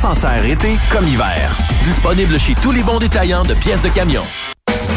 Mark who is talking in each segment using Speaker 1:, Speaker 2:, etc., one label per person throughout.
Speaker 1: s'en sert été comme hiver.
Speaker 2: Disponible chez tous les bons détaillants de pièces de camion.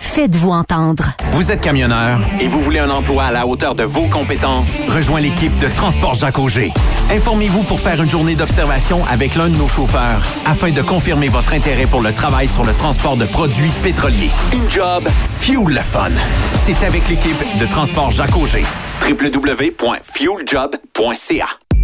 Speaker 3: Faites-vous entendre.
Speaker 1: Vous êtes camionneur et vous voulez un emploi à la hauteur de vos compétences? Rejoins l'équipe de Transport Jacques. Informez-vous pour faire une journée d'observation avec l'un de nos chauffeurs afin de confirmer votre intérêt pour le travail sur le transport de produits pétroliers. Une job, fuel le fun. C'est avec l'équipe de Transport Jacques www.fueljob.ca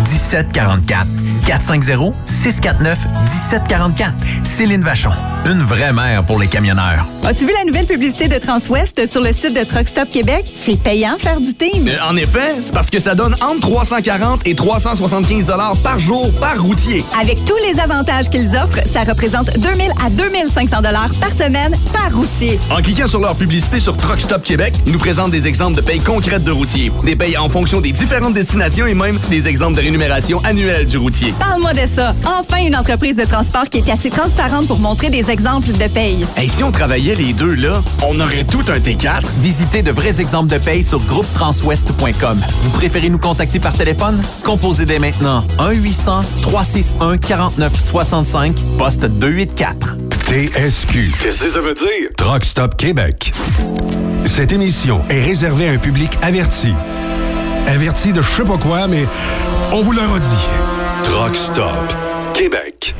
Speaker 1: 450-649-1744. 450-649-1744. Céline Vachon, une vraie mère pour les camionneurs.
Speaker 4: As-tu vu la nouvelle publicité de Transwest sur le site de Truck Stop Québec? C'est payant faire du team.
Speaker 5: Euh, en effet, c'est parce que ça donne entre 340 et 375 dollars par jour par routier.
Speaker 4: Avec tous les avantages qu'ils offrent, ça représente 2000 à 2500 dollars par semaine par routier.
Speaker 5: En cliquant sur leur publicité sur Truck Stop Québec, ils nous présentent des exemples de payes concrètes de routiers, des payes en fonction des différentes destinations et même des exemples de rémunération annuelle du routier.
Speaker 4: Parle-moi de ça. Enfin, une entreprise de transport qui est assez transparente pour montrer des exemples de paye.
Speaker 5: Et si on travaillait les deux, là, on aurait tout un T4.
Speaker 1: Visitez de vrais exemples de paye sur groupetranswest.com. Vous préférez nous contacter par téléphone? Composez dès maintenant 1-800-361-4965, poste 284.
Speaker 6: TSQ. Qu'est-ce que ça veut dire? Truck Stop Québec. Cette émission est réservée à un public averti. Averti de je sais pas quoi, mais on vous le redit. Truck Stop Québec.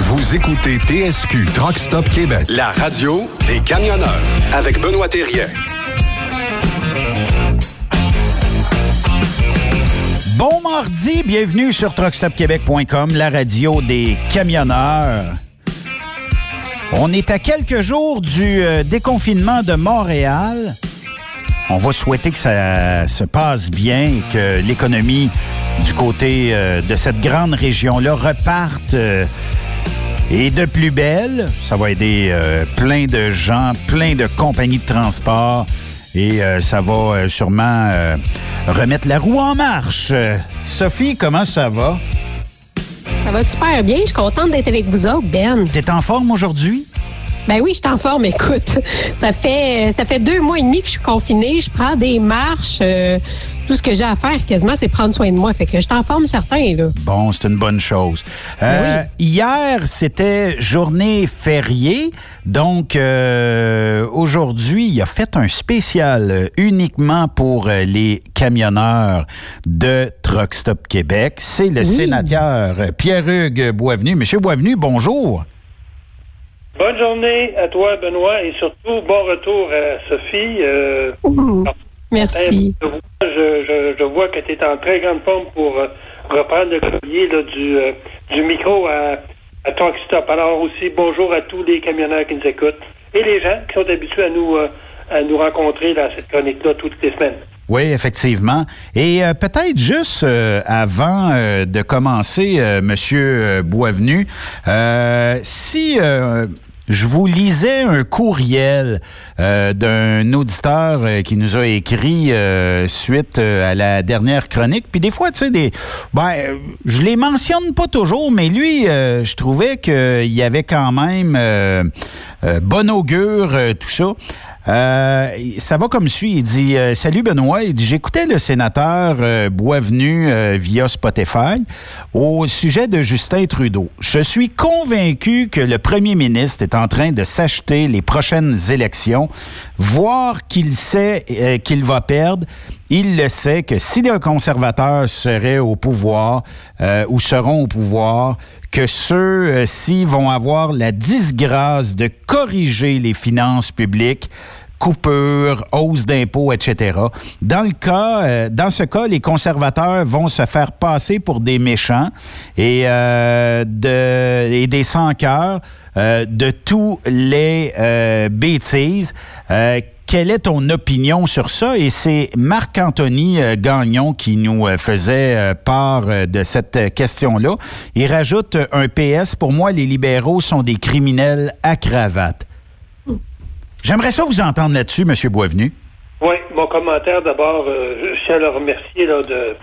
Speaker 6: Vous écoutez TSQ Truck Stop Québec, la radio des camionneurs avec Benoît Thérien.
Speaker 7: Bon mardi, bienvenue sur truckstopquebec.com, la radio des camionneurs. On est à quelques jours du euh, déconfinement de Montréal. On va souhaiter que ça se passe bien et que l'économie du côté euh, de cette grande région-là reparte euh, et de plus belle. Ça va aider plein de gens, plein de compagnies de transport et ça va sûrement remettre la roue en marche. Sophie, comment ça va?
Speaker 8: Ça va super bien. Je suis contente d'être avec vous autres, Ben.
Speaker 7: T'es en forme aujourd'hui?
Speaker 8: Ben oui, je suis en forme. Écoute, ça fait ça fait deux mois et demi que je suis confinée. Je prends des marches. Euh, tout ce que j'ai à faire quasiment, c'est prendre soin de moi. Fait que je suis en forme certain. Là.
Speaker 7: Bon, c'est une bonne chose. Euh, Hier, c'était journée fériée. Donc, euh, aujourd'hui, il a fait un spécial uniquement pour les camionneurs de Truck Stop Québec. C'est le sénateur Pierre-Hugues Boisvenu. Monsieur Boisvenu, bonjour.
Speaker 9: Bonne journée à toi, Benoît, et surtout bon retour à Sophie. Euh,
Speaker 8: Merci.
Speaker 9: Je, vois- je- je- je vois que tu es en très grande forme pour euh, reprendre le collier là, du, euh, du micro à, à Talk Stop. Alors aussi, bonjour à tous les camionneurs qui nous écoutent et les gens qui sont habitués à nous, euh, à nous rencontrer dans cette chronique-là toutes les semaines.
Speaker 7: Oui, effectivement. Et euh, peut-être juste euh, avant euh, de commencer, euh, Monsieur Boisvenu, euh, si euh, je vous lisais un courriel euh, d'un auditeur euh, qui nous a écrit euh, suite à la dernière chronique, puis des fois, tu sais, des, ben, je les mentionne pas toujours, mais lui, je trouvais qu'il y avait quand même bon augure, tout ça. Euh, ça va comme suit. Il dit euh, Salut Benoît. Il dit J'écoutais le sénateur euh, Boisvenu euh, via Spotify au sujet de Justin Trudeau. Je suis convaincu que le premier ministre est en train de s'acheter les prochaines élections, voir qu'il sait euh, qu'il va perdre. Il le sait que si les conservateurs seraient au pouvoir euh, ou seront au pouvoir, que ceux-ci vont avoir la disgrâce de corriger les finances publiques coupures, hausse d'impôts, etc. Euh, dans ce cas, les conservateurs vont se faire passer pour des méchants et, euh, de, et des sans-cœurs euh, de tous les euh, bêtises. Quelle est ton opinion sur ça? Et c'est Marc-Anthony euh, Gagnon qui nous euh, faisait euh, part de cette question-là. Il rajoute un PS. Pour moi, les libéraux sont des criminels à cravate. J'aimerais ça vous entendre là-dessus, M. Boisvenu.
Speaker 9: Oui, mon commentaire d'abord, je tiens à le remercier de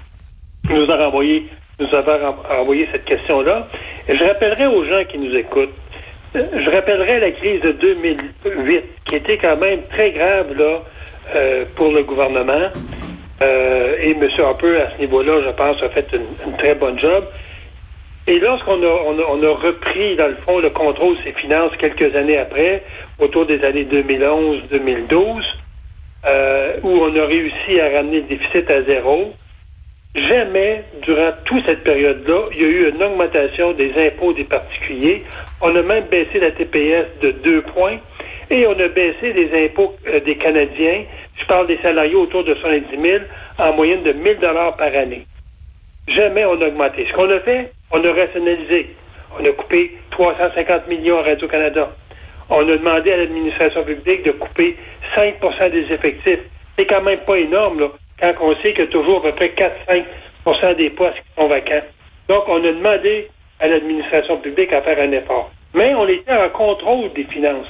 Speaker 9: nous avoir envoyé, nous avoir en- envoyé cette question-là. Je rappellerai aux gens qui nous écoutent, je rappellerai la crise de 2008, qui était quand même très grave là euh, pour le gouvernement. Euh, et M. Harper, à ce niveau-là, je pense, a fait une, très bonne job. Et lorsqu'on a, on a, on a repris, dans le fond, le contrôle de ses finances quelques années après, autour des années 2011-2012, euh, où on a réussi à ramener le déficit à zéro, jamais, durant toute cette période-là, il y a eu une augmentation des impôts des particuliers. On a même baissé la TPS de deux points. Et on a baissé les impôts euh, des Canadiens. Je parle des salariés autour de 70 000, en moyenne de 1000 dollars par année. Jamais on a augmenté. Ce qu'on a fait, on a rationalisé. On a coupé 350 millions à Radio-Canada. On a demandé à l'administration publique de couper 5% des effectifs. C'est quand même pas énorme, là, quand on sait qu'il y a toujours à peu près 4-5% des postes qui sont vacants. Donc, on a demandé à l'administration publique à faire un effort. Mais on était en contrôle des finances.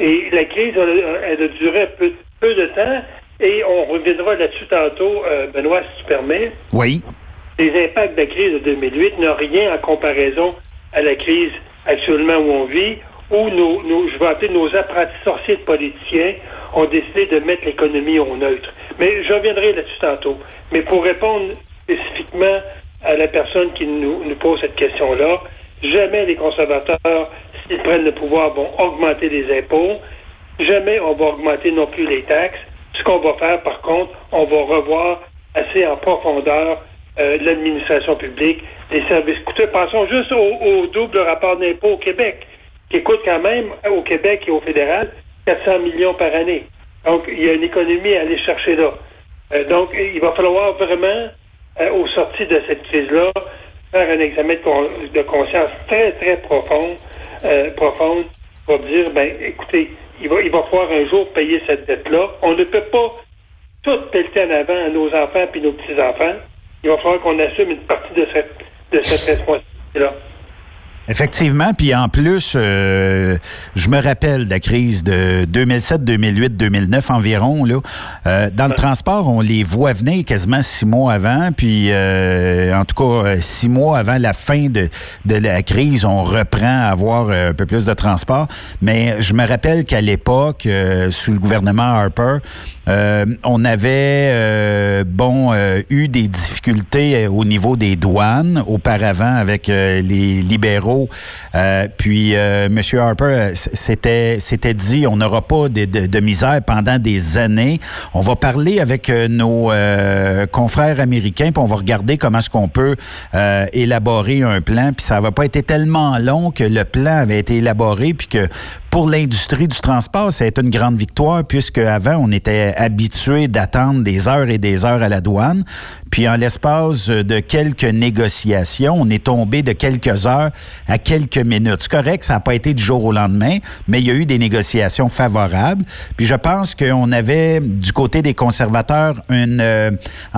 Speaker 9: Et la crise, elle, a duré peu, peu de temps. Et on reviendra là-dessus tantôt, euh, Benoît, si tu permets.
Speaker 7: Oui.
Speaker 9: Les impacts de la crise de 2008 n'ont rien en comparaison à la crise actuellement où on vit, où nos, je vais appeler nos apprentis sorciers de politiciens ont décidé de mettre l'économie au neutre. Mais je reviendrai là-dessus tantôt. Mais pour répondre spécifiquement à la personne qui nous, pose cette question-là, jamais les conservateurs, s'ils prennent le pouvoir, vont augmenter les impôts. Jamais on va augmenter non plus les taxes. Ce qu'on va faire, par contre, on va revoir assez en profondeur euh, l'administration publique, les services coûteux. Pensons juste au, double rapport d'impôt au Québec, qui coûte quand même au Québec et au fédéral 400 millions par année. Donc, il y a une économie à aller chercher là. Euh, donc, il va falloir vraiment, euh, au sorti de cette crise-là, faire un examen de, conscience très, très profond, profonde pour dire, ben, écoutez, il va, il va falloir un jour payer cette dette-là. On ne peut pas tout pelleter en avant à nos enfants puis nos petits-enfants il va falloir qu'on assume une partie de cette, de cette responsabilité-là.
Speaker 7: Effectivement, puis en plus, euh, je me rappelle de la crise de 2007, 2008, 2009 environ. Là. Euh, dans le transport, on les voit venir quasiment six mois avant, puis euh, en tout cas six mois avant la fin de, de la crise, on reprend à avoir un peu plus de transport. Mais je me rappelle qu'à l'époque, sous le gouvernement Harper, euh, on avait euh, bon euh, eu des difficultés au niveau des douanes auparavant avec les libéraux. puis M. Harper s'était s'était dit on n'aura pas de, de, misère pendant des années. On va parler avec nos confrères américains puis on va regarder comment est-ce qu'on peut élaborer un plan. Puis ça va pas été tellement long que le plan avait été élaboré puis que pour l'industrie du transport, c'est une grande victoire puisque avant on était habitué d'attendre des heures et des heures à la douane. Puis en l'espace de quelques négociations, on est tombé de quelques heures à quelques minutes. C'est correct, ça n'a pas été du jour au lendemain, mais il y a eu des négociations favorables. Puis je pense qu'on avait du côté des conservateurs une, euh,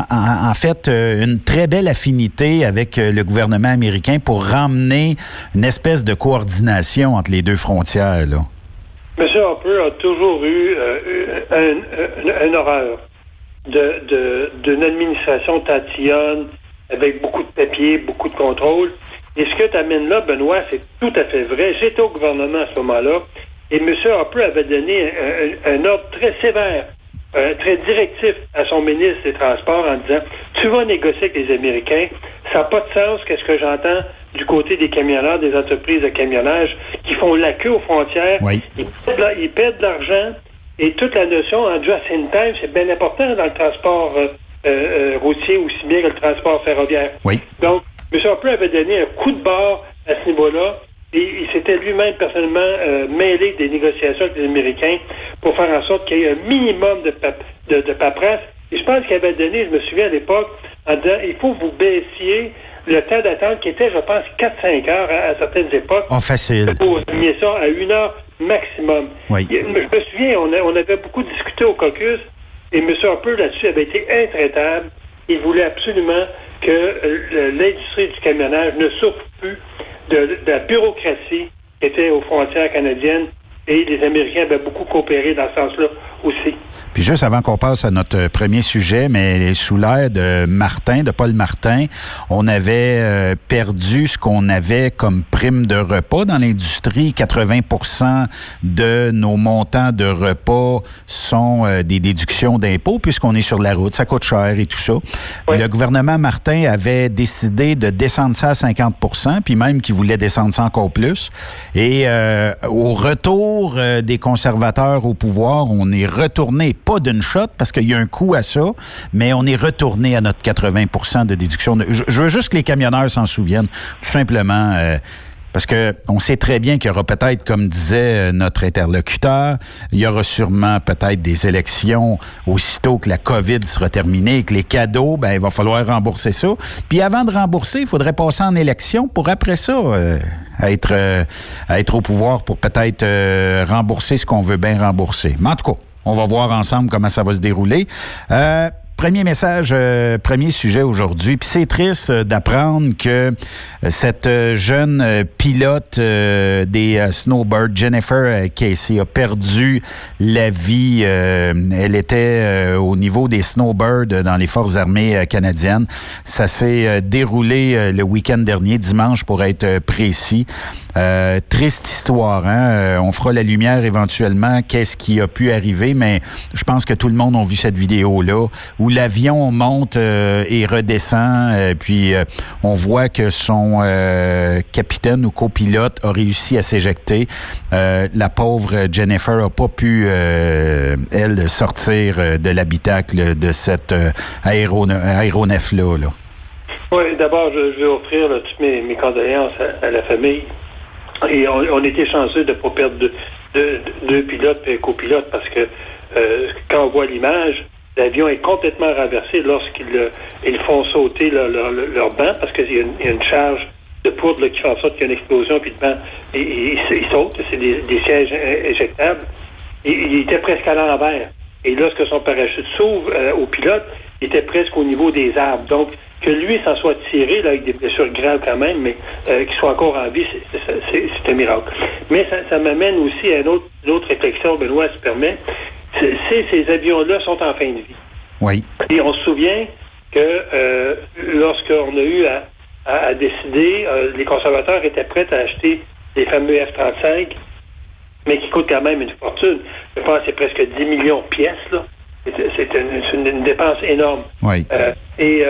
Speaker 7: en, fait, euh, une très belle affinité avec euh, le gouvernement américain pour ramener une espèce de coordination entre les deux frontières. Là.
Speaker 9: M. Harper a toujours eu un, horreur d'une administration tatillonne, avec beaucoup de papiers, beaucoup de contrôle. Et ce que tu amènes là, Benoît, c'est tout à fait vrai. J'étais au gouvernement à ce moment-là, et M. Harper avait donné un, ordre très sévère, euh, très directif à son ministre des Transports en disant Tu vas négocier avec les Américains, ça n'a pas de sens qu'est-ce que j'entends du côté des camionneurs, des entreprises de camionnage qui font la queue aux frontières. Ils, perdent de l'argent, et toute la notion en just in time, c'est bien important dans le transport euh, euh, routier aussi bien que le transport ferroviaire.
Speaker 7: Oui.
Speaker 9: Donc, M. Harper avait donné un coup de barre à ce niveau-là il s'était lui-même personnellement mêlé des négociations avec les Américains pour faire en sorte qu'il y ait un minimum de, de, de paperasse. Et je pense qu'il avait donné, je me souviens à l'époque, en disant il faut vous baissiez le temps d'attente qui était, je pense, 4-5 heures à, certaines époques.
Speaker 7: En facile.
Speaker 9: Pour ça à une heure maximum.
Speaker 7: Oui.
Speaker 9: Je me souviens, on, avait beaucoup discuté au caucus et M. Harper là-dessus avait été intraitable. Il voulait absolument que euh, l'industrie du camionnage ne souffre plus de, la bureaucratie qui était aux frontières canadiennes et les Américains avaient beaucoup coopéré dans ce sens-là aussi.
Speaker 7: Puis juste avant qu'on passe à notre premier sujet, mais sous l'air de Martin, de Paul Martin, on avait euh, perdu ce qu'on avait comme prime de repas dans l'industrie. 80% de nos montants de repas sont euh, des déductions d'impôts puisqu'on est sur la route. Ça coûte cher et tout ça. Le gouvernement Martin avait décidé de descendre ça à 50% puis même qu'il voulait descendre ça encore plus. Et euh, au retour des conservateurs au pouvoir, on est retourné, pas d'une shot, parce qu'il y a un coût à ça, mais on est retourné à notre 80 de déduction. je, veux juste que les camionneurs s'en souviennent, tout simplement. Euh, Parce que on sait très bien qu'il y aura peut-être, comme disait euh, notre interlocuteur, il y aura sûrement peut-être des élections aussitôt que la COVID sera terminée que les cadeaux, ben, il va falloir rembourser ça. Puis avant de rembourser, il faudrait passer en élection pour après ça euh, être, euh, être au pouvoir pour peut-être rembourser ce qu'on veut bien rembourser. Mais en tout cas, on va voir ensemble comment ça va se dérouler. Premier message, euh, premier sujet aujourd'hui. Puis c'est triste euh, d'apprendre que euh, cette jeune pilote des snowbirds, Jennifer Casey, a perdu la vie. elle était au niveau des snowbirds dans les forces armées canadiennes. Ça s'est déroulé le week-end dernier, dimanche pour être précis. triste histoire. Hein? on fera la lumière éventuellement. Qu'est-ce qui a pu arriver? Mais je pense que tout le monde a vu cette vidéo-là l'avion monte euh, et redescend, euh, puis euh, on voit que son capitaine ou copilote a réussi à s'éjecter. la pauvre Jennifer n'a pas pu, elle, sortir de l'habitacle de cet aéronef-là.
Speaker 9: Oui, d'abord, je, veux offrir toutes mes, condoléances à, la famille. Et on, était chanceux de ne pas perdre deux pilotes et copilotes parce que quand on voit l'image, L'avion est complètement renversé lorsqu'ils euh, font sauter leur, banc parce qu'il y, a une charge de poudre qui fait en sorte qu'il y a une explosion, puis le banc, il, saute. C'est des, sièges éjectables. il était presque à l'envers. Et lorsque son parachute s'ouvre euh, au pilote, il était presque au niveau des arbres. Donc, que lui s'en soit tiré là, avec des blessures graves quand même, mais euh, qu'il soit encore en vie, c'est un miracle. Mais ça, m'amène aussi à une autre, une autre réflexion, Benoît, si permet ces avions-là sont en fin de vie.
Speaker 7: Oui.
Speaker 9: Et on se souvient que euh, lorsqu'on a eu à, décider, euh, les conservateurs étaient prêts à acheter les fameux F-35, mais qui coûtent quand même une fortune. Je pense que c'est presque 10 millions de pièces, là. C'est une, dépense énorme.
Speaker 7: Oui.
Speaker 9: Euh, et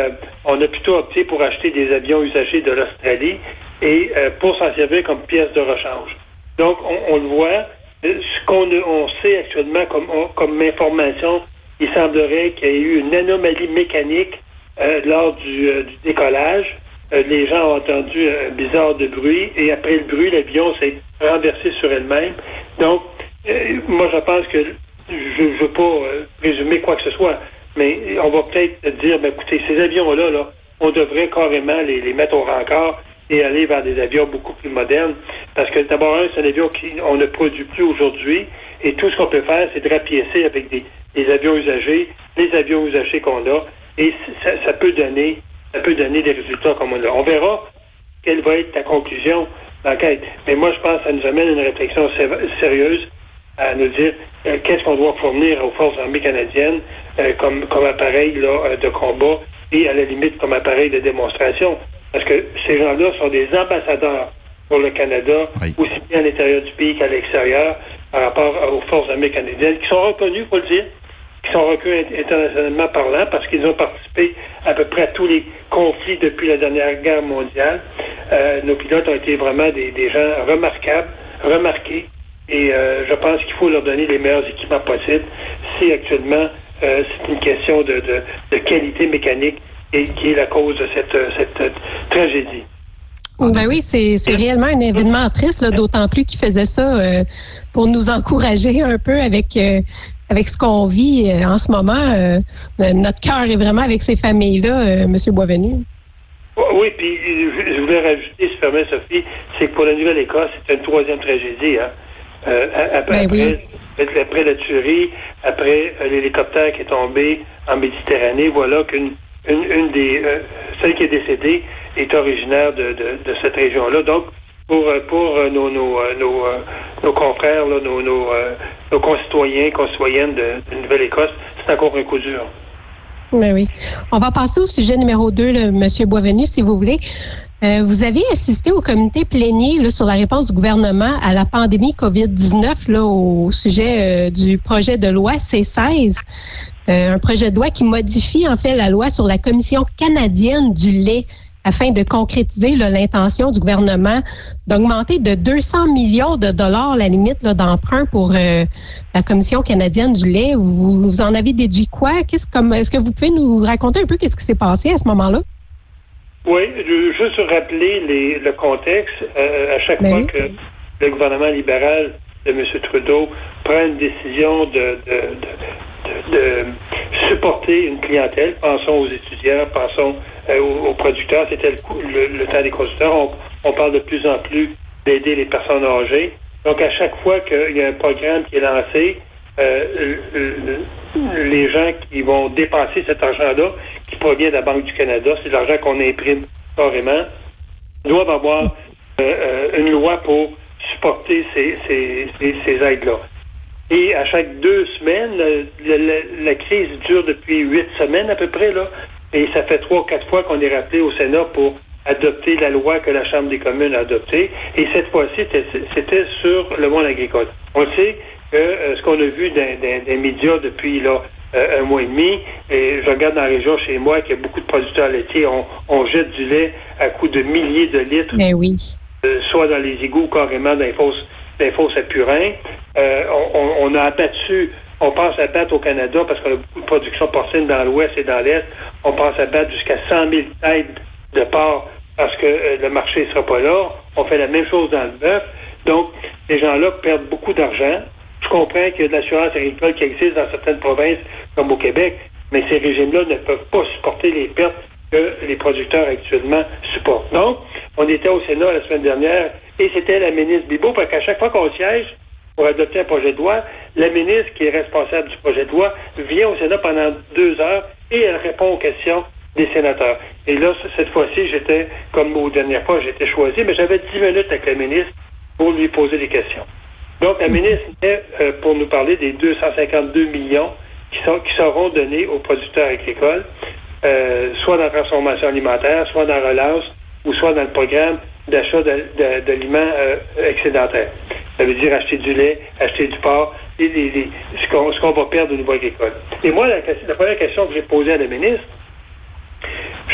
Speaker 9: on a plutôt opté pour acheter des avions usagés de l'Australie et pour s'en servir comme pièce de rechange. Donc, on le voit, ce qu'on on sait actuellement comme, comme information, il semblerait qu'il y ait eu une anomalie mécanique euh, lors du, euh, décollage. Euh, les gens ont entendu un bizarre de bruit et après le bruit, l'avion s'est renversé sur elle-même. Donc, moi, je pense que je ne veux pas présumer quoi que ce soit, mais on va peut-être dire, ben, écoutez, ces avions-là, là, on devrait carrément les, les mettre au rencard et aller vers des avions beaucoup plus modernes. Parce que d'abord, c'est un avion qu'on ne produit plus aujourd'hui. Et tout ce qu'on peut faire, c'est de rapiécer avec des, avions usagés, les avions usagés qu'on a. Et ça, peut donner ça peut donner des résultats comme on a. On verra quelle va être la conclusion d'enquête. Mais moi, je pense que ça nous amène à une réflexion sérieuse à nous dire euh, qu'est-ce qu'on doit fournir aux forces armées canadiennes euh, comme, appareil là, de combat et à la limite comme appareil de démonstration. Parce que ces gens-là sont des ambassadeurs pour le Canada, aussi bien à l'intérieur du pays qu'à l'extérieur, par rapport aux forces armées canadiennes, qui sont reconnues, il faut le dire, qui sont reconnues internationalement parlant, parce qu'ils ont participé à peu près à tous les conflits depuis la dernière guerre mondiale. Euh, nos pilotes ont été vraiment des, gens remarquables, remarqués, et euh, je pense qu'il faut leur donner les meilleurs équipements possibles si actuellement euh, c'est une question de, qualité mécanique qui est la cause de cette, cette tragédie.
Speaker 8: Ben oui, c'est réellement un événement triste, d'autant plus qu'il faisait ça euh, pour nous encourager un peu avec, euh, avec ce qu'on vit euh, en ce moment. notre cœur est vraiment avec ces familles-là, M. Boisvenu.
Speaker 9: Oui, puis je voulais rajouter, si permet, Sophie, c'est que pour la Nouvelle-Écosse, c'est une troisième tragédie. Hein? après,
Speaker 8: ben
Speaker 9: après, la tuerie, après l'hélicoptère qui est tombé en Méditerranée, voilà qu'une une, des celle qui est décédée est originaire de, de, cette région-là. Donc, pour, pour euh, nos, nos, euh, nos, euh, nos confrères, nos, nos, nos concitoyens, concitoyennes de, Nouvelle-Écosse, c'est encore un coup dur.
Speaker 8: Ben oui. On va passer au sujet numéro 2, M. Boisvenu, si vous voulez. vous avez assisté au comité plénier sur la réponse du gouvernement à la pandémie COVID-19 là, au sujet du projet de loi C-16. Un projet de loi qui modifie en fait la loi sur la Commission canadienne du lait afin de concrétiser l'intention du gouvernement d'augmenter de 200 millions de dollars la limite d'emprunt pour euh, la Commission canadienne du lait. Vous, en avez déduit quoi? Est-ce que vous pouvez nous raconter un peu qu'est-ce qui s'est passé à ce moment-là?
Speaker 9: Oui, juste rappeler les, le contexte. Euh, à chaque
Speaker 8: Ben
Speaker 9: fois
Speaker 8: oui.
Speaker 9: que le gouvernement libéral de M. Trudeau prend une décision de, de, de- de- supporter une clientèle, pensons aux étudiants, pensons euh, aux, producteurs, c'était le, temps des constructeurs. On, parle de plus en plus d'aider les personnes âgées. Donc, à chaque fois qu'il y a un programme qui est lancé, euh, le- le- les gens qui vont dépenser cet argent-là, qui provient de la Banque du Canada, c'est de l'argent qu'on imprime carrément, doivent avoir euh, une loi pour supporter ces aides-là. Et à chaque deux semaines, euh, la, la- la crise dure depuis huit semaines à peu près, là, et ça fait trois ou quatre fois qu'on est rappelé au Sénat pour adopter la loi que la Chambre des communes a adoptée. Et cette fois-ci, c'était- sur le monde agricole. On sait que euh, ce qu'on a vu dans, dans- dans les médias depuis là, euh, un mois et demi, et je regarde dans la région chez moi qu'il y a beaucoup de producteurs laitiers, on, on jette du lait à coups de milliers de litres
Speaker 8: Ben oui.
Speaker 9: euh, soit dans les égouts, carrément dans les fosses, les fosses à purin. Euh, on, on- on a abattu, on pense abattre au Canada parce qu'on a beaucoup de production porcine dans l'ouest et dans l'est. On pense abattre jusqu'à 100 000 têtes de porc parce que euh, le marché ne sera pas là. On fait la même chose dans le bœuf. Donc, les gens-là perdent beaucoup d'argent. Je comprends qu'il y a de l'assurance agricole qui existe dans certaines provinces, comme au Québec, mais ces régimes-là ne peuvent pas supporter les pertes que les producteurs actuellement supportent. Donc, on était au Sénat la semaine dernière et c'était la ministre Bibo, parce qu'à chaque fois qu'on siège pour adopter un projet de loi, la ministre qui est responsable du projet de loi vient au Sénat pendant deux heures et elle répond aux questions des sénateurs. Et là, cette fois-ci, j'étais, comme aux dernières fois, j'étais choisi, mais j'avais dix minutes avec la ministre pour lui poser des questions. Donc, la ministre est euh, pour nous parler des 252 millions qui seront donnés aux producteurs agricoles, euh, soit dans la transformation alimentaire, soit dans la relance, ou soit dans le programme d'achat d'aliments euh, excédentaires. Ça veut dire acheter du lait, acheter du porc, ce qu'on va perdre au niveau agricole. Et moi, la, première question que j'ai posée à la ministre,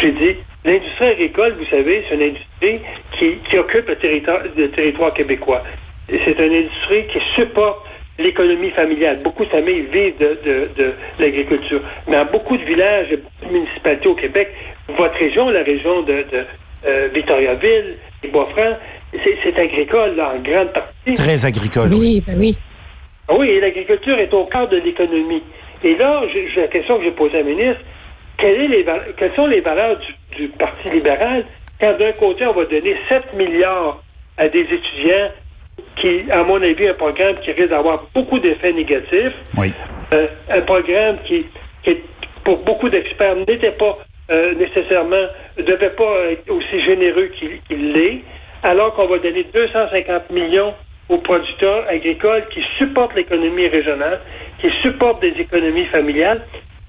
Speaker 9: j'ai dit, l'industrie agricole, vous savez, c'est une industrie qui, occupe le territoire, québécois. C'est une industrie qui supporte l'économie familiale. Beaucoup de familles vivent de, de- de l'agriculture. Mais dans beaucoup de villages et de municipalités au Québec, votre région, la région de, euh, Victoriaville, les Bois-Francs, c'est c'est agricole là, en grande partie.
Speaker 7: Très agricole.
Speaker 8: Oui, ben oui.
Speaker 9: Ah Oui, et l'agriculture est au cœur de l'économie. Et là, j'ai j'ai la question que j'ai posée à la ministre, quelle est les val- quelles sont les valeurs du, du Parti libéral quand d'un côté, on va donner 7 milliards à des étudiants qui, à mon avis, un programme qui risque d'avoir beaucoup d'effets négatifs,
Speaker 7: Oui.
Speaker 9: euh, un programme qui, qui, pour beaucoup d'experts, n'était pas euh, nécessairement, ne devait pas être aussi généreux qu'il l'est, alors qu'on va donner 250 millions aux producteurs agricoles qui supportent l'économie régionale, qui supportent des économies familiales.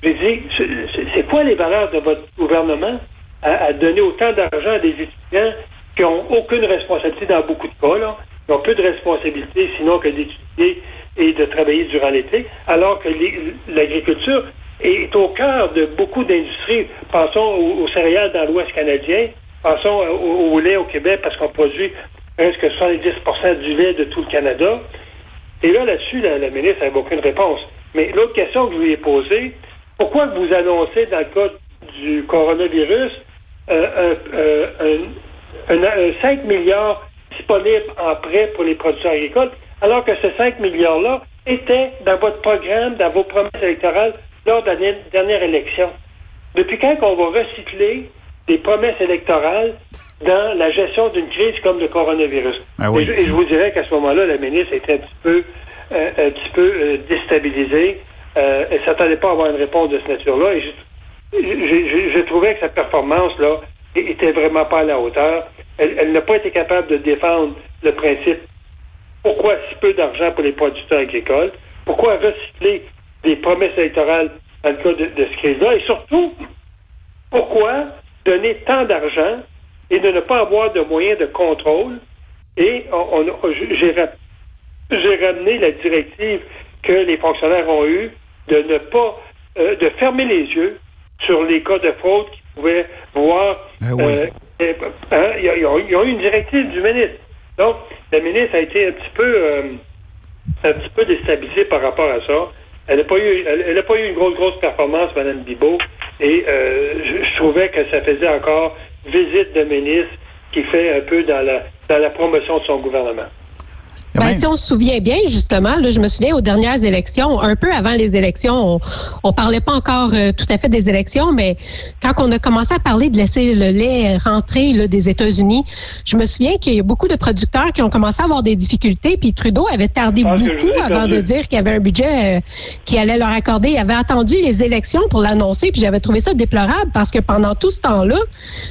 Speaker 9: J'ai dit, c'est- quoi les valeurs de votre gouvernement à, donner autant d'argent à des étudiants qui n'ont aucune responsabilité dans beaucoup de cas, là, qui ont peu de responsabilité sinon que d'étudier et de travailler durant l'été, alors que l'agriculture est au cœur de beaucoup d'industries. Pensons aux, céréales dans l'Ouest canadien, pensons euh, au, lait au Québec parce qu'on produit presque 70% du lait de tout le Canada. Et là, là-dessus, la, ministre n'avait aucune réponse. Mais l'autre question que je lui ai posée, pourquoi vous annoncez dans le cas du coronavirus euh, un, euh, un- un- un 5 milliards disponibles en prêt pour les producteurs agricoles, alors que ce 5 milliards-là était dans votre programme, dans vos promesses électorales lors de la dernière- élection? Depuis quand qu'on va recycler des promesses électorales dans la gestion d'une crise comme le coronavirus?
Speaker 7: Ah oui.
Speaker 9: et, je, et je vous dirais qu'à ce moment-là, la ministre était un petit peu, euh, un petit peu euh, déstabilisée. Euh, elle ne s'attendait pas à avoir une réponse de cette nature-là. Et je, je- je- je trouvais que sa performance-là était vraiment pas à la hauteur. Elle, elle n'a pas été capable de défendre le principe pourquoi si peu d'argent pour les producteurs agricoles, pourquoi recycler des promesses électorales dans le cas de, de ce crise-là, et surtout, pourquoi donner tant d'argent et de ne pas avoir de moyens de contrôle? Et on, on- j'ai ra- j'ai ramené la directive que les fonctionnaires ont eue de ne pas, euh, de fermer les yeux sur les cas de fraude qu'ils pouvaient voir.
Speaker 7: Ben oui.
Speaker 9: euh, hein, ont, ils ont eu une directive du ministre. Donc, la ministre a été un petit peu, euh, un petit peu déstabilisée par rapport à ça. Elle n'a pas eu, elle, pas eu une grosse, grosse performance, Mme Bibot, et euh, je, je trouvais que ça faisait encore visite de ministre qui fait un peu dans la, dans la promotion de son gouvernement.
Speaker 8: Ben, si on se souvient bien, justement, là, je me souviens aux dernières élections, un peu avant les élections, on, on parlait pas encore euh, tout à fait des élections, mais quand on a commencé à parler de laisser le lait rentrer là, des États-Unis, je me souviens qu'il y a beaucoup de producteurs qui ont commencé à avoir des difficultés, puis Trudeau avait tardé beaucoup avant de dire qu'il y avait un budget euh, qui allait leur accorder. Il avait attendu les élections pour l'annoncer, puis j'avais trouvé ça déplorable parce que pendant tout ce temps-là,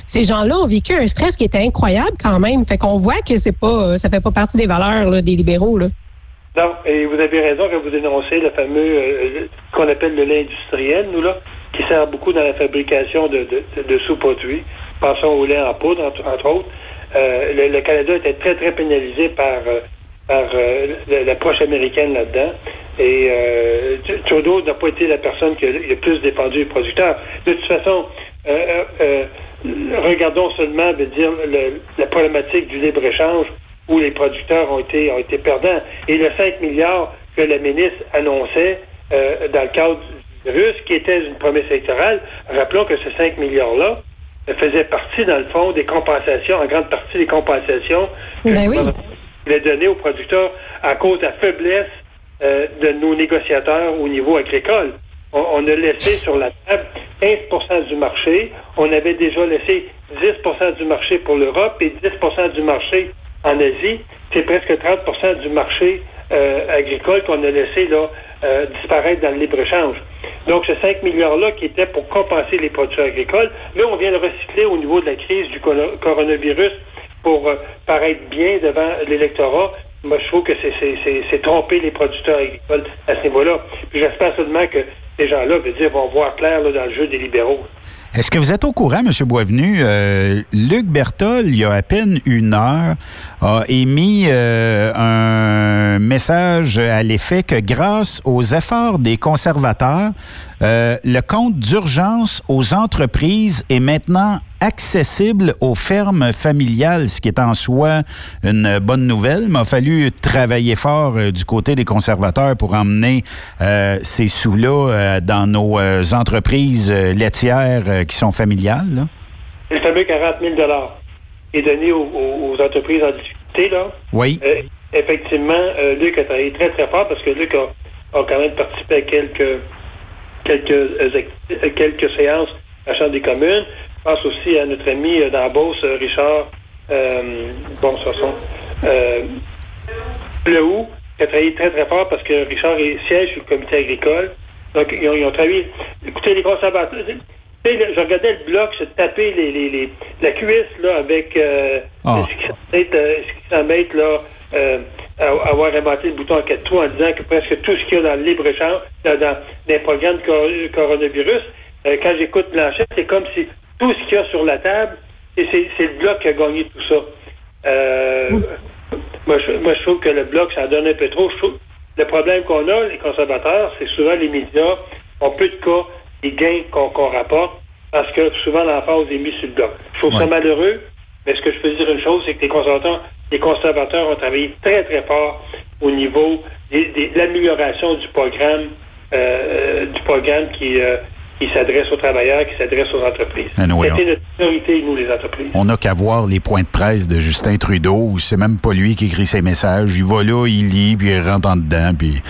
Speaker 8: ces gens-là ont vécu un stress qui était incroyable quand même. Fait qu'on voit que c'est pas, ça fait pas partie des valeurs là, des libéraux. Là.
Speaker 9: Non, et vous avez raison quand vous dénoncez le fameux, euh, ce qu'on appelle le lait industriel, nous, là, qui sert beaucoup dans la fabrication de, de, sous-produits. Pensons au lait en poudre, entre, entre autres. Euh, le, le Canada était très, très pénalisé par, euh, par euh, la- l'approche américaine là-dedans. Et euh, Trudeau n'a pas été la personne qui a, a plus défendu les producteurs. De toute façon, euh, euh, euh, regardons seulement dire le- la problématique du libre-échange où les producteurs ont été, ont été perdants. Et le 5 milliards que la ministre annonçait euh, dans le cadre du russe, qui était une promesse électorale, rappelons que ces 5 milliards-là faisaient partie, dans le fond, des compensations, en grande partie des compensations que
Speaker 8: Ben
Speaker 9: le
Speaker 8: oui.
Speaker 9: gouvernement voulait donner aux producteurs à cause de la faiblesse euh, de nos négociateurs au niveau agricole. On, on a laissé sur la table 15% du marché. On avait déjà laissé 10% du marché pour l'Europe et 10% du marché en Asie. C'est presque 30% du marché euh, agricole qu'on a laissé là, euh, disparaître dans le libre-échange. Donc, ce 5 milliards-là qui était pour compenser les producteurs agricoles, là, on vient le recycler au niveau de la crise du coronavirus pour euh, paraître bien devant l'électorat. Moi, je trouve que c'est- tromper les producteurs agricoles à ce niveau-là. J'espère seulement que ces gens-là, veut dire, vont voir clair dans le jeu des libéraux.
Speaker 7: Est-ce que vous êtes au courant, M. Boisvenu? euh, Luc Bertol, il y a à peine une heure, a émis euh, un message à l'effet que grâce aux efforts des conservateurs, euh, le compte d'urgence aux entreprises est maintenant accessible aux fermes familiales, ce qui est en soi une bonne nouvelle. Il m'a fallu travailler fort euh, du côté des conservateurs pour emmener euh, ces sous-là euh, dans nos entreprises laitières qui sont familiales. là.
Speaker 9: Le fameux 40 000 qui est donné aux, entreprises en difficulté, là.
Speaker 7: Oui.
Speaker 9: Effectivement, Luc a travaillé très, très fort parce que Luc a, a quand même participé à quelques, quelques, quelques séances à la Chambre des communes. Je pense aussi à notre ami euh, dans la Beauce, euh, Richard, euh, bon, ce sont, Plehou, qui a travaillé très, très fort parce que Richard est siège sur le comité agricole. Donc, ils ont, ils ont travaillé. Écoutez, les conservateurs. je regardais le bloc se taper les, les, les- la cuisse là, avec euh, ce qui semble être, là, euh, à- avoir inventé le bouton en quatre trous en disant que presque tout ce qu'il y a dans le libre-échange, dans, dans les programmes de cor- coronavirus, euh, quand j'écoute Blanchet, c'est comme si tout ce qu'il y a sur la table, et c'est le bloc qui a gagné tout ça. Euh, moi, je, moi, je trouve que le bloc, ça en donne un peu trop. Je trouve- le problème qu'on a, les conservateurs, c'est souvent les médias ont peu de cas des gains qu'on rapporte parce que souvent l'emphase est mise sur le bloc. Je trouve ça malheureux, mais ce que je peux dire une chose, c'est que les conservateurs, les conservateurs ont travaillé très, très fort au niveau de l'amélioration du programme, euh, du programme qui, euh, qui s'adresse aux travailleurs, qui s'adresse aux entreprises.
Speaker 7: Oui,
Speaker 9: C'était notre priorité, nous, les entreprises.
Speaker 7: On n'a qu'à voir les points de presse de Justin Trudeau, où c'est même pas lui qui écrit ses messages. Il va là, il lit, puis il rentre en dedans, puis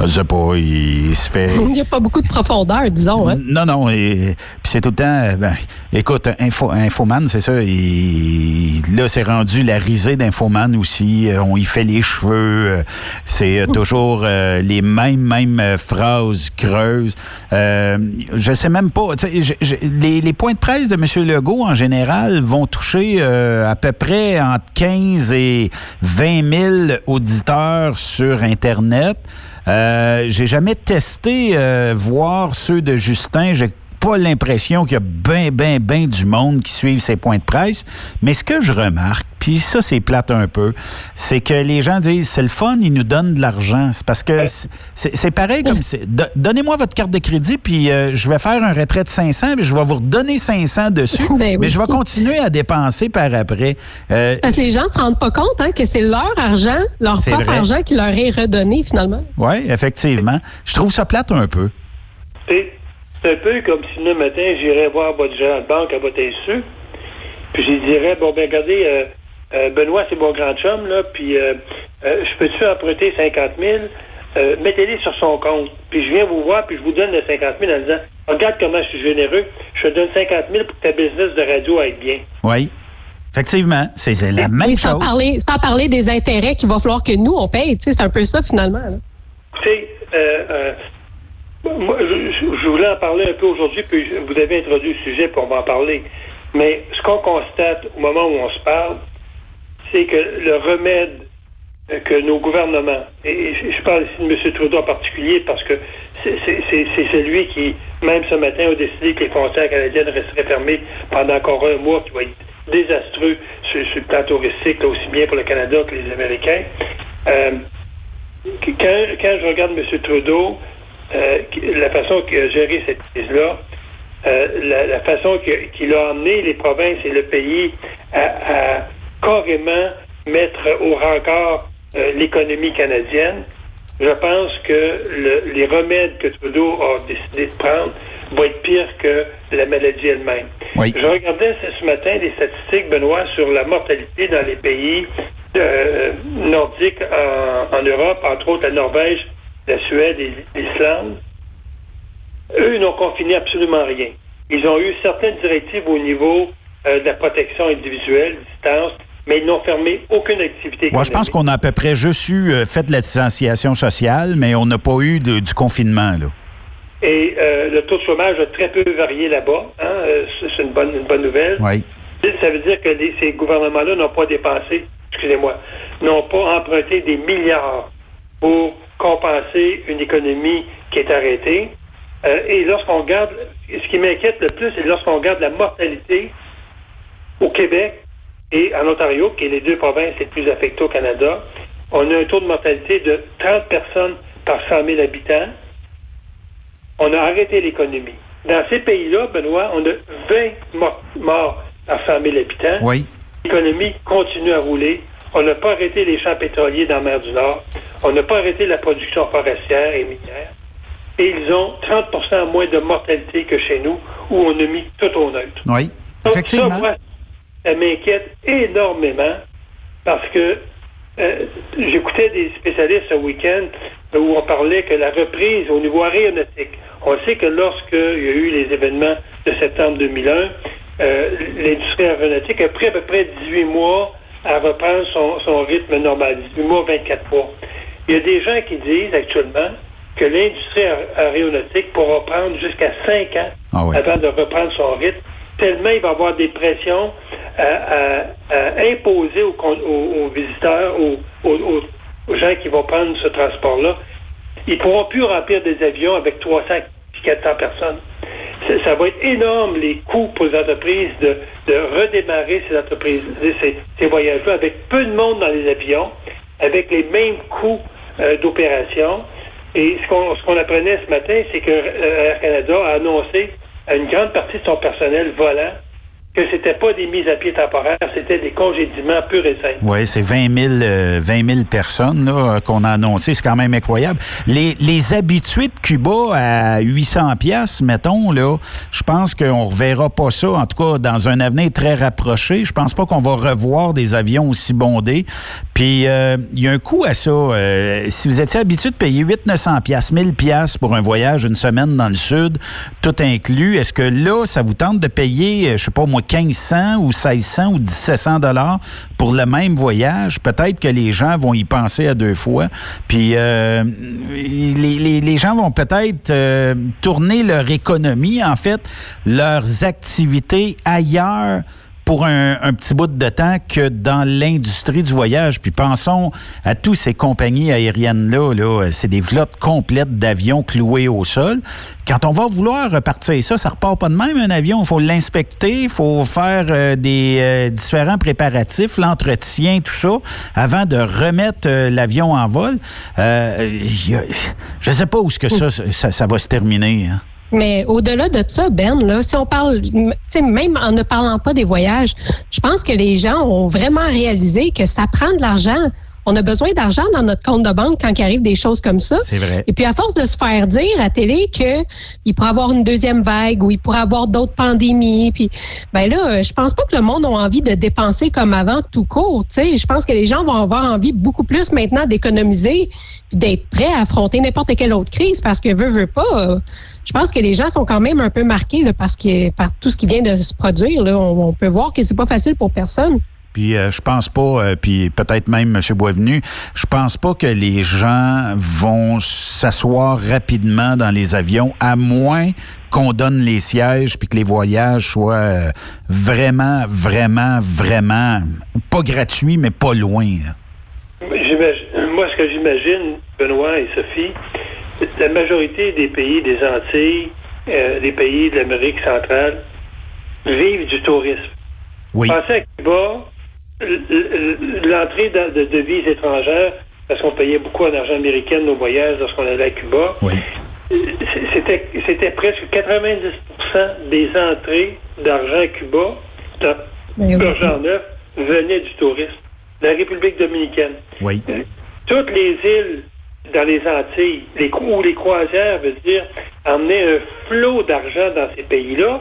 Speaker 7: je sais pas, il, se fait...
Speaker 8: Il n'y a pas beaucoup de profondeur, disons. Hein?
Speaker 7: Non, non, et, puis c'est tout le temps. euh, Ben, écoute, Info, Infoman, c'est ça. il- là, c'est rendu la risée d'Infoman aussi. euh, On y fait les cheveux. euh, c'est toujours euh, les mêmes, mêmes phrases creuses. Euh, je sais même pas. je- je- les, les points de presse de M. Legault, en général, vont toucher euh, à peu près entre 15 et 20 000 auditeurs sur Internet. Euh, j'ai jamais testé euh, voir ceux de Justin. Pas l'impression qu'il y a bien, bien, bien du monde qui suivent ses points de presse. Mais ce que je remarque, puis ça, c'est plate un peu, c'est que les gens disent c'est le fun, ils nous donnent de l'argent. C'est parce que c'est- pareil comme Donnez-moi votre carte de crédit, puis euh, je vais faire un retrait de 500, puis je vais vous redonner 500 dessus.
Speaker 8: Ben oui.
Speaker 7: Mais je vais continuer à dépenser par après. Euh,
Speaker 8: Parce que les gens ne se rendent pas compte hein, que c'est leur argent, leur propre
Speaker 7: vrai.
Speaker 8: argent qui leur est redonné finalement.
Speaker 7: oui, effectivement. Je trouve ça plate un peu.
Speaker 9: C'est c'est un peu comme si le matin, j'irais voir votre gérant de banque à votre insu. Puis je dirais, bon, ben regardez, euh, euh, Benoît, c'est mon grand chum, là, puis euh, euh, je peux-tu emprunter 50 000? Euh, Mettez-les sur son compte. Puis je viens vous voir, puis je vous donne le 50 000 en disant, regarde comment je suis généreux, je te donne 50 000 pour que ta business de radio aille bien.
Speaker 7: Oui. Effectivement, c'est la même
Speaker 8: sans
Speaker 7: chose.
Speaker 8: parler, sans parler des intérêts qu'il va falloir que nous, on paye. Tu sais, C'est un peu ça, finalement.
Speaker 9: euh, euh, moi, je, voulais en parler un peu aujourd'hui, puis vous avez introduit le sujet pour m'en parler. Mais ce qu'on constate au moment où on se parle, c'est que le remède euh, que nos gouvernements, et je parle ici de M. Trudeau en particulier parce que c'est celui qui, même ce matin, a décidé que les frontières canadiennes resteraient fermées pendant encore un mois, qui va être désastreux sur, le plan touristique, aussi bien pour le Canada que les Américains. Euh, quand, je regarde M. Trudeau, la façon qu'il a géré cette crise-là, euh, la, la façon qu'il a emmené les provinces et le pays à, à carrément mettre au rencard euh, l'économie canadienne, je pense que le- les remèdes que Trudeau a décidé de prendre vont être pires que la maladie elle-même.
Speaker 7: Oui.
Speaker 9: Je regardais ce, ce matin des statistiques, Benoît, sur la mortalité dans les pays euh, nordiques en, en Europe, entre autres la Norvège, la Suède et l'Islande. Eux n'ont confiné absolument rien. Ils ont eu certaines directives au niveau euh, de la protection individuelle, distance, mais ils n'ont fermé aucune activité.
Speaker 7: Moi, je pense qu'on a à peu près juste eu euh, fait de la distanciation sociale, mais on n'a pas eu de- du confinement. Là.
Speaker 9: Et euh, le taux de chômage a très peu varié là-bas. hein. C'est c'est une bonne, une bonne nouvelle.
Speaker 7: Oui.
Speaker 9: Ça veut dire que les- ces gouvernements-là n'ont pas dépensé, excusez-moi, n'ont pas emprunté des milliards pour compenser une économie qui est arrêtée. Euh, et lorsqu'on regarde, ce qui m'inquiète le plus, c'est lorsqu'on regarde la mortalité au Québec et en Ontario, qui est les deux provinces les plus affectées au Canada, on a un taux de mortalité de 30 personnes par 100 000 habitants. On a arrêté l'économie. Dans ces pays-là, Benoît, on a 20 morts, morts par 100 000 habitants.
Speaker 7: Oui.
Speaker 9: L'économie continue à rouler. On n'a pas arrêté les champs pétroliers dans la mer du Nord. On n'a pas arrêté la production forestière et minière. Et ils ont 30% moins de mortalité que chez nous, où on a mis tout au neutre.
Speaker 7: Oui.
Speaker 9: Donc,
Speaker 7: Effectivement.
Speaker 9: ça, moi, ça m'inquiète énormément parce que euh, j'écoutais des spécialistes ce week-end où on parlait que la reprise au niveau aéronautique, on sait que lorsqu'il y a eu les événements de septembre 2001, euh, l'industrie aéronautique a pris à peu près 18 mois à reprendre son, son rythme normal, 18 mois, 24 mois. Il y a des gens qui disent actuellement que l'industrie aé- aéronautique pourra prendre jusqu'à 5 ans
Speaker 7: Ah
Speaker 9: avant de reprendre son rythme, tellement il va y avoir des pressions à, à- à imposer aux, aux- aux visiteurs, aux- aux gens qui vont prendre ce transport-là. Ils ne pourront plus remplir des avions avec 300 puis 400 personnes. Ça, ça va être énorme les coûts pour les entreprises de, redémarrer ces entreprises, ces, ces voyages-là avec peu de monde dans les avions, avec les mêmes coûts euh, d'opération. Et ce qu'on ce qu'on apprenait ce matin, c'est que euh, Air Canada a annoncé à une grande partie de son personnel volant que c'était pas des mises à pied temporaires, c'était des congédiements purs et simples.
Speaker 7: Oui, c'est 20 000, euh, 20 000 personnes là, qu'on a annoncé. C'est quand même incroyable. Les, les habitués de Cuba à 800 pièces, mettons, là, je pense qu'on ne reverra pas ça, en tout cas dans un avenir très rapproché. Je pense pas qu'on va revoir des avions aussi bondés. Puis, euh, il y a un coût à ça. Euh, si vous étiez habitué de payer 800-900 pièces, 1000 pièces pour un voyage une semaine dans le sud, tout inclus, est-ce que là, ça vous tente de payer, je sais pas moi, 1500 ou 1600 ou 1700 dollars pour le même voyage? Peut-être que les gens vont y penser à deux fois. Puis, euh, les, les- gens vont peut-être euh, tourner leur économie, en fait, leurs activités ailleurs pour un, petit bout de temps que dans l'industrie du voyage. Puis pensons à toutes ces compagnies aériennes-là. Là, c'est des flottes complètes d'avions cloués au sol. Quand on va vouloir repartir ça, ça repart pas de même un avion. Il faut l'inspecter, il faut faire euh, des euh, différents préparatifs, l'entretien, tout ça, avant de remettre euh, l'avion en vol. Je sais pas où ce que ça, ça, ça va se terminer. hein.
Speaker 8: Mais au-delà de ça, Ben, là, si on parle, tu sais, même en ne parlant pas des voyages, je pense que les gens ont vraiment réalisé que ça prend de l'argent. on a besoin d'argent dans notre compte de banque quand il arrive des choses comme ça.
Speaker 7: C'est vrai.
Speaker 8: Et puis, à force de se faire dire à télé qu'il pourrait avoir une deuxième vague ou il pourrait avoir d'autres pandémies, puis, ben là, je pense pas que le monde a envie de dépenser comme avant tout court. Tu sais, je pense que les gens vont avoir envie beaucoup plus maintenant d'économiser puis d'être prêts à affronter n'importe quelle autre crise parce que veut, veut pas. Je pense que les gens sont quand même un peu marqués là, parce que par tout ce qui vient de se produire. Là, on, on peut voir que c'est pas facile pour personne.
Speaker 7: Puis euh, je pense pas, euh, puis peut-être même M. Boisvenu, je pense pas que les gens vont s'asseoir rapidement dans les avions, à moins qu'on donne les sièges puis que les voyages soient euh, vraiment, vraiment, vraiment pas gratuits, mais pas loin.
Speaker 9: J'imagine- Moi, ce que j'imagine, Benoît et Sophie, la majorité des pays des Antilles, euh, des pays de l'Amérique centrale, vivent du tourisme.
Speaker 7: Oui.
Speaker 9: Pensez à Cuba, l'entrée de, de devises étrangères, parce qu'on payait beaucoup en argent américain nos voyages lorsqu'on allait à Cuba, c'était c'était presque 90% des entrées d'argent à Cuba, d'argent neuf, venaient du tourisme. La République dominicaine.
Speaker 7: Oui.
Speaker 9: Toutes les îles dans les Antilles, les, où les croisières veut dire emmener un flot d'argent dans ces pays-là.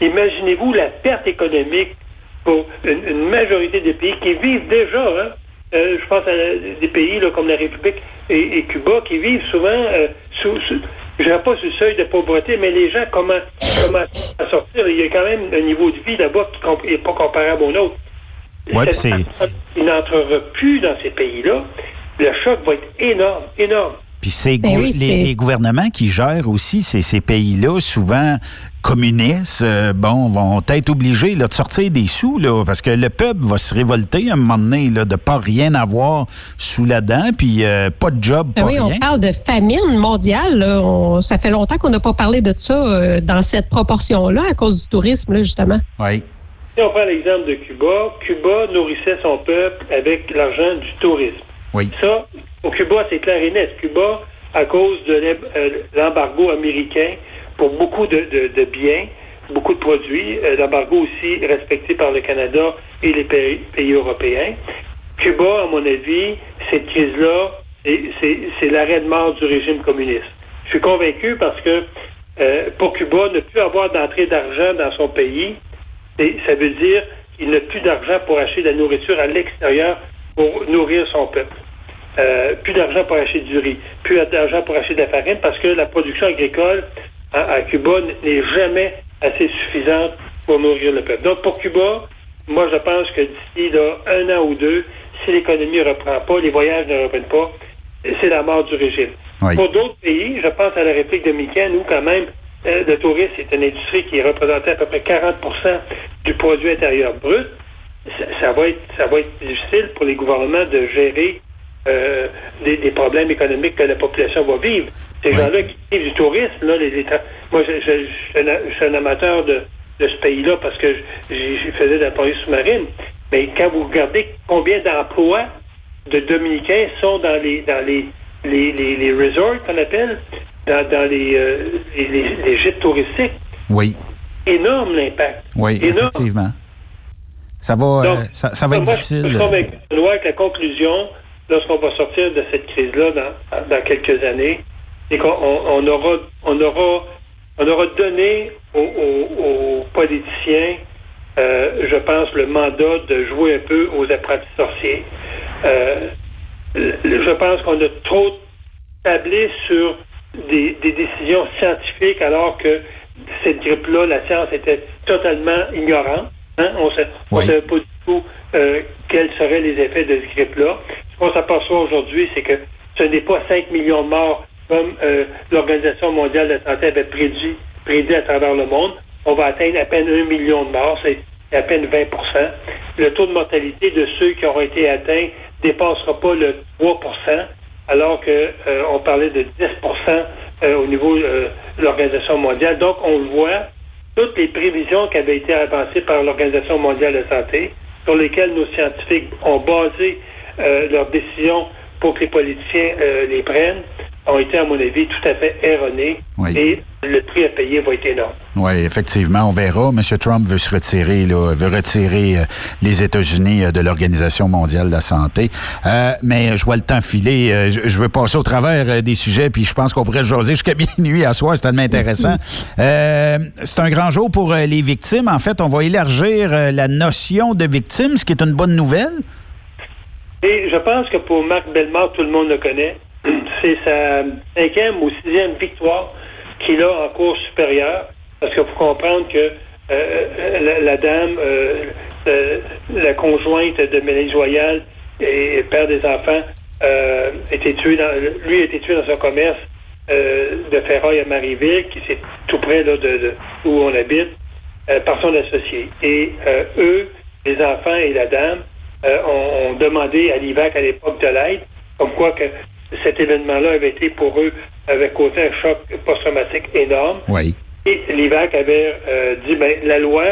Speaker 9: Imaginez-vous la perte économique pour une, une majorité des pays qui vivent déjà, hein, euh, je pense à des pays là, comme la République et, et Cuba, qui vivent souvent euh, sous, sous- je dirais pas sous le seuil de pauvreté, mais les gens commencent, commencent à sortir. Il y a quand même un niveau de vie là-bas qui n'est pas comparable au nôtre.
Speaker 7: Ouais,
Speaker 9: qui n'entrera plus dans ces pays-là, le choc va être énorme, énorme.
Speaker 7: Puis c'est
Speaker 9: Ben oui,
Speaker 7: les, gouvernements qui gèrent aussi ces, ces pays-là, souvent communistes, euh, bon, vont être obligés là, de sortir des sous, là, parce que le peuple va se révolter à un moment donné là, de pas rien avoir sous la dent, puis euh, pas de job,
Speaker 8: Ben
Speaker 7: pas
Speaker 8: oui,
Speaker 7: rien.
Speaker 8: on parle de famine mondiale. là. On- ça fait longtemps qu'on n'a pas parlé de ça euh, dans cette proportion-là à cause du tourisme, là, justement.
Speaker 7: Oui.
Speaker 9: Si on prend l'exemple de Cuba, Cuba nourrissait son peuple avec l'argent du tourisme. Ça, au Cuba, c'est clair et net. Cuba, à cause de euh, l'embargo américain pour beaucoup de, de- biens, beaucoup de produits, euh, l'embargo aussi respecté par le Canada et les pays, européens. Cuba, à mon avis, cette crise-là, c'est l'arrêt de mort du régime communiste. Je suis convaincu parce que euh, pour Cuba, ne plus avoir d'entrée d'argent dans son pays, ça veut dire qu'il n'a plus d'argent pour acheter de la nourriture à l'extérieur pour nourrir son peuple. Euh, plus d'argent pour acheter du riz, plus d'argent pour acheter de la farine parce que la production agricole à, à Cuba n'est jamais assez suffisante pour nourrir le peuple. Donc pour Cuba, moi je pense que d'ici un an ou deux, si l'économie ne reprend pas, les voyages ne reprennent pas, c'est la mort du régime.
Speaker 7: Oui.
Speaker 9: Pour d'autres pays, je pense à la République dominicaine où quand même euh, le tourisme est une industrie qui représentait à peu près 40% du produit intérieur brut. Ça, ça va être, ça va être difficile pour les gouvernements de gérer euh, des, des problèmes économiques que la population va vivre. Ces gens-là qui vivent du tourisme, là, les, les moi, je, je- je suis un, je suis un amateur de, de ce pays-là parce que j'ai j'ai fait de la police sous-marine. Mais quand vous regardez combien d'emplois de Dominicains sont dans les dans les les, les, les resorts qu'on appelle, dans, dans les, euh, les, les- les gîtes touristiques,
Speaker 7: Oui,
Speaker 9: énorme l'impact.
Speaker 7: oui,
Speaker 9: Énorme.
Speaker 7: effectivement. Ça va, euh,
Speaker 9: Donc,
Speaker 7: ça, ça va être
Speaker 9: moi,
Speaker 7: difficile.
Speaker 9: Je suis convaincu, que la conclusion, lorsqu'on va sortir de cette crise-là dans, dans quelques années, c'est qu'on on- aura, on aura, on aura donné aux, aux- aux politiciens, euh, je pense, le mandat de jouer un peu aux apprentis sorciers. Euh, je pense qu'on a trop tablé sur des, des décisions scientifiques alors que cette grippe-là, la science était totalement ignorante. Hein? On ne savait pas du tout euh, quels seraient les effets de cette grippe-là. Ce qu'on s'aperçoit aujourd'hui, c'est que ce n'est pas 5 millions de morts comme euh, l'Organisation mondiale de la santé avait prédit, prédit à travers le monde. On va atteindre à peine 1 million de morts, c'est à peine 20% Le taux de mortalité de ceux qui auront été atteints dépassera pas le 3% alors que euh, parlait de 10% euh, au niveau de l'Organisation mondiale. Donc, on le voit, toutes les prévisions qui avaient été avancées par l'Organisation mondiale de santé, sur lesquelles nos scientifiques ont basé euh, leurs décisions pour que les politiciens euh, les prennent, ont été, à mon avis, tout à fait erronés. Et le prix à payer va être énorme.
Speaker 7: Oui, effectivement, on verra. M. Trump veut se retirer, là, veut retirer euh, les États-Unis euh, de l'Organisation mondiale de la santé. Euh, mais je vois le temps filer. je, veux passer au travers des sujets, puis je pense qu'on pourrait jaser jusqu'à minuit à soir. C'est tellement intéressant. c'est un grand jour pour les victimes. En fait, on va élargir la notion de victime, ce qui est une bonne nouvelle.
Speaker 9: Et je pense que pour Marc Bellemare, tout le monde le connaît. C'est sa cinquième ou sixième victoire qu'il a en cours supérieure. Parce qu'il faut comprendre que euh, la, dame, euh, euh, la conjointe de Mélanie Joyal et, père des enfants, tué dans, lui a été tué dans un commerce de ferraille à Marieville, qui c'est tout près de, où on habite, par son associé. Et eux, les enfants et la dame, ont, ont demandé à l'IVAC à l'époque de l'aide, comme quoi que cet événement-là avait été pour eux, avait causé un choc post-traumatique énorme.
Speaker 7: Oui.
Speaker 9: Et l'IVAC avait euh, dit, ben, la loi,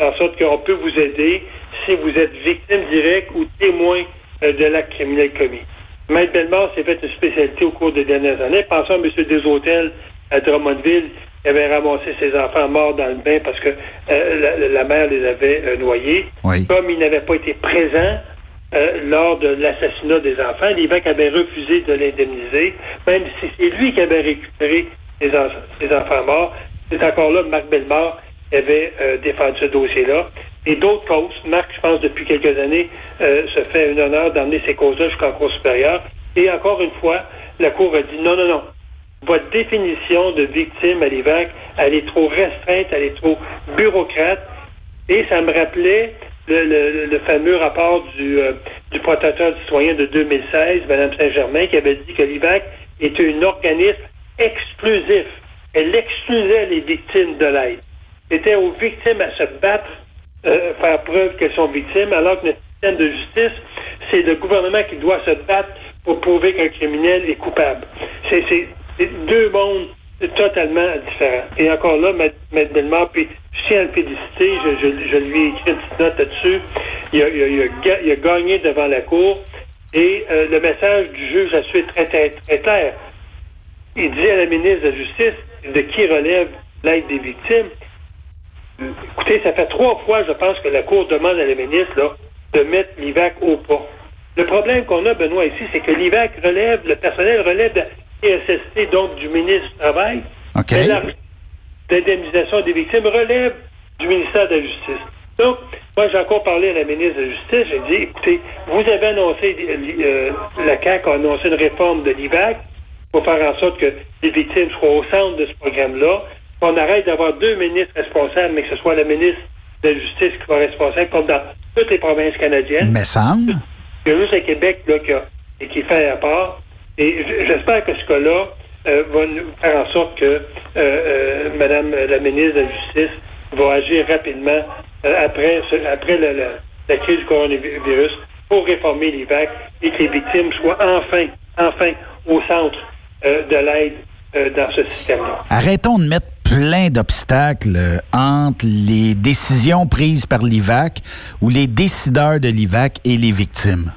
Speaker 9: en sorte qu'on peut vous aider si vous êtes victime directe ou témoin euh, de l'acte criminel commis. Maître Bellemare s'est fait une spécialité au cours des dernières années. Pensons à M. Deshôtels à Drummondville, qui avait ramassé ses enfants morts dans le bain parce que euh, la, mère les avait noyés. Comme il n'avait pas été présent euh, lors de l'assassinat des enfants. L'évêque avait refusé de l'indemniser, même si c'est lui qui avait récupéré les, enfants morts. C'est encore là Marc Bellemare avait euh, défendu ce dossier-là. Et d'autres causes. Marc, je pense, depuis quelques années, euh, se fait un honneur d'emmener ces causes-là jusqu'en Cour supérieure. Et encore une fois, la Cour a dit non, non, non. Votre définition de victime à l'évêque, elle est trop restreinte, elle est trop bureaucrate. Et ça me rappelait le, fameux rapport du, euh, du protecteur du citoyen de 2016, Mme Saint-Germain, qui avait dit que l'IVAC était un organisme exclusif. Elle exclusait les victimes de l'aide. C'était aux victimes à se battre, euh, faire preuve qu'elles sont victimes, alors que notre système de justice, c'est le gouvernement qui doit se battre pour prouver qu'un criminel est coupable. C'est deux mondes totalement différent. Et encore là, M. Bellemare, puis je tiens à le féliciter, je, lui ai écrit une petite note là-dessus. Il a, gagné devant la Cour et euh, le message du juge a su être très, très, clair. Il dit à la ministre de la Justice de qui relève l'aide des victimes? Écoutez, ça fait trois fois, je pense, que la Cour demande à la ministre là, de mettre l'IVAC au pas. Le problème qu'on a, Benoît, ici, c'est que l'IVAC relève, le personnel relève de CSST, donc du ministre du Travail.
Speaker 7: OK.
Speaker 9: L'indemnisation des victimes relève du ministère de la Justice. Donc, moi, j'ai encore parlé à la ministre de la Justice. J'ai dit, écoutez, vous avez annoncé, euh, la CAQ a annoncé une réforme de l'IVAC pour faire en sorte que les victimes soient au centre de ce programme-là. On arrête d'avoir deux ministres responsables, mais que ce soit la ministre de la Justice qui soit responsable, comme dans toutes les provinces canadiennes.
Speaker 7: Mais semble.
Speaker 9: Il y a juste le Québec là, qui, qui fait à part. Et j'espère que ce cas-là euh, va nous faire en sorte que euh, euh, Madame la ministre de la Justice va agir rapidement après, après la, crise du coronavirus pour réformer l'IVAC et que les victimes soient enfin, enfin au centre de l'aide dans ce système-là.
Speaker 7: Arrêtons de mettre plein d'obstacles entre les décisions prises par l'IVAC ou les décideurs de l'IVAC et les victimes.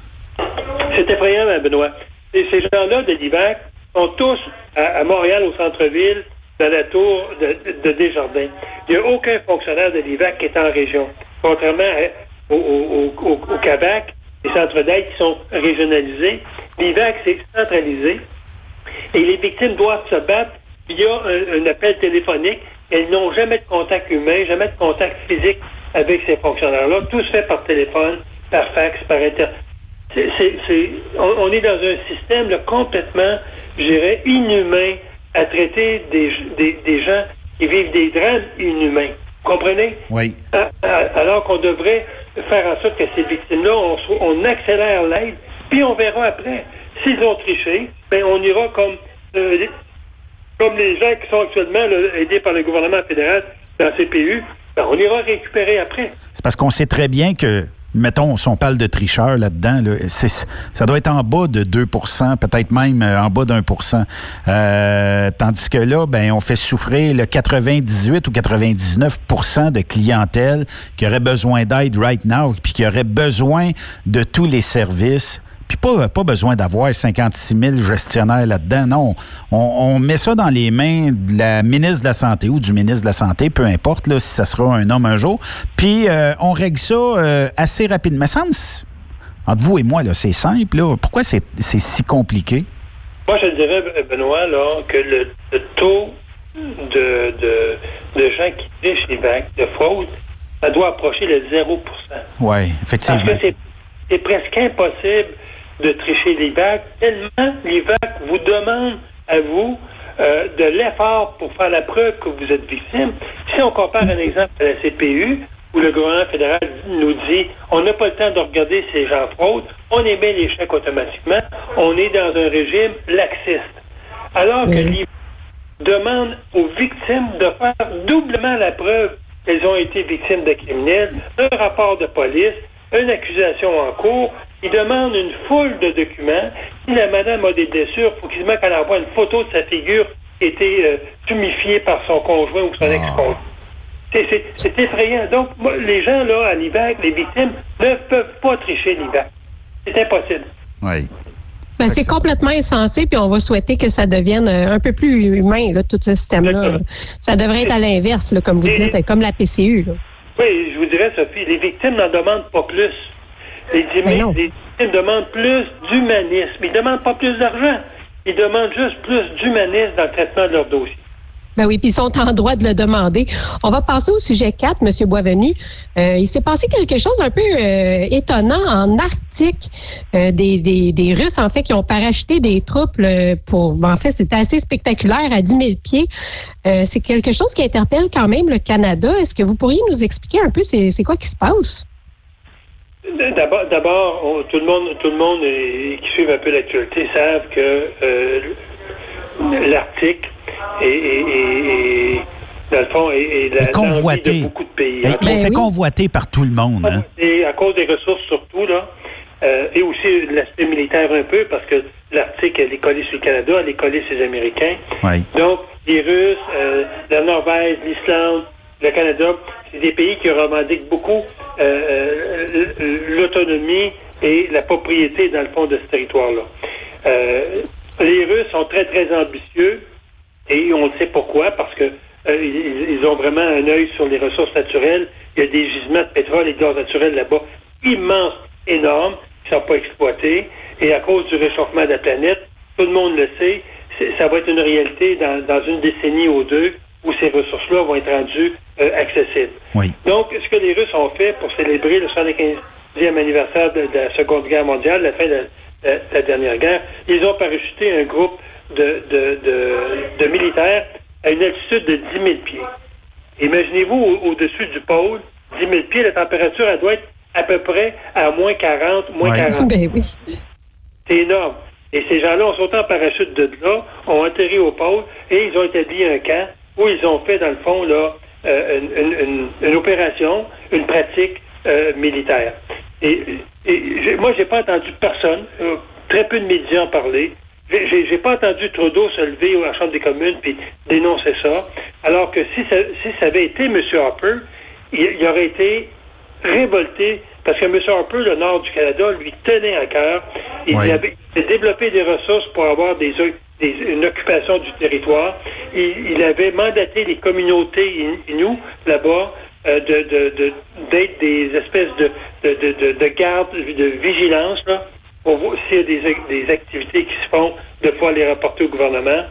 Speaker 9: C'est effrayant, Benoît. Et ces gens-là de l'IVAC sont tous à, Montréal, au centre-ville, dans la tour de, Desjardins. Il n'y a aucun fonctionnaire de l'IVAC qui est en région. Contrairement au, au, les centres d'aide sont régionalisés, l'IVAC, c'est centralisé. Et les victimes doivent se battre via un, un appel téléphonique. Elles n'ont jamais de contact humain, jamais de contact physique avec ces fonctionnaires-là. Tout se fait par téléphone, par fax, par Internet c'est, on, est dans un système complètement, je dirais, inhumain à traiter des, des, gens qui vivent des drames inhumains. Vous comprenez?
Speaker 7: Oui.
Speaker 9: alors qu'on devrait faire en sorte que ces victimes-là, on, accélère l'aide, puis on verra après. S'ils ont triché, ben on ira comme, euh, comme les gens qui sont actuellement aidés par le gouvernement fédéral dans ces PU, ben on ira récupérer après.
Speaker 7: C'est parce qu'on sait très bien que mettons, si on parle de tricheurs là-dedans, ça doit être en bas de 2% peut-être même euh, en bas d'un. Euh, tandis que là, ben, on fait souffrir le 98 ou 99% de clientèle qui aurait besoin d'aide right now, puis qui aurait besoin de tous les services Puis pas, pas besoin d'avoir 56 000 gestionnaires là-dedans. Non, on, on, met ça dans les mains de la ministre de la Santé ou du ministre de la Santé, peu importe là, si ça sera un homme un jour. Puis euh, on règle ça euh, assez rapidement. Ça me semble, entre vous et moi, là, c'est simple. Là. Pourquoi c'est, c'est si compliqué?
Speaker 9: Moi, je dirais, Benoît, là, que le, le taux de, de, de, gens qui trichent les vagues de fraude, ça doit approcher le 0%
Speaker 7: Oui, effectivement.
Speaker 9: Parce que c'est presque impossible de tricher vagues, tellement vagues vous demandent à vous euh, de l'effort pour faire la preuve que vous êtes victime. Si on compare un exemple à la CPU, où le gouvernement fédéral nous dit on n'a pas le temps de regarder ces gens fraude, on émet les chèques automatiquement, on est dans un régime laxiste. Alors que les demande aux victimes de faire doublement la preuve qu'elles ont été victimes de criminels, un rapport de police, une accusation en cours. Il demande une foule de documents. Si la madame a des blessures, il faut qu'il qu'elle envoie une photo de sa figure qui a été euh, tumifiée par son conjoint ou son ex-conjoint. C'est effrayant. Donc, les gens, là, à l'IVAC, les victimes, ne peuvent pas tricher l'IVAC. C'est impossible.
Speaker 7: Oui.
Speaker 8: Ben, c'est complètement insensé, puis on va souhaiter que ça devienne euh, un peu plus humain, là, tout ce système-là. Ça devrait être à l'inverse, comme vous dites, comme la PCU. Là.
Speaker 9: Oui, je vous dirais, Sophie, les victimes n'en demandent pas plus. Les, les victimes demandent plus d'humanisme. Ils ne demandent pas plus d'argent. Ils demandent juste plus d'humanisme dans le traitement de leur dossier.
Speaker 8: Ben oui, puis ils sont en droit de le demander. On va passer au sujet 4, M. Boisvenu. Euh, il s'est passé quelque chose un peu euh, étonnant en Arctique. Euh, des, des, des, Russes, en fait, qui ont parachuté des troupes pour... Ben, en fait, c'était assez spectaculaire à 10 000 pieds. c'est quelque chose qui interpelle quand même le Canada. Est-ce que vous pourriez nous expliquer un peu c'est quoi qui se passe?
Speaker 9: D'abord, d'abord, tout le monde, tout le monde qui suit un peu l'actualité savent que l'Arctique et, dans le fond, et, la,
Speaker 7: convoité.
Speaker 9: de beaucoup de pays.
Speaker 7: c'est convoité par tout le monde. Hein?
Speaker 9: Et à cause des ressources surtout, là, euh, et aussi l'aspect militaire un peu, parce que l'Arctique, elle est collée sur le Canada, elle est collée sur les Américains. Donc, les Russes, euh, la Norvège, l'Islande, le Canada, c'est des pays qui revendiquent beaucoup euh, l'autonomie et la propriété, dans le fond, de ce territoire-là. les Russes sont très, très ambitieux. Et on le sait pourquoi, parce que euh, ils, ont vraiment un œil sur les ressources naturelles. Il y a des gisements de pétrole et de gaz naturel là-bas immenses, énormes, qui ne sont pas exploités. Et à cause du réchauffement de la planète, tout le monde le sait, ça va être une réalité dans, une décennie ou deux où ces ressources-là vont être rendues euh, accessibles. Donc, ce que les Russes ont fait pour célébrer le 75e anniversaire de, la Seconde Guerre mondiale, la fin de la dernière guerre, ils ont parachuté un groupe de, de, de, de militaires à une altitude de 10 000 pieds. Imaginez-vous au-dessus du pôle, 10 000 pieds, la température, elle doit être à peu près à moins 40, moins 40.
Speaker 8: Ben oui.
Speaker 9: C'est énorme. Et ces gens-là ont sauté en parachute de là, ont atterri au pôle et ils ont établi un camp où ils ont fait, dans le fond, là, euh, une, une, opération, une pratique euh, militaire. Et, et moi, j'ai pas entendu personne, euh, très peu de médias en parler. J'ai pas entendu Trudeau se lever à la Chambre des communes puis dénoncer ça. Alors que si ça, si ça avait été M. Harper, il, aurait été révolté parce que M. Harper, le nord du Canada, lui tenait à cœur. Il avait développé des ressources pour avoir des, une occupation du territoire. Il, avait mandaté les communautés inues là-bas euh, d'être des espèces de, de, de, de garde, de vigilance, là, s'il y a des, activités qui se font, de pouvoir les rapporter au gouvernement.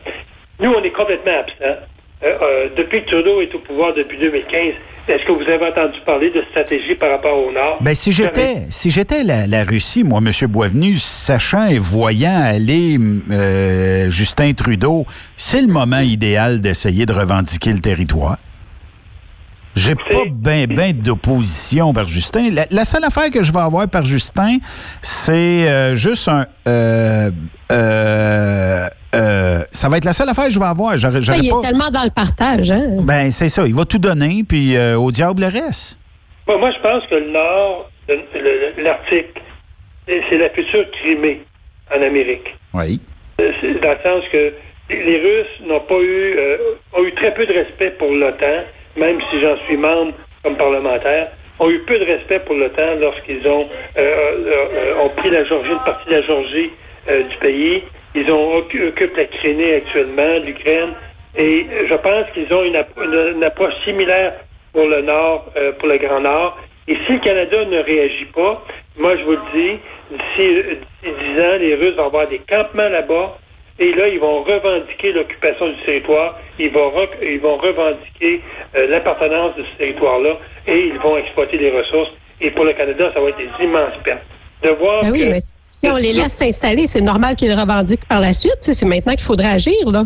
Speaker 9: Nous, on est complètement absents. Euh, euh, depuis que Trudeau est au pouvoir depuis 2015, est-ce que vous avez entendu parler de stratégie par rapport au Nord?
Speaker 7: Ben, si j'étais si j'étais la, Russie, moi, M. Boisvenu, sachant et voyant aller euh, Justin Trudeau, c'est le moment idéal d'essayer de revendiquer le territoire. J'ai pas bien ben d'opposition par Justin. La, seule affaire que je vais avoir par Justin, c'est euh, juste un... Euh, euh, ça va être la seule affaire que je vais avoir.
Speaker 8: il est tellement dans le partage. Hein?
Speaker 7: Ben, c'est ça. Il va tout donner, puis au diable le reste.
Speaker 9: moi, je pense que le Nord, l'Arctique, c'est la future Crimée en Amérique.
Speaker 7: Oui.
Speaker 9: Dans le sens que les Russes n'ont pas eu, ont eu très peu de respect pour l'OTAN même si j'en suis membre comme parlementaire, ont eu peu de respect pour l'OTAN lorsqu'ils ont, euh, euh, ont pris la Georgie, une partie de la Georgie du pays. Ils ont occupé la Crimée actuellement, l'Ukraine. Et je pense qu'ils ont une, approche similaire pour le Nord, pour le Grand Nord. Et si le Canada ne réagit pas, moi je vous le dis, d'ici 10 ans, les Russes vont avoir des campements là-bas. Et là, ils vont revendiquer l'occupation du territoire, ils vont, ils vont revendiquer euh, l'appartenance de ce territoire-là et ils vont exploiter les ressources. Et pour le Canada, ça va être des immenses pertes. De voir
Speaker 8: ben oui, mais si on les laisse s'installer, c'est normal qu'ils revendiquent par la suite. C'est maintenant qu'il faudrait agir, là.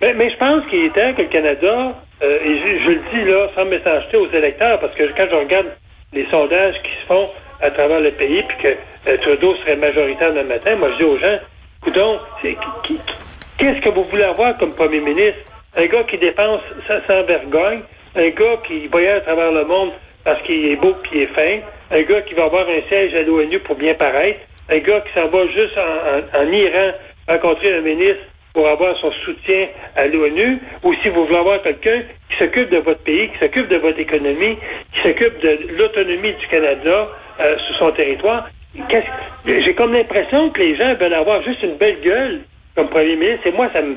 Speaker 9: Mais, mais je pense qu'il est temps que le Canada, euh, et je, le dis là, sans méchanceté aux électeurs, parce que quand je regarde les sondages qui se font à travers le pays, puis que euh, Trudeau serait majoritaire le matin, moi je dis aux gens, Coudon, qu'est-ce que vous voulez avoir comme premier ministre? Un gars qui dépense sans vergogne, un gars qui voyage à travers le monde parce qu'il est beau et est fin, un gars qui va avoir un siège à l'ONU pour bien paraître, un gars qui s'en va juste en, Iran rencontrer un ministre pour avoir son soutien à l'ONU, ou si vous voulez avoir quelqu'un qui s'occupe de votre pays, qui s'occupe de votre économie, qui s'occupe de l'autonomie du Canada euh, sur son territoire, j'ai comme l'impression que les gens veulent avoir juste une belle gueule comme premier ministre. Et moi, ça me,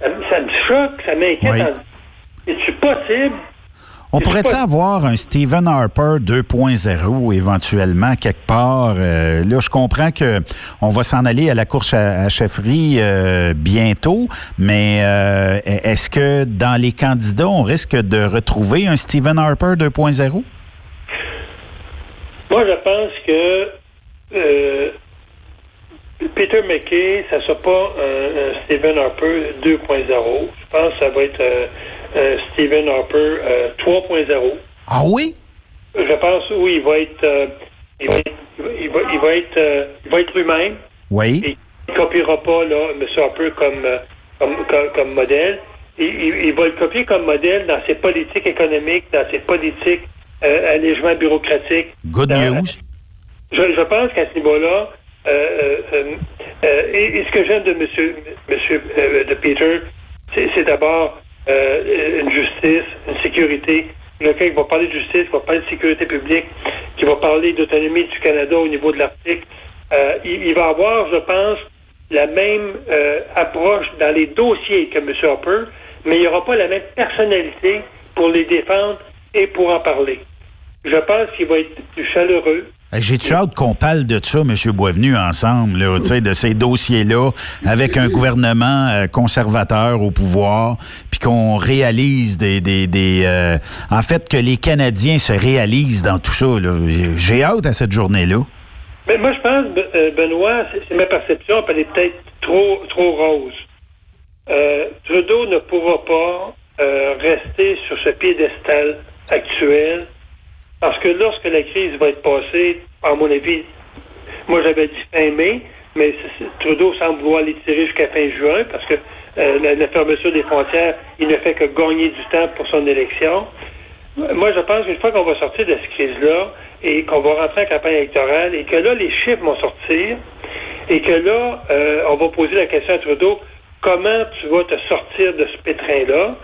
Speaker 9: ça me, choque, ça m'inquiète. C'est possible.
Speaker 7: On pourrait-il avoir un Stephen Harper 2.0 éventuellement quelque part? Euh, là, je comprends que on va s'en aller à la course à, chefferie euh, bientôt, mais euh, est-ce que dans les candidats, on risque de retrouver un Stephen Harper 2.0?
Speaker 9: Moi, je pense que Peter McKay, ça ne sera pas un, Stephen Harper 2.0. Je pense que ça va être un, Stephen Harper 3.0.
Speaker 7: Ah oui?
Speaker 9: Je pense, oui, il va être, euh, il va il va, il va être, euh, il va être humain.
Speaker 7: Oui.
Speaker 9: il ne copiera pas là, M. Harper comme, comme, comme, modèle. Il, il, va le copier comme modèle dans ses politiques économiques, dans ses politiques allègements bureaucratiques.
Speaker 7: Good news.
Speaker 9: Je, pense qu'à ce niveau-là, euh, euh, euh, et, ce que j'aime de Monsieur, Monsieur de Peter, c'est d'abord une justice, une sécurité. Qui va parler de justice, qui va parler de sécurité publique, qui va parler d'autonomie du Canada au niveau de l'Arctique. Il, il, va avoir, je pense, la même approche dans les dossiers que M. Hopper, mais il n'y aura pas la même personnalité pour les défendre et pour en parler. Je pense qu'il va être plus chaleureux,
Speaker 7: j'ai-tu hâte qu'on parle de ça, M. Boisvenu, ensemble, de ces dossiers-là, avec un gouvernement euh, conservateur au pouvoir, puis qu'on réalise des... des, des euh, en fait, que les Canadiens se réalisent dans tout ça. J'ai hâte à cette journée-là.
Speaker 9: Mais moi, je pense, euh, Benoît, c'est ma perception, elle est peut-être trop, trop rose. Trudeau ne pourra pas rester sur ce piédestal actuel parce que lorsque la crise va être passée, à mon avis, moi j'avais dit fin mai, mais Trudeau semble vouloir l'étirer jusqu'à fin juin parce que euh, la, fermeture des frontières, il ne fait que gagner du temps pour son élection. Moi, je pense qu'une fois qu'on va sortir de cette crise-là et qu'on va rentrer en campagne électorale et que là, les chiffres vont sortir et que là, euh, on va poser la question à Trudeau, comment tu vas te sortir de ce pétrin-là,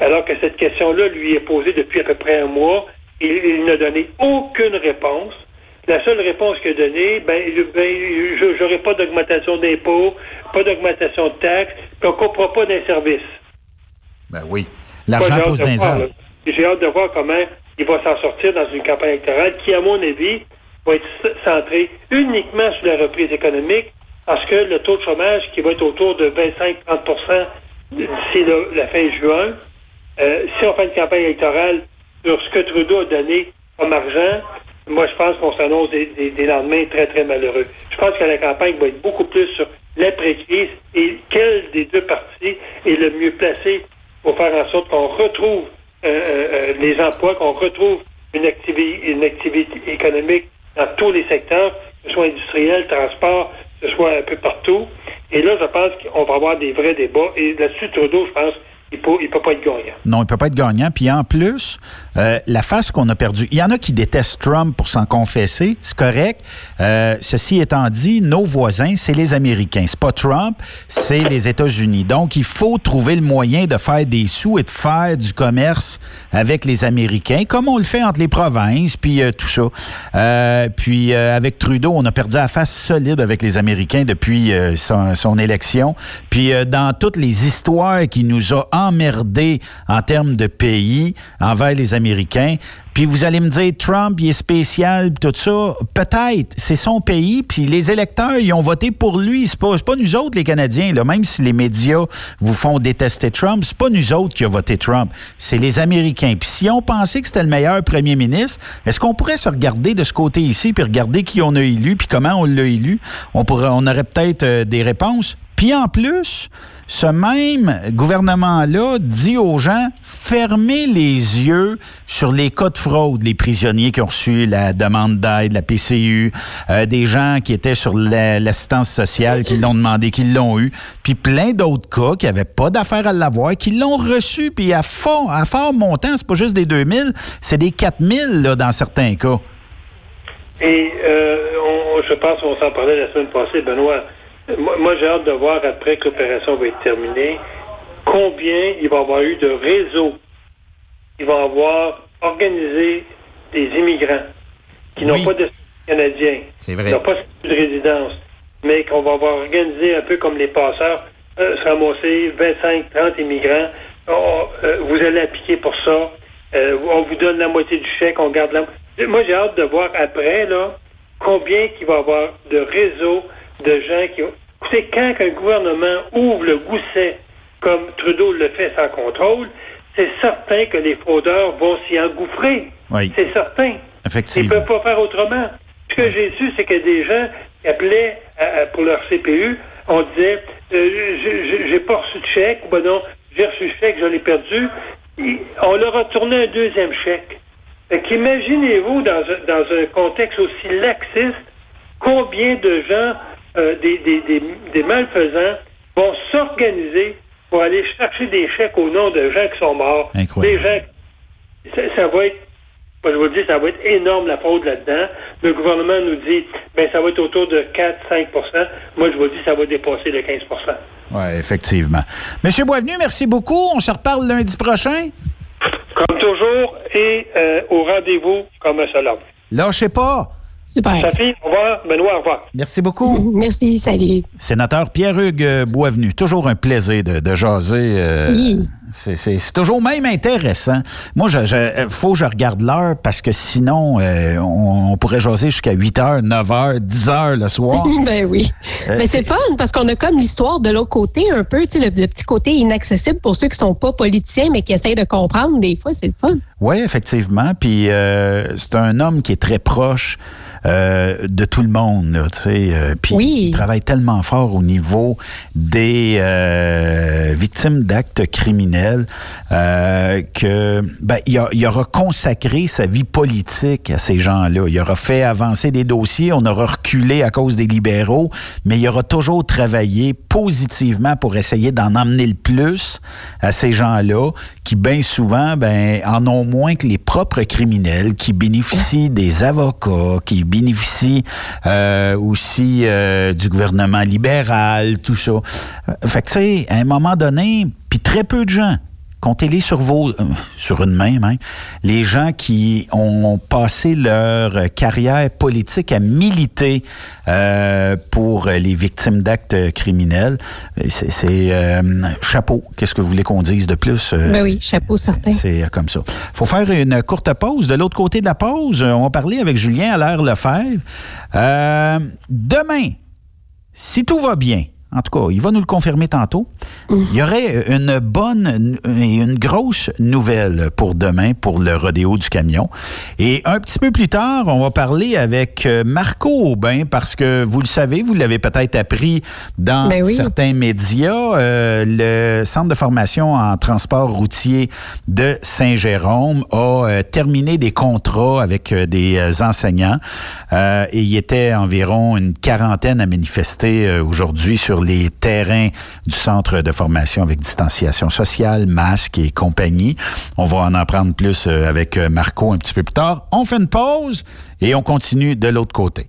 Speaker 9: alors que cette question-là lui est posée depuis à peu près un mois il, n'a donné aucune réponse. La seule réponse qu'il a donnée, ben, ben je n'aurai pas d'augmentation d'impôts, pas d'augmentation de taxes, puis on ne comprend pas d'un service.
Speaker 7: Ben oui. L'argent pose des
Speaker 9: J'ai hâte de voir comment il va s'en sortir dans une campagne électorale qui, à mon avis, va être centrée uniquement sur la reprise économique, parce que le taux de chômage qui va être autour de 25-30% d'ici la, fin juin, euh, si on fait une campagne électorale sur ce que Trudeau a donné comme argent, moi, je pense qu'on s'annonce des, lendemains très, très malheureux. Je pense que la campagne va être beaucoup plus sur l'après-crise et quel des deux partis est le mieux placé pour faire en sorte qu'on retrouve euh, euh, euh, les emplois, qu'on retrouve une activité, économique dans tous les secteurs, que ce soit industriel, transport, que ce soit un peu partout. Et là, je pense qu'on va avoir des vrais débats. Et là-dessus, Trudeau, je pense, il ne peut, pas être gagnant.
Speaker 7: Non, il ne peut pas être gagnant. Puis en plus, euh, la face qu'on a perdue. Il y en a qui détestent Trump pour s'en confesser, c'est correct. Euh, ceci étant dit, nos voisins, c'est les Américains. C'est pas Trump, c'est les États-Unis. Donc, il faut trouver le moyen de faire des sous et de faire du commerce avec les Américains, comme on le fait entre les provinces, puis euh, tout ça. puis avec Trudeau, on a perdu la face solide avec les Américains depuis son, son, élection. Puis dans toutes les histoires qui nous a emmerdés en termes de pays envers les Américains. Puis vous allez me dire, Trump, il est spécial, tout ça. Peut-être, c'est son pays, puis les électeurs, ils ont voté pour lui. C'est pas, pas nous autres, les Canadiens, là. même si les médias vous font détester Trump, c'est pas nous autres qui avons voté Trump, c'est les Américains. Puis si on pensait que c'était le meilleur premier ministre, est-ce qu'on pourrait se regarder de ce côté ici, puis regarder qui on a élu, puis comment on l'a élu? On, pourrait, on aurait peut-être euh, des réponses. Puis en plus, ce même gouvernement-là dit aux gens fermez les yeux sur les cas de fraude, les prisonniers qui ont reçu la demande d'aide, la PCU, euh, des gens qui étaient sur l'assistance sociale, qui l'ont demandé, qui l'ont eu, puis plein d'autres cas qui n'avaient pas d'affaires à l'avoir, qui l'ont reçu, puis à fort, à fort montant, c'est pas juste des 2000, c'est des 4000 là, dans certains cas.
Speaker 9: Et euh, je pense qu'on s'en parlait la semaine passée, Benoît. Moi, j'ai hâte de voir, après que l'opération va être terminée, combien il va y avoir eu de réseaux qui vont avoir organisé des immigrants qui n'ont pas de canadien, qui n'ont pas de résidence, mais qu'on va avoir organisé un peu comme les passeurs, euh, se ramasser 25, 30 immigrants. Euh, vous allez appliquer pour ça. Euh, on vous donne la moitié du chèque, on garde la. Moi, j'ai hâte de voir après, là, combien il va y avoir de réseaux de gens qui ont... Écoutez, quand un gouvernement ouvre le gousset comme Trudeau le fait sans contrôle, c'est certain que les fraudeurs vont s'y engouffrer.
Speaker 7: Oui.
Speaker 9: C'est certain.
Speaker 7: Effectivement.
Speaker 9: Ils ne peuvent pas faire autrement. Ce que j'ai su, c'est que des gens qui appelaient pour leur CPU, on disait euh, j'ai pas reçu de chèque, ou ben non, j'ai reçu le chèque, je l'ai perdu. on leur a tourné un deuxième chèque. Fait qu'imaginez-vous, dans, dans un contexte aussi laxiste, combien de gens euh, des, des, des, malfaisants vont s'organiser pour aller chercher des chèques au nom de gens qui sont morts.
Speaker 7: Incroyable.
Speaker 9: Des gens, ça, va être, moi je vous dis, ça va être énorme la fraude là-dedans. Le gouvernement nous dit, ben ça va être autour de 4-5% Moi je vous dis, ça va dépasser les 15%
Speaker 7: Oui, effectivement. Monsieur Boisvenu, merci beaucoup. On se reparle lundi prochain.
Speaker 9: Comme toujours, et euh, au rendez-vous comme un seul homme.
Speaker 7: Lâchez pas.
Speaker 8: Super.
Speaker 9: Sophie, au revoir. Benoît, au revoir.
Speaker 7: Merci beaucoup.
Speaker 8: Merci, salut.
Speaker 7: Sénateur Pierre-Hugues Boisvenu, toujours un plaisir de, de jaser. Euh,
Speaker 8: oui.
Speaker 7: C'est toujours même intéressant. Moi, il euh, faut que je regarde l'heure parce que sinon, euh, on, pourrait jaser jusqu'à 8 h, 9 h, 10 h le soir.
Speaker 8: ben oui. Mais c'est fun parce qu'on a comme l'histoire de l'autre côté un peu, le, le petit côté inaccessible pour ceux qui sont pas politiciens mais qui essayent de comprendre. Des fois, c'est le fun.
Speaker 7: Oui, effectivement. Puis c'est un homme qui est très proche euh, de tout le monde. Euh, puis il travaille tellement fort au niveau des euh, victimes d'actes criminels que ben, il, a, il, aura consacré sa vie politique à ces gens-là. Il aura fait avancer des dossiers, on aura reculé à cause des libéraux, mais il aura toujours travaillé positivement pour essayer d'en emmener le plus à ces gens-là qui bien souvent ben, en ont moins que les propres criminels, qui bénéficient des avocats, qui bénéficient euh, aussi euh, du gouvernement libéral, tout ça. Fait que à un moment donné, puis très peu de gens comptez-les sur vos, euh, sur une main même, les gens qui ont passé leur carrière politique à militer euh, pour les victimes d'actes criminels. C'est euh, chapeau. Qu'est-ce que vous voulez qu'on dise de plus?
Speaker 8: Ben oui, chapeau certain.
Speaker 7: C'est comme ça. faut faire une courte pause. De l'autre côté de la pause, on va parler avec Julien Allaire Lefebvre. demain, si tout va bien, en tout cas, il va nous le confirmer tantôt. Il y aurait une bonne et une grosse nouvelle pour demain pour le rodéo du camion. Et un petit peu plus tard, on va parler avec euh, Marco Aubin parce que vous le savez, vous l'avez peut-être appris dans
Speaker 8: ben
Speaker 7: certains médias, euh, le centre de formation en transport routier de Saint-Jérôme a euh, terminé des contrats avec des enseignants et il y était environ une quarantaine à manifester aujourd'hui sur les terrains du centre de formation avec distanciation sociale, masque et compagnie. On va en apprendre plus euh, avec euh, Marco un petit peu plus tard. On fait une pause et on continue de l'autre côté.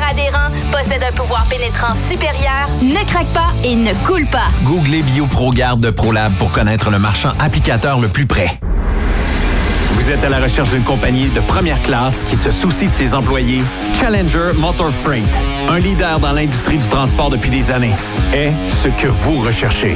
Speaker 10: adhérent, possède un pouvoir pénétrant supérieur, ne craque pas et ne coule pas.
Speaker 1: Googlez BioProGarde de ProLab pour connaître le marchand applicateur le plus près. Vous êtes à la recherche d'une compagnie de première classe qui se soucie de ses employés? Challenger Motor Freight, un leader dans l'industrie du transport depuis des années, est ce que vous recherchez.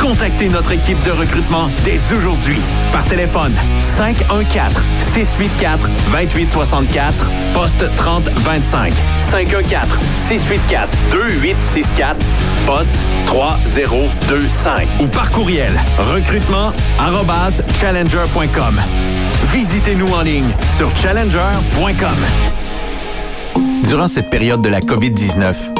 Speaker 1: Contactez notre équipe de recrutement dès aujourd'hui par téléphone 514 684 2864 poste 3025 514 684 2864 poste 3025 ou par courriel recrutement arobase challenger.com. Visitez-nous en ligne sur challenger.com. Durant cette période de la COVID-19,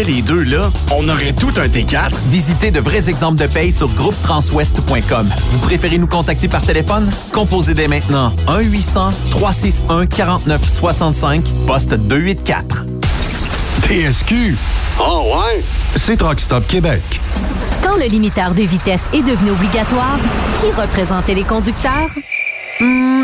Speaker 5: les deux, là, on aurait tout un T4.
Speaker 1: Visitez de vrais exemples de paye sur groupetranswest.com. Vous préférez nous contacter par téléphone? Composez dès maintenant 1-800-361-4965, poste 284.
Speaker 6: TSQ. Oh ouais? C'est Truck Stop Québec.
Speaker 3: Quand le limiteur de vitesse est devenu obligatoire, qui représentait les conducteurs? Hmm,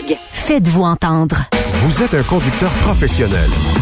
Speaker 3: Faites-vous entendre.
Speaker 6: Vous êtes un conducteur professionnel.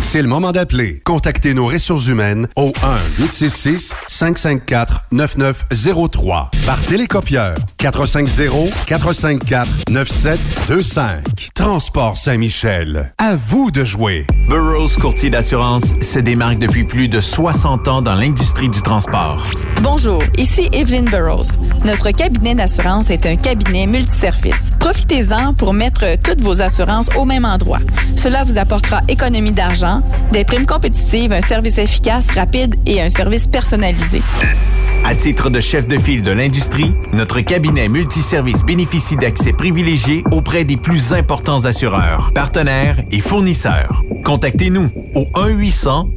Speaker 6: C'est le moment d'appeler. Contactez nos ressources humaines au 1-866-554-9903 par télécopieur 450-454-9725. Transport Saint-Michel. À vous de jouer.
Speaker 1: Burroughs Courtier d'assurance se démarque depuis plus de 60 ans dans l'industrie du transport.
Speaker 11: Bonjour, ici Evelyn Burroughs. Notre cabinet d'assurance est un cabinet multiservice. Profitez-en pour mettre toutes vos assurances au même endroit. Cela vous apportera économie d'argent, des primes compétitives, un service efficace, rapide et un service personnalisé.
Speaker 1: À titre de chef de file de l'industrie, notre cabinet multiservice bénéficie d'accès privilégié auprès des plus importants assureurs, partenaires et fournisseurs. Contactez-nous au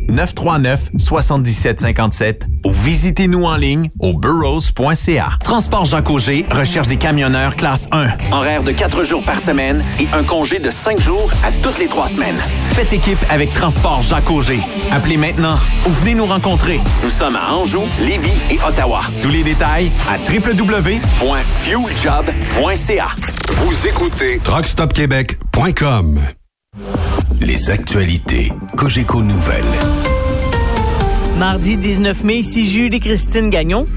Speaker 1: 1-800-939-7757 ou visitez-nous en ligne au burrows.ca. Transport Jacques Auger recherche des camionneurs classe 1, horaire de 4 jours par semaine et un congé de 5 jours à toutes les 3 semaines. Faites équipe avec Transport Jacques Auger. Appelez maintenant ou venez nous rencontrer. Nous sommes à Anjou, Lévis et Ottawa. Tous les détails à www.fueljob.ca.
Speaker 6: Vous écoutez TruckStopQuébec.com.
Speaker 12: Les actualités Cogeco Nouvelles.
Speaker 13: Mardi 19 mai, ici Jules et Christine Gagnon.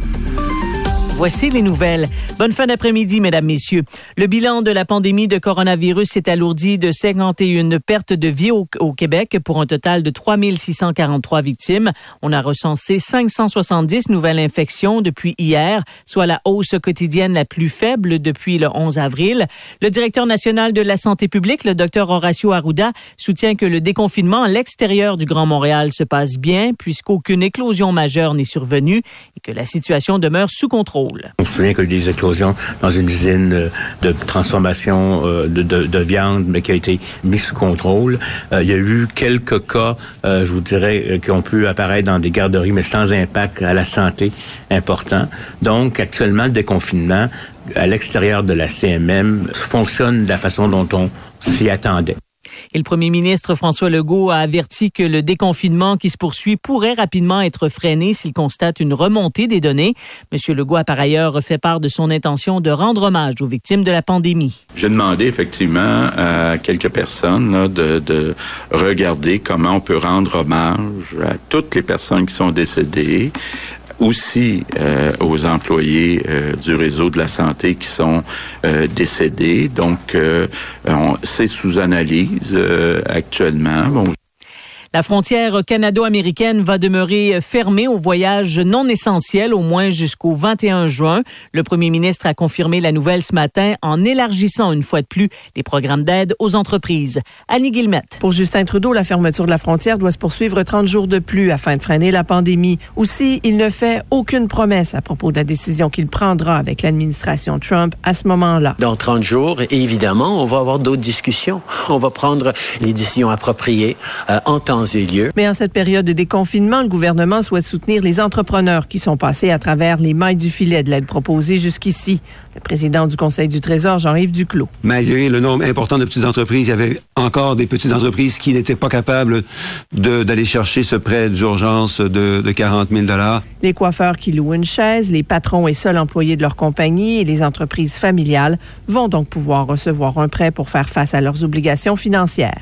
Speaker 13: Voici les nouvelles. Bonne fin d'après-midi, mesdames, messieurs. Le bilan de la pandémie de coronavirus s'est alourdi de 51 pertes de vie au, Québec pour un total de 3643 victimes. On a recensé 570 nouvelles infections depuis hier, soit la hausse quotidienne la plus faible depuis le 11 avril. Le directeur national de la santé publique, le docteur Horacio Arruda, soutient que le déconfinement à l'extérieur du Grand Montréal se passe bien puisqu'aucune éclosion majeure n'est survenue et que la situation demeure sous contrôle.
Speaker 14: On se souvient qu'il y a eu des explosions dans une usine de transformation de, de, de, viande, mais qui a été mise sous contrôle. Euh, il y a eu quelques cas, euh, je vous dirais, qui ont pu apparaître dans des garderies, mais sans impact à la santé important. Donc, actuellement, le déconfinement à l'extérieur de la CMM fonctionne de la façon dont on s'y attendait.
Speaker 13: Et le premier ministre François Legault a averti que le déconfinement qui se poursuit pourrait rapidement être freiné s'il constate une remontée des données. Monsieur Legault a par ailleurs fait part de son intention de rendre hommage aux victimes de la pandémie.
Speaker 15: J'ai demandé effectivement à quelques personnes de regarder comment on peut rendre hommage à toutes les personnes qui sont décédées, aussi euh, aux employés euh, du réseau de la santé qui sont euh, décédés. Donc, c'est sous analyse actuellement. Bon,
Speaker 13: la frontière canado-américaine va demeurer fermée aux voyages non essentiels au moins jusqu'au 21 juin. Le premier ministre a confirmé la nouvelle ce matin en élargissant une fois de plus les programmes d'aide aux entreprises. Annie Guillemette.
Speaker 16: Pour Justin Trudeau, la fermeture de la frontière doit se poursuivre 30 jours de plus afin de freiner la pandémie. Aussi, il ne fait aucune promesse à propos de la décision qu'il prendra avec l'administration Trump à ce moment-là.
Speaker 17: Dans 30 jours, évidemment, on va avoir d'autres discussions. On va prendre les décisions appropriées euh, en temps
Speaker 16: mais en cette période de déconfinement, le gouvernement souhaite soutenir les entrepreneurs qui sont passés à travers les mailles du filet de l'aide proposée jusqu'ici. Le président du Conseil du Trésor, Jean-Yves Duclos.
Speaker 18: Malgré le nombre important de petites entreprises, il y avait encore des petites entreprises qui n'étaient pas capables d'aller chercher ce prêt d'urgence de, de 40 000
Speaker 16: Les coiffeurs qui louent une chaise, les patrons et seuls employés de leur compagnie et les entreprises familiales vont donc pouvoir recevoir un prêt pour faire face à leurs obligations financières.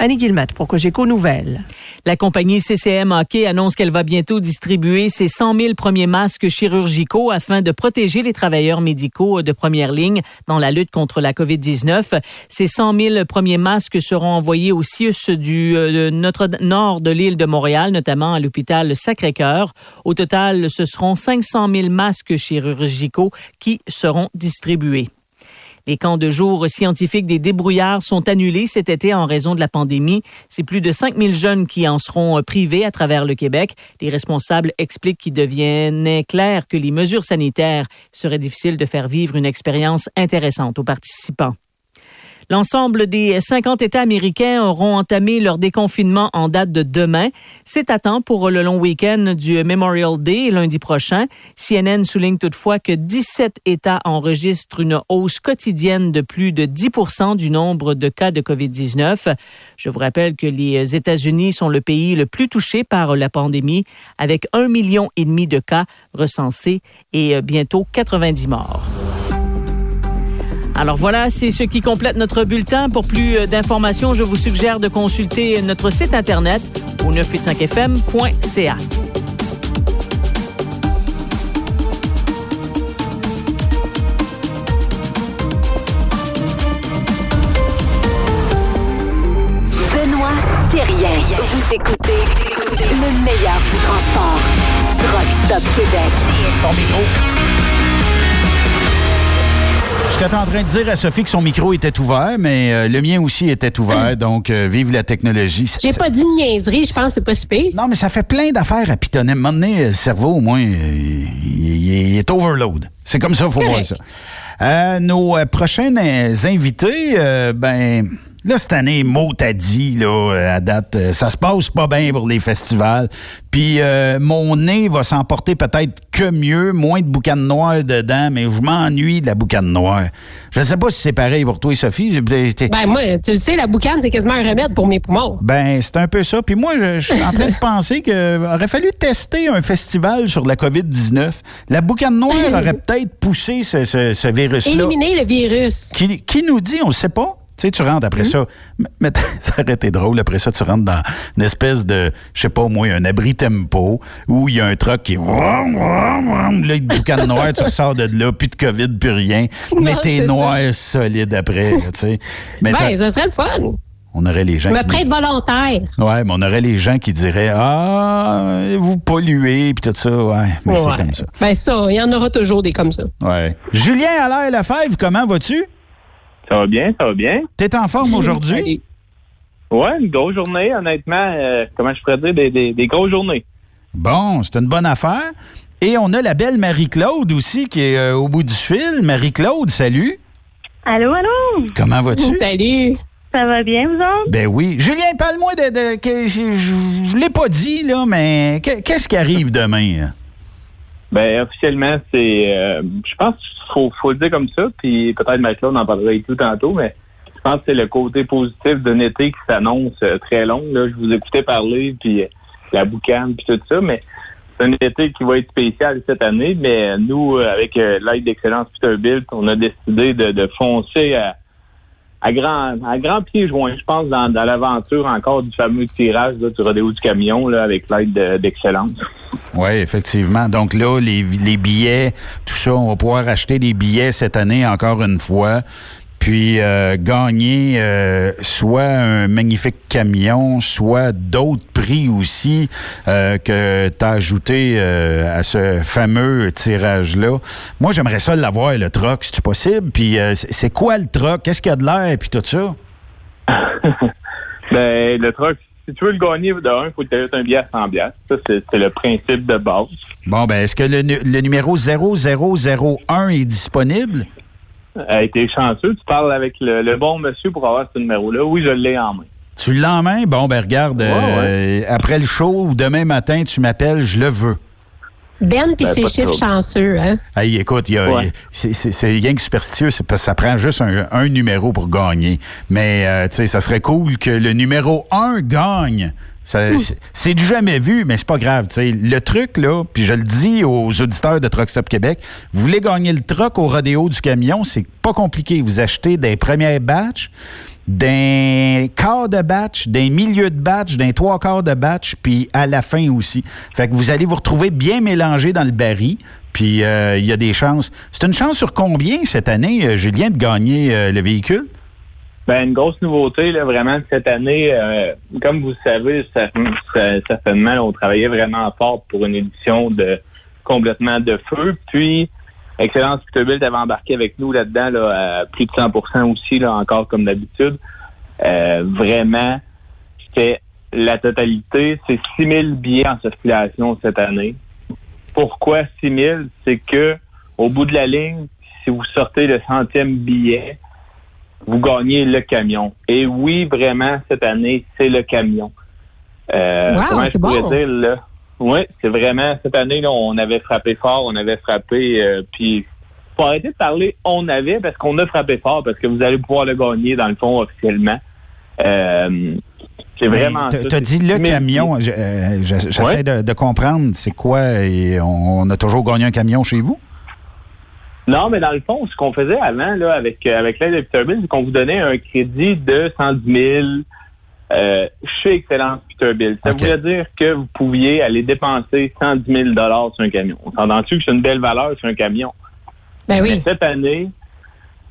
Speaker 16: Annie Guillemette pour Cogeco Nouvelles.
Speaker 13: La compagnie CCM Hockey annonce qu'elle va bientôt distribuer ses 100 000 premiers masques chirurgicaux afin de protéger les travailleurs médicaux de première ligne dans la lutte contre la COVID-19. Ces 100 000 premiers masques seront envoyés au CIUS du euh, nord de l'île de Montréal, notamment à l'hôpital Sacré-Cœur. Au total, ce seront 500 000 masques chirurgicaux qui seront distribués. Les camps de jour scientifiques des débrouillards sont annulés cet été en raison de la pandémie. C'est plus de 5000 jeunes qui en seront euh, privés à travers le Québec. Les responsables expliquent qu'il devenait clair que les mesures sanitaires seraient difficiles de faire vivre une expérience intéressante aux participants. L'ensemble des 50 États américains auront entamé leur déconfinement en date de demain. C'est à temps pour le long week-end du Memorial Day lundi prochain. CNN souligne toutefois que 17 États enregistrent une hausse quotidienne de plus de 10 du nombre de cas de COVID-19. Je vous rappelle que les États-Unis sont le pays le plus touché par la pandémie avec un million et demi de cas recensés et bientôt 90 morts. Alors voilà, c'est ce qui complète notre bulletin. Pour plus euh, d'informations, je vous suggère de consulter notre site Internet au 985fm.ca.
Speaker 3: Benoît Thérien. Vous écoutez le meilleur du transport. Truck Stop Québec.
Speaker 7: Son micro. J'étais en train de dire à Sophie que son micro était ouvert, mais euh, le mien aussi était ouvert, donc euh, vive la technologie.
Speaker 8: J'ai pas dit niaiserie, je pense c'est pas si pire.
Speaker 7: Non, mais ça fait plein d'affaires à pitonner. À un moment donné, le cerveau, au moins, euh, il, est overload. C'est comme ça, il faut voir ça. Euh, nos euh, prochains euh, invités, euh, ben... Là, cette année, mot t'a dit, là, euh, à date, euh, ça se passe pas bien pour les festivals. Puis euh, mon nez va s'emporter peut-être que mieux, moins de boucan noir dedans, mais je m'ennuie de la boucane noire. Je sais pas si c'est pareil pour toi, Sophie. J'ai- t'es-
Speaker 8: Ben moi, tu le sais, la boucane, c'est quasiment un remède pour mes poumons.
Speaker 7: Ben, c'est un peu ça. Puis moi, je, je suis en train de penser qu'il aurait fallu tester un festival sur la COVID-19. La boucane noire aurait peut-être poussé ce, ce- ce virus-là.
Speaker 8: Éliminer le virus.
Speaker 7: Qui, qui nous dit, on le sait pas. Tu sais, tu rentres après ça. Mais, ça aurait été drôle. Après ça, tu rentres dans une espèce de, je sais pas moi, un abri tempo où il y a un truck qui. Là, le boucan noir, tu ressors de là, plus de COVID, plus rien. Mais t'es noir solide après, tu sais. Mais
Speaker 8: Ben, ça serait le fun.
Speaker 7: on aurait les gens
Speaker 8: me
Speaker 7: qui
Speaker 8: prête volontaire.
Speaker 7: Ouais, mais on aurait les gens qui diraient Ah, vous polluez, puis tout ça. Ouais, mais c'est comme ça.
Speaker 8: Ben ça, il y en aura toujours des comme ça.
Speaker 7: Ouais. Julien Allaire Lefebvre, comment vas-tu?
Speaker 19: Ça va bien, ça va bien.
Speaker 7: T'es en forme aujourd'hui?
Speaker 19: Ouais, une grosse journée, honnêtement. euh, comment je pourrais dire, des, des, des grosses journées.
Speaker 7: Bon, c'est une bonne affaire. Et on a la belle Marie-Claude aussi qui est euh, au bout du fil. Marie-Claude, salut.
Speaker 20: Allô, allô?
Speaker 7: Comment vas-tu?
Speaker 8: Salut.
Speaker 20: Ça va bien, vous autres?
Speaker 7: Ben oui. Julien, parle-moi de. de- que je je- je l'ai pas dit, là, mais que- qu'est-ce qui arrive demain? hein?
Speaker 19: Ben, officiellement, c'est. euh, je pense qu'il faut, faut le dire comme ça, puis peut-être Marie-Claude en parlera tout tantôt, mais je pense que c'est le côté positif d'un été qui s'annonce euh, très long. Là, je vous écoutais parler, puis euh, la boucane, puis tout ça, mais c'est un été qui va être spécial cette année, mais nous, euh, avec l'aide d'Excellence Peterbilt, on a décidé de, de foncer à, à grand à grand pied joint, je pense, dans, dans l'aventure encore du fameux tirage là, du rodéo du camion là, avec l'aide de- d'Excellence.
Speaker 7: Oui, effectivement. Donc là, les, les billets, tout ça, on va pouvoir acheter des billets cette année encore une fois. Puis euh, gagner euh, soit un magnifique camion, soit d'autres prix aussi euh, que tu as ajouté euh, à ce fameux tirage-là. Moi, j'aimerais ça l'avoir, le troc, si c'est possible? Puis euh, c'est quoi le troc? Qu'est-ce qu'il y a de l'air? Puis tout ça?
Speaker 19: Ben, le truc, si tu veux le gagner de un, il faut que tu aies un billet à 100 piastres. Ça, c'est le principe de base.
Speaker 7: Bon, ben est-ce que le, nu- le numéro 0001 est disponible?
Speaker 19: A été chanceux, tu parles avec le, le bon monsieur pour avoir ce numéro-là. Oui, je l'ai en main.
Speaker 7: Tu l'as en main? Bon, ben regarde, euh, après le show ou demain matin, tu m'appelles, je le veux.
Speaker 8: Ben puis
Speaker 7: Ben,
Speaker 8: ses chiffres
Speaker 7: trouble.
Speaker 8: chanceux, hein?
Speaker 7: Hey, écoute, il y a-
Speaker 8: Ouais.
Speaker 7: c'est- rien que superstitieux, parce que ça prend juste un, un numéro pour gagner. Mais, euh, tu sais, ça serait cool que le numéro 1 gagne. Ça- c'est- C'est du jamais vu, mais c'est pas grave. tu sais. Le truc, là, puis je le dis aux auditeurs de Truck Stop Québec, vous voulez gagner le truck au rodéo du camion, c'est pas compliqué. Vous achetez des premières batchs, d'un quart de batch, d'un milieu de batch, d'un trois quarts de batch, puis à la fin aussi. Fait que vous allez vous retrouver bien mélangé dans le baril, puis euh, il y a des chances. C'est une chance sur combien cette année, euh, Julien, de gagner euh, le véhicule?
Speaker 19: Ben, une grosse nouveauté, là, vraiment, cette année, euh, comme vous savez, certainement, on travaillait vraiment fort pour une édition de complètement de feu. Puis, Excellence Peterbilt avait embarqué avec nous là-dedans, là, à plus de 100% aussi, là, encore comme d'habitude. Euh, vraiment, c'était la totalité. C'est 6 000 billets en circulation cette année. Pourquoi 6 000? C'est que, au bout de la ligne, si vous sortez le centième billet, vous gagnez le camion. Et oui, vraiment, cette année, c'est le camion. Euh,
Speaker 8: Wow,
Speaker 19: comment je
Speaker 8: c'est
Speaker 19: pourrais
Speaker 8: bon.
Speaker 19: dire, là? Oui, c'est vraiment, cette année, là, on avait frappé fort, on avait frappé, euh, puis faut arrêter de parler on avait, parce qu'on a frappé fort, parce que vous allez pouvoir le gagner, dans le fond, officiellement. Euh, c'est vraiment
Speaker 7: Tu as dit le
Speaker 19: 6 000
Speaker 7: camion. Je- euh, je- J'essaie
Speaker 19: Ouais.
Speaker 7: de, de comprendre c'est quoi et on, on a toujours gagné un camion chez vous?
Speaker 19: Non, mais dans le fond, ce qu'on faisait avant, là, avec, avec l'aide de Peterbilt, c'est qu'on vous donnait un crédit de 110 000 euh, chez Excellence Peterbilt. Ça voulait dire que vous pouviez aller dépenser 110 000 sur un camion. On s'entend-tu que c'est une belle valeur sur un camion?
Speaker 8: Ben oui.
Speaker 19: Mais cette année,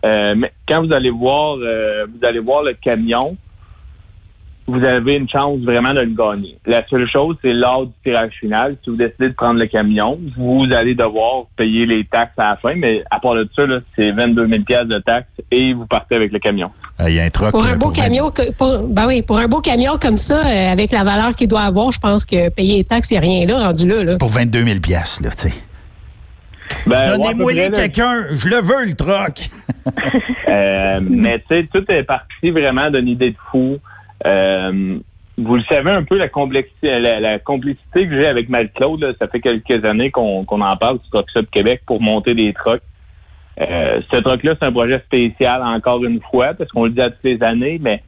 Speaker 19: euh, mais quand vous allez voir, euh, vous allez voir le camion, vous avez une chance vraiment de le gagner. La seule chose, c'est lors du tirage final. Si vous décidez de prendre le camion, vous allez devoir payer les taxes à la fin, mais à part de ça, là, c'est 22 000 piastres de taxes et vous partez avec le camion.
Speaker 7: Il y a un truc.
Speaker 8: Pour un beau camion, pour, ben oui, pour un beau camion comme ça, euh, avec la valeur qu'il doit avoir, je pense que payer les taxes, il n'y a rien là, rendu là. là.
Speaker 7: Pour 22 000 piastres, là, tu sais.
Speaker 19: Ben,
Speaker 7: Donnez-moi
Speaker 19: ouais, près, là.
Speaker 7: quelqu'un, je le veux, le troc.
Speaker 19: Euh, mais tu sais, tout est parti vraiment d'une idée de fou. Euh, vous le savez un peu la complexité, la, la complicité que j'ai avec Marie-Claude. Ça fait quelques années qu'on en parle du Truck Shop Québec pour monter des trucks. Euh, ce truc-là, c'est un projet spécial encore une fois, parce qu'on le dit à toutes les années, mais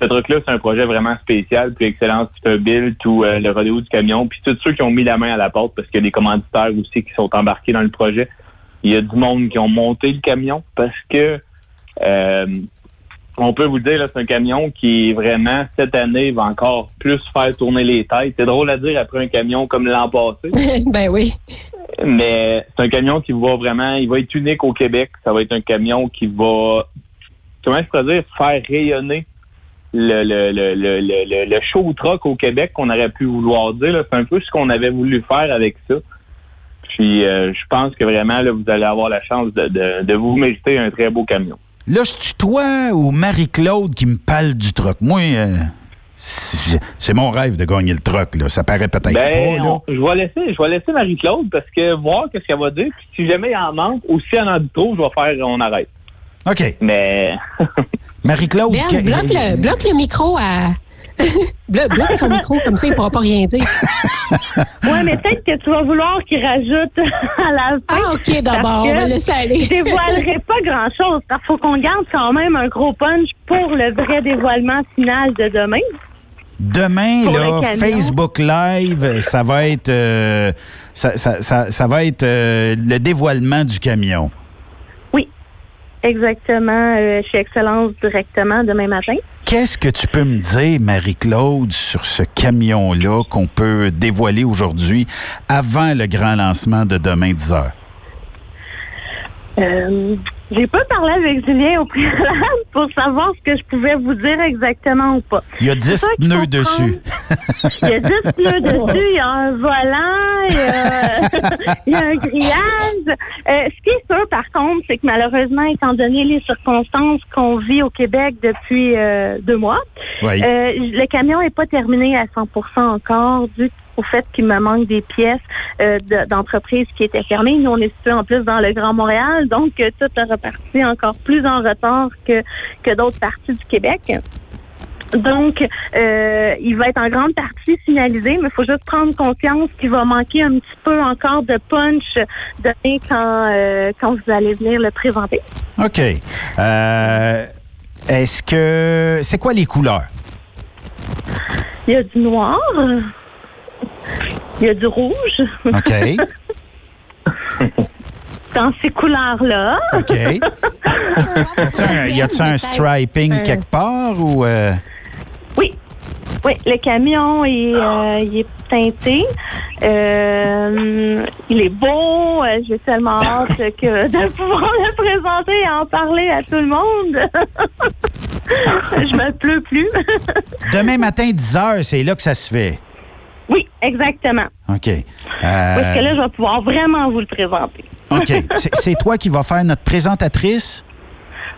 Speaker 19: ce truc-là, c'est un projet vraiment spécial, puis Excellence Peterbilt ou euh, le rodéo du camion, puis tous ceux qui ont mis la main à la porte, parce qu'il y a des commanditaires aussi qui sont embarqués dans le projet. Il y a du monde qui ont monté le camion parce que euh, on peut vous dire, là, c'est un camion qui vraiment, cette année, va encore plus faire tourner les têtes. C'est drôle à dire après un camion comme l'an passé.
Speaker 8: ben oui.
Speaker 19: Mais c'est un camion qui va vraiment, il va être unique au Québec. Ça va être un camion qui va, comment je pourrais dire, faire rayonner le, le, le, le, le, le- le show truck au Québec qu'on aurait pu vouloir dire. C'est un peu ce qu'on avait voulu faire avec ça. Puis euh, je pense que vraiment, là, vous allez avoir la chance de, de, de vous mériter un très beau camion.
Speaker 7: Là, c'est toi ou Marie-Claude qui me parle du troc. Moi, euh, c'est mon rêve de gagner le troc, là. Ça paraît peut-être
Speaker 19: Ben,
Speaker 7: pas, là.
Speaker 19: on- je vais laisser, je vais laisser Marie-Claude parce que voir qu'est-ce qu'elle va dire? Puis si jamais il en manque ou si elle en dit trop, je vais faire, on arrête.
Speaker 7: OK.
Speaker 19: Mais
Speaker 7: Marie-Claude,
Speaker 8: Ben,
Speaker 7: que-
Speaker 8: bloque, le, bloque le micro à. Blo- bloque son micro, comme ça, il ne pourra pas rien dire.
Speaker 20: Ouais, mais peut-être que tu vas vouloir qu'il rajoute à la fin.
Speaker 8: Ah, OK, d'abord, on va laisser aller.
Speaker 20: Je dévoilerai pas grand-chose, parce qu'il faut qu'on garde quand même un gros punch pour le vrai dévoilement final de demain.
Speaker 7: Demain, là. Facebook Live, ça va être, euh, ça, ça- ça- ça va être euh, le dévoilement du camion.
Speaker 20: Exactement, euh, chez Excellence directement demain matin.
Speaker 7: Qu'est-ce que tu peux me dire, Marie-Claude, sur ce camion-là qu'on peut dévoiler aujourd'hui avant le grand lancement de demain 10 heures?
Speaker 20: Euh, j'ai pas parlé avec Julien au préalable pour savoir ce que je pouvais vous dire exactement ou pas.
Speaker 7: Il y a 10
Speaker 20: C'est sûr qu'il
Speaker 7: pneus dessus.
Speaker 20: Il y a 10 pneus dessus, il y a un volant, il y a, il y a un grillage. Euh, ce qui est sûr, par contre, c'est que malheureusement, étant donné les circonstances qu'on vit au Québec depuis euh, deux mois,
Speaker 21: Oui.
Speaker 20: le camion n'est pas terminé à 100% encore au fait qu'il me manque des pièces euh, de- d'entreprises qui étaient fermées. Nous, on est situé en plus dans le Grand Montréal, donc euh, tout est reparti encore plus en retard que, que d'autres parties du Québec. Donc, euh, il va être en grande partie finalisé, mais il faut juste prendre conscience qu'il va manquer un petit peu encore de punch donné quand, euh, quand vous allez venir le présenter.
Speaker 7: OK. Euh, Est-ce que. C'est quoi les couleurs?
Speaker 20: Il y a du noir, il y a du rouge.
Speaker 7: OK.
Speaker 20: Dans ces couleurs-là.
Speaker 7: OK. Y a-tu un, striping
Speaker 20: Euh,
Speaker 7: quelque part ou. euh,
Speaker 20: Oui. Oui, le camion est, euh, il est teinté. Euh, il est beau. J'ai tellement hâte que de pouvoir le présenter et en parler à tout le monde. Je me pleure plus.
Speaker 7: Demain matin, 10 heures, c'est là que ça se fait.
Speaker 20: Oui, exactement.
Speaker 7: OK. Euh,
Speaker 20: Parce que là, je vais pouvoir vraiment vous le présenter.
Speaker 7: OK. C'est- C'est toi qui vas faire notre présentatrice?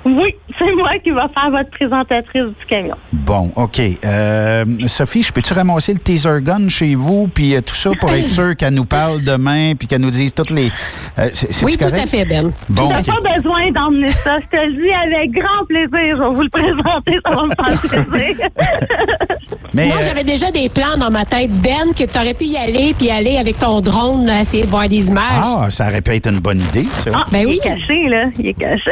Speaker 20: Oui, c'est moi qui va faire votre présentatrice du camion.
Speaker 7: Bon, OK. Euh, Sophie, je peux-tu ramasser le teaser gun chez vous, puis euh, tout ça, pour être sûr qu'elle nous parle demain, puis qu'elle nous dise toutes les... euh, c'est-
Speaker 8: Oui, tout
Speaker 7: correct?
Speaker 8: à fait, Ben.
Speaker 7: Bon,
Speaker 20: T'as
Speaker 7: OK.
Speaker 20: pas besoin d'emmener ça. Je te le dis avec grand plaisir. Je vais vous le présenter. Ça va me faire plaisir.
Speaker 7: Mais,
Speaker 8: Sinon,
Speaker 7: euh,
Speaker 8: j'avais déjà des plans dans ma tête, Ben, que tu aurais pu y aller, puis aller avec ton drone, là, essayer de voir des images.
Speaker 7: Ah, ça aurait pu être une bonne idée, ça.
Speaker 20: Ah,
Speaker 8: Ben
Speaker 20: il
Speaker 8: oui.
Speaker 20: est caché, là. Il est caché.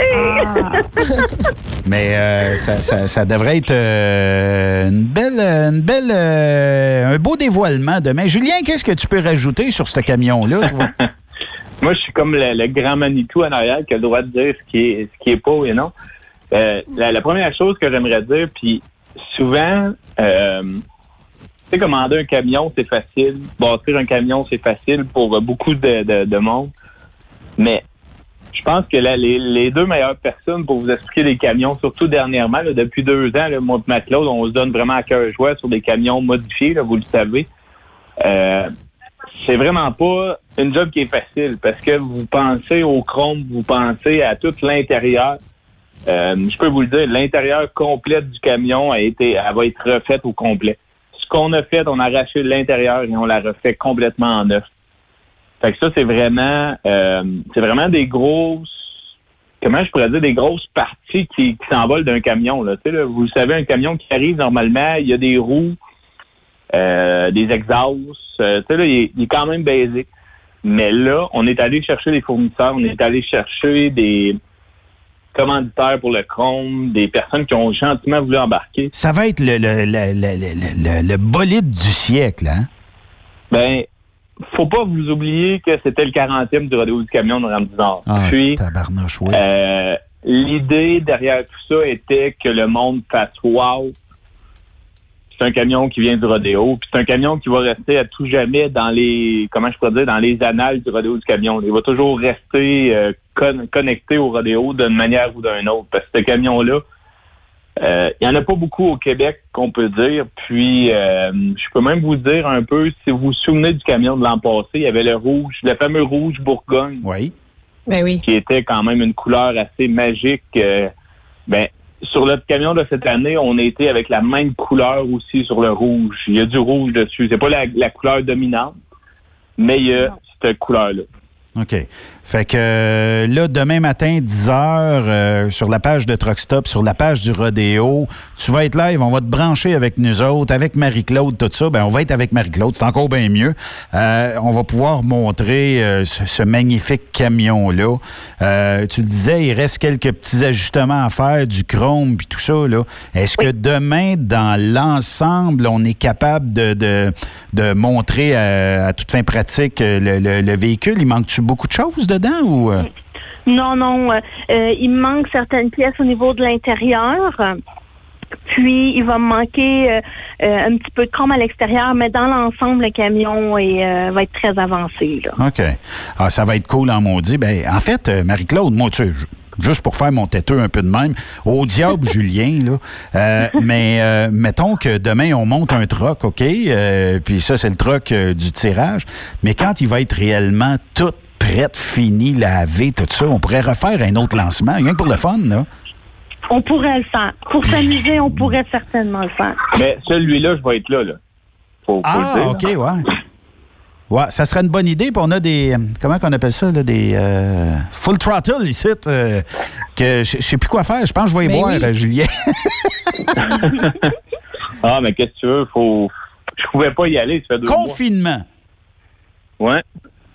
Speaker 7: Mais euh, ça, devrait être euh, une belle, une belle, euh, un beau dévoilement demain. Julien, qu'est-ce que tu peux rajouter sur ce camion-là?
Speaker 19: moi, je suis comme le, grand Manitou en arrière qui a le droit de dire ce qui est, ce qui est pas et non. La, première chose que j'aimerais dire, puis souvent, tu sais, commander un camion, c'est facile. Bâtir un camion, c'est facile pour beaucoup de, de monde. Mais je pense que là, les, deux meilleures personnes pour vous expliquer les camions, surtout dernièrement, depuis deux ans, le moi et Claude, on se donne vraiment à cœur joie sur des camions modifiés, vous le savez. Euh, c'est vraiment pas une job qui est facile parce que vous pensez au chrome, vous pensez à tout l'intérieur. Euh, je peux vous le dire, l'intérieur complet du camion a été, elle va être refaite au complet. Ce qu'on a fait, on a arraché l'intérieur et on l'a refait complètement en neuf. Fait que ça, c'est vraiment, euh, c'est vraiment des grosses, comment je pourrais dire, des grosses parties qui, qui s'envolent d'un camion. Là. Tu sais, là, vous savez, un camion qui arrive normalement, il y a des roues, euh, des exhausts. euh, tu sais, là, il est, il est quand même basique. Mais là, on est allé chercher des fournisseurs, on est allé chercher des commanditaires pour le chrome, des personnes qui ont gentiment voulu embarquer.
Speaker 7: Ça va être le, le, le- le bolide du siècle, hein?
Speaker 19: Ben, faut pas vous oublier que c'était le 40e du rodéo du camion de Nord.
Speaker 7: Ah,
Speaker 19: Puis,
Speaker 7: oui.
Speaker 19: euh, l'idée derrière tout ça était que le monde fasse wow. C'est un camion qui vient du rodéo, puis c'est un camion qui va rester à tout jamais dans les, comment je pourrais dire, dans les annales du rodéo du camion. Il va toujours rester euh, con- connecté au rodéo d'une manière ou d'une autre. Parce que ce camion-là, euh, il n'y en a pas beaucoup au Québec qu'on peut dire. Puis, euh, je peux même vous dire un peu, si vous vous souvenez du camion de l'an passé, il y avait le rouge, le fameux rouge Bourgogne.
Speaker 7: Oui.
Speaker 8: Ben oui.
Speaker 19: Qui était quand même une couleur assez magique. euh, ben, sur le camion de cette année, on a été avec la même couleur aussi sur le rouge. Il y a du rouge dessus. C'est pas la, la couleur dominante, mais il y a cette couleur-là.
Speaker 7: OK. Fait que euh, là, demain matin, 10 heures, euh, sur la page de Truck Stop, sur la page du Rodéo, tu vas être live, on va te brancher avec nous autres, avec Marie-Claude, tout ça. Ben, on va être avec Marie-Claude, c'est encore bien mieux. Euh, on va pouvoir montrer euh, ce, ce magnifique camion-là. Euh, tu le disais, il reste quelques petits ajustements à faire, du chrome puis tout ça. là. Est-ce que demain, dans l'ensemble, on est capable de, de, de montrer à, à toute fin pratique le, le- le véhicule? Il manque-tu beaucoup de choses dedans ou... euh?
Speaker 20: Non, non. euh, euh, il me manque certaines pièces au niveau de l'intérieur. Puis, il va me manquer euh, euh, un petit peu de chrome à l'extérieur, mais dans l'ensemble, le camion est, euh, va être très avancé. Là.
Speaker 7: OK. Ah, ça va être cool en maudit. Ben, en fait, Marie-Claude, moi, tu juste pour faire mon têteux un peu de même, au diable, Julien, là. Mais mettons que demain, on monte un troc, OK? Puis ça, c'est le troc du tirage. Mais quand il va être réellement tout prêt, fini, lavé, tout ça, on pourrait refaire un autre lancement, rien que pour le fun, là.
Speaker 20: On pourrait le faire. Pour s'amuser, on pourrait certainement le faire.
Speaker 19: Mais celui-là, je vais être là. là. Faut, faut
Speaker 7: Ah,
Speaker 19: le dire.
Speaker 7: OK, ouais. Ouais, ça serait une bonne idée. Puis on a des. euh, Comment qu'on appelle ça, là? Des. euh, full throttle ici. euh, que je sais plus quoi faire. Je pense que je vais y
Speaker 19: Ben
Speaker 7: boire,
Speaker 19: oui.
Speaker 7: euh, Julien.
Speaker 19: Ah, mais qu'est-ce que tu veux? Faut... Je pouvais pas y aller, ça fait deux mois.
Speaker 7: Confinement.
Speaker 19: Ouais.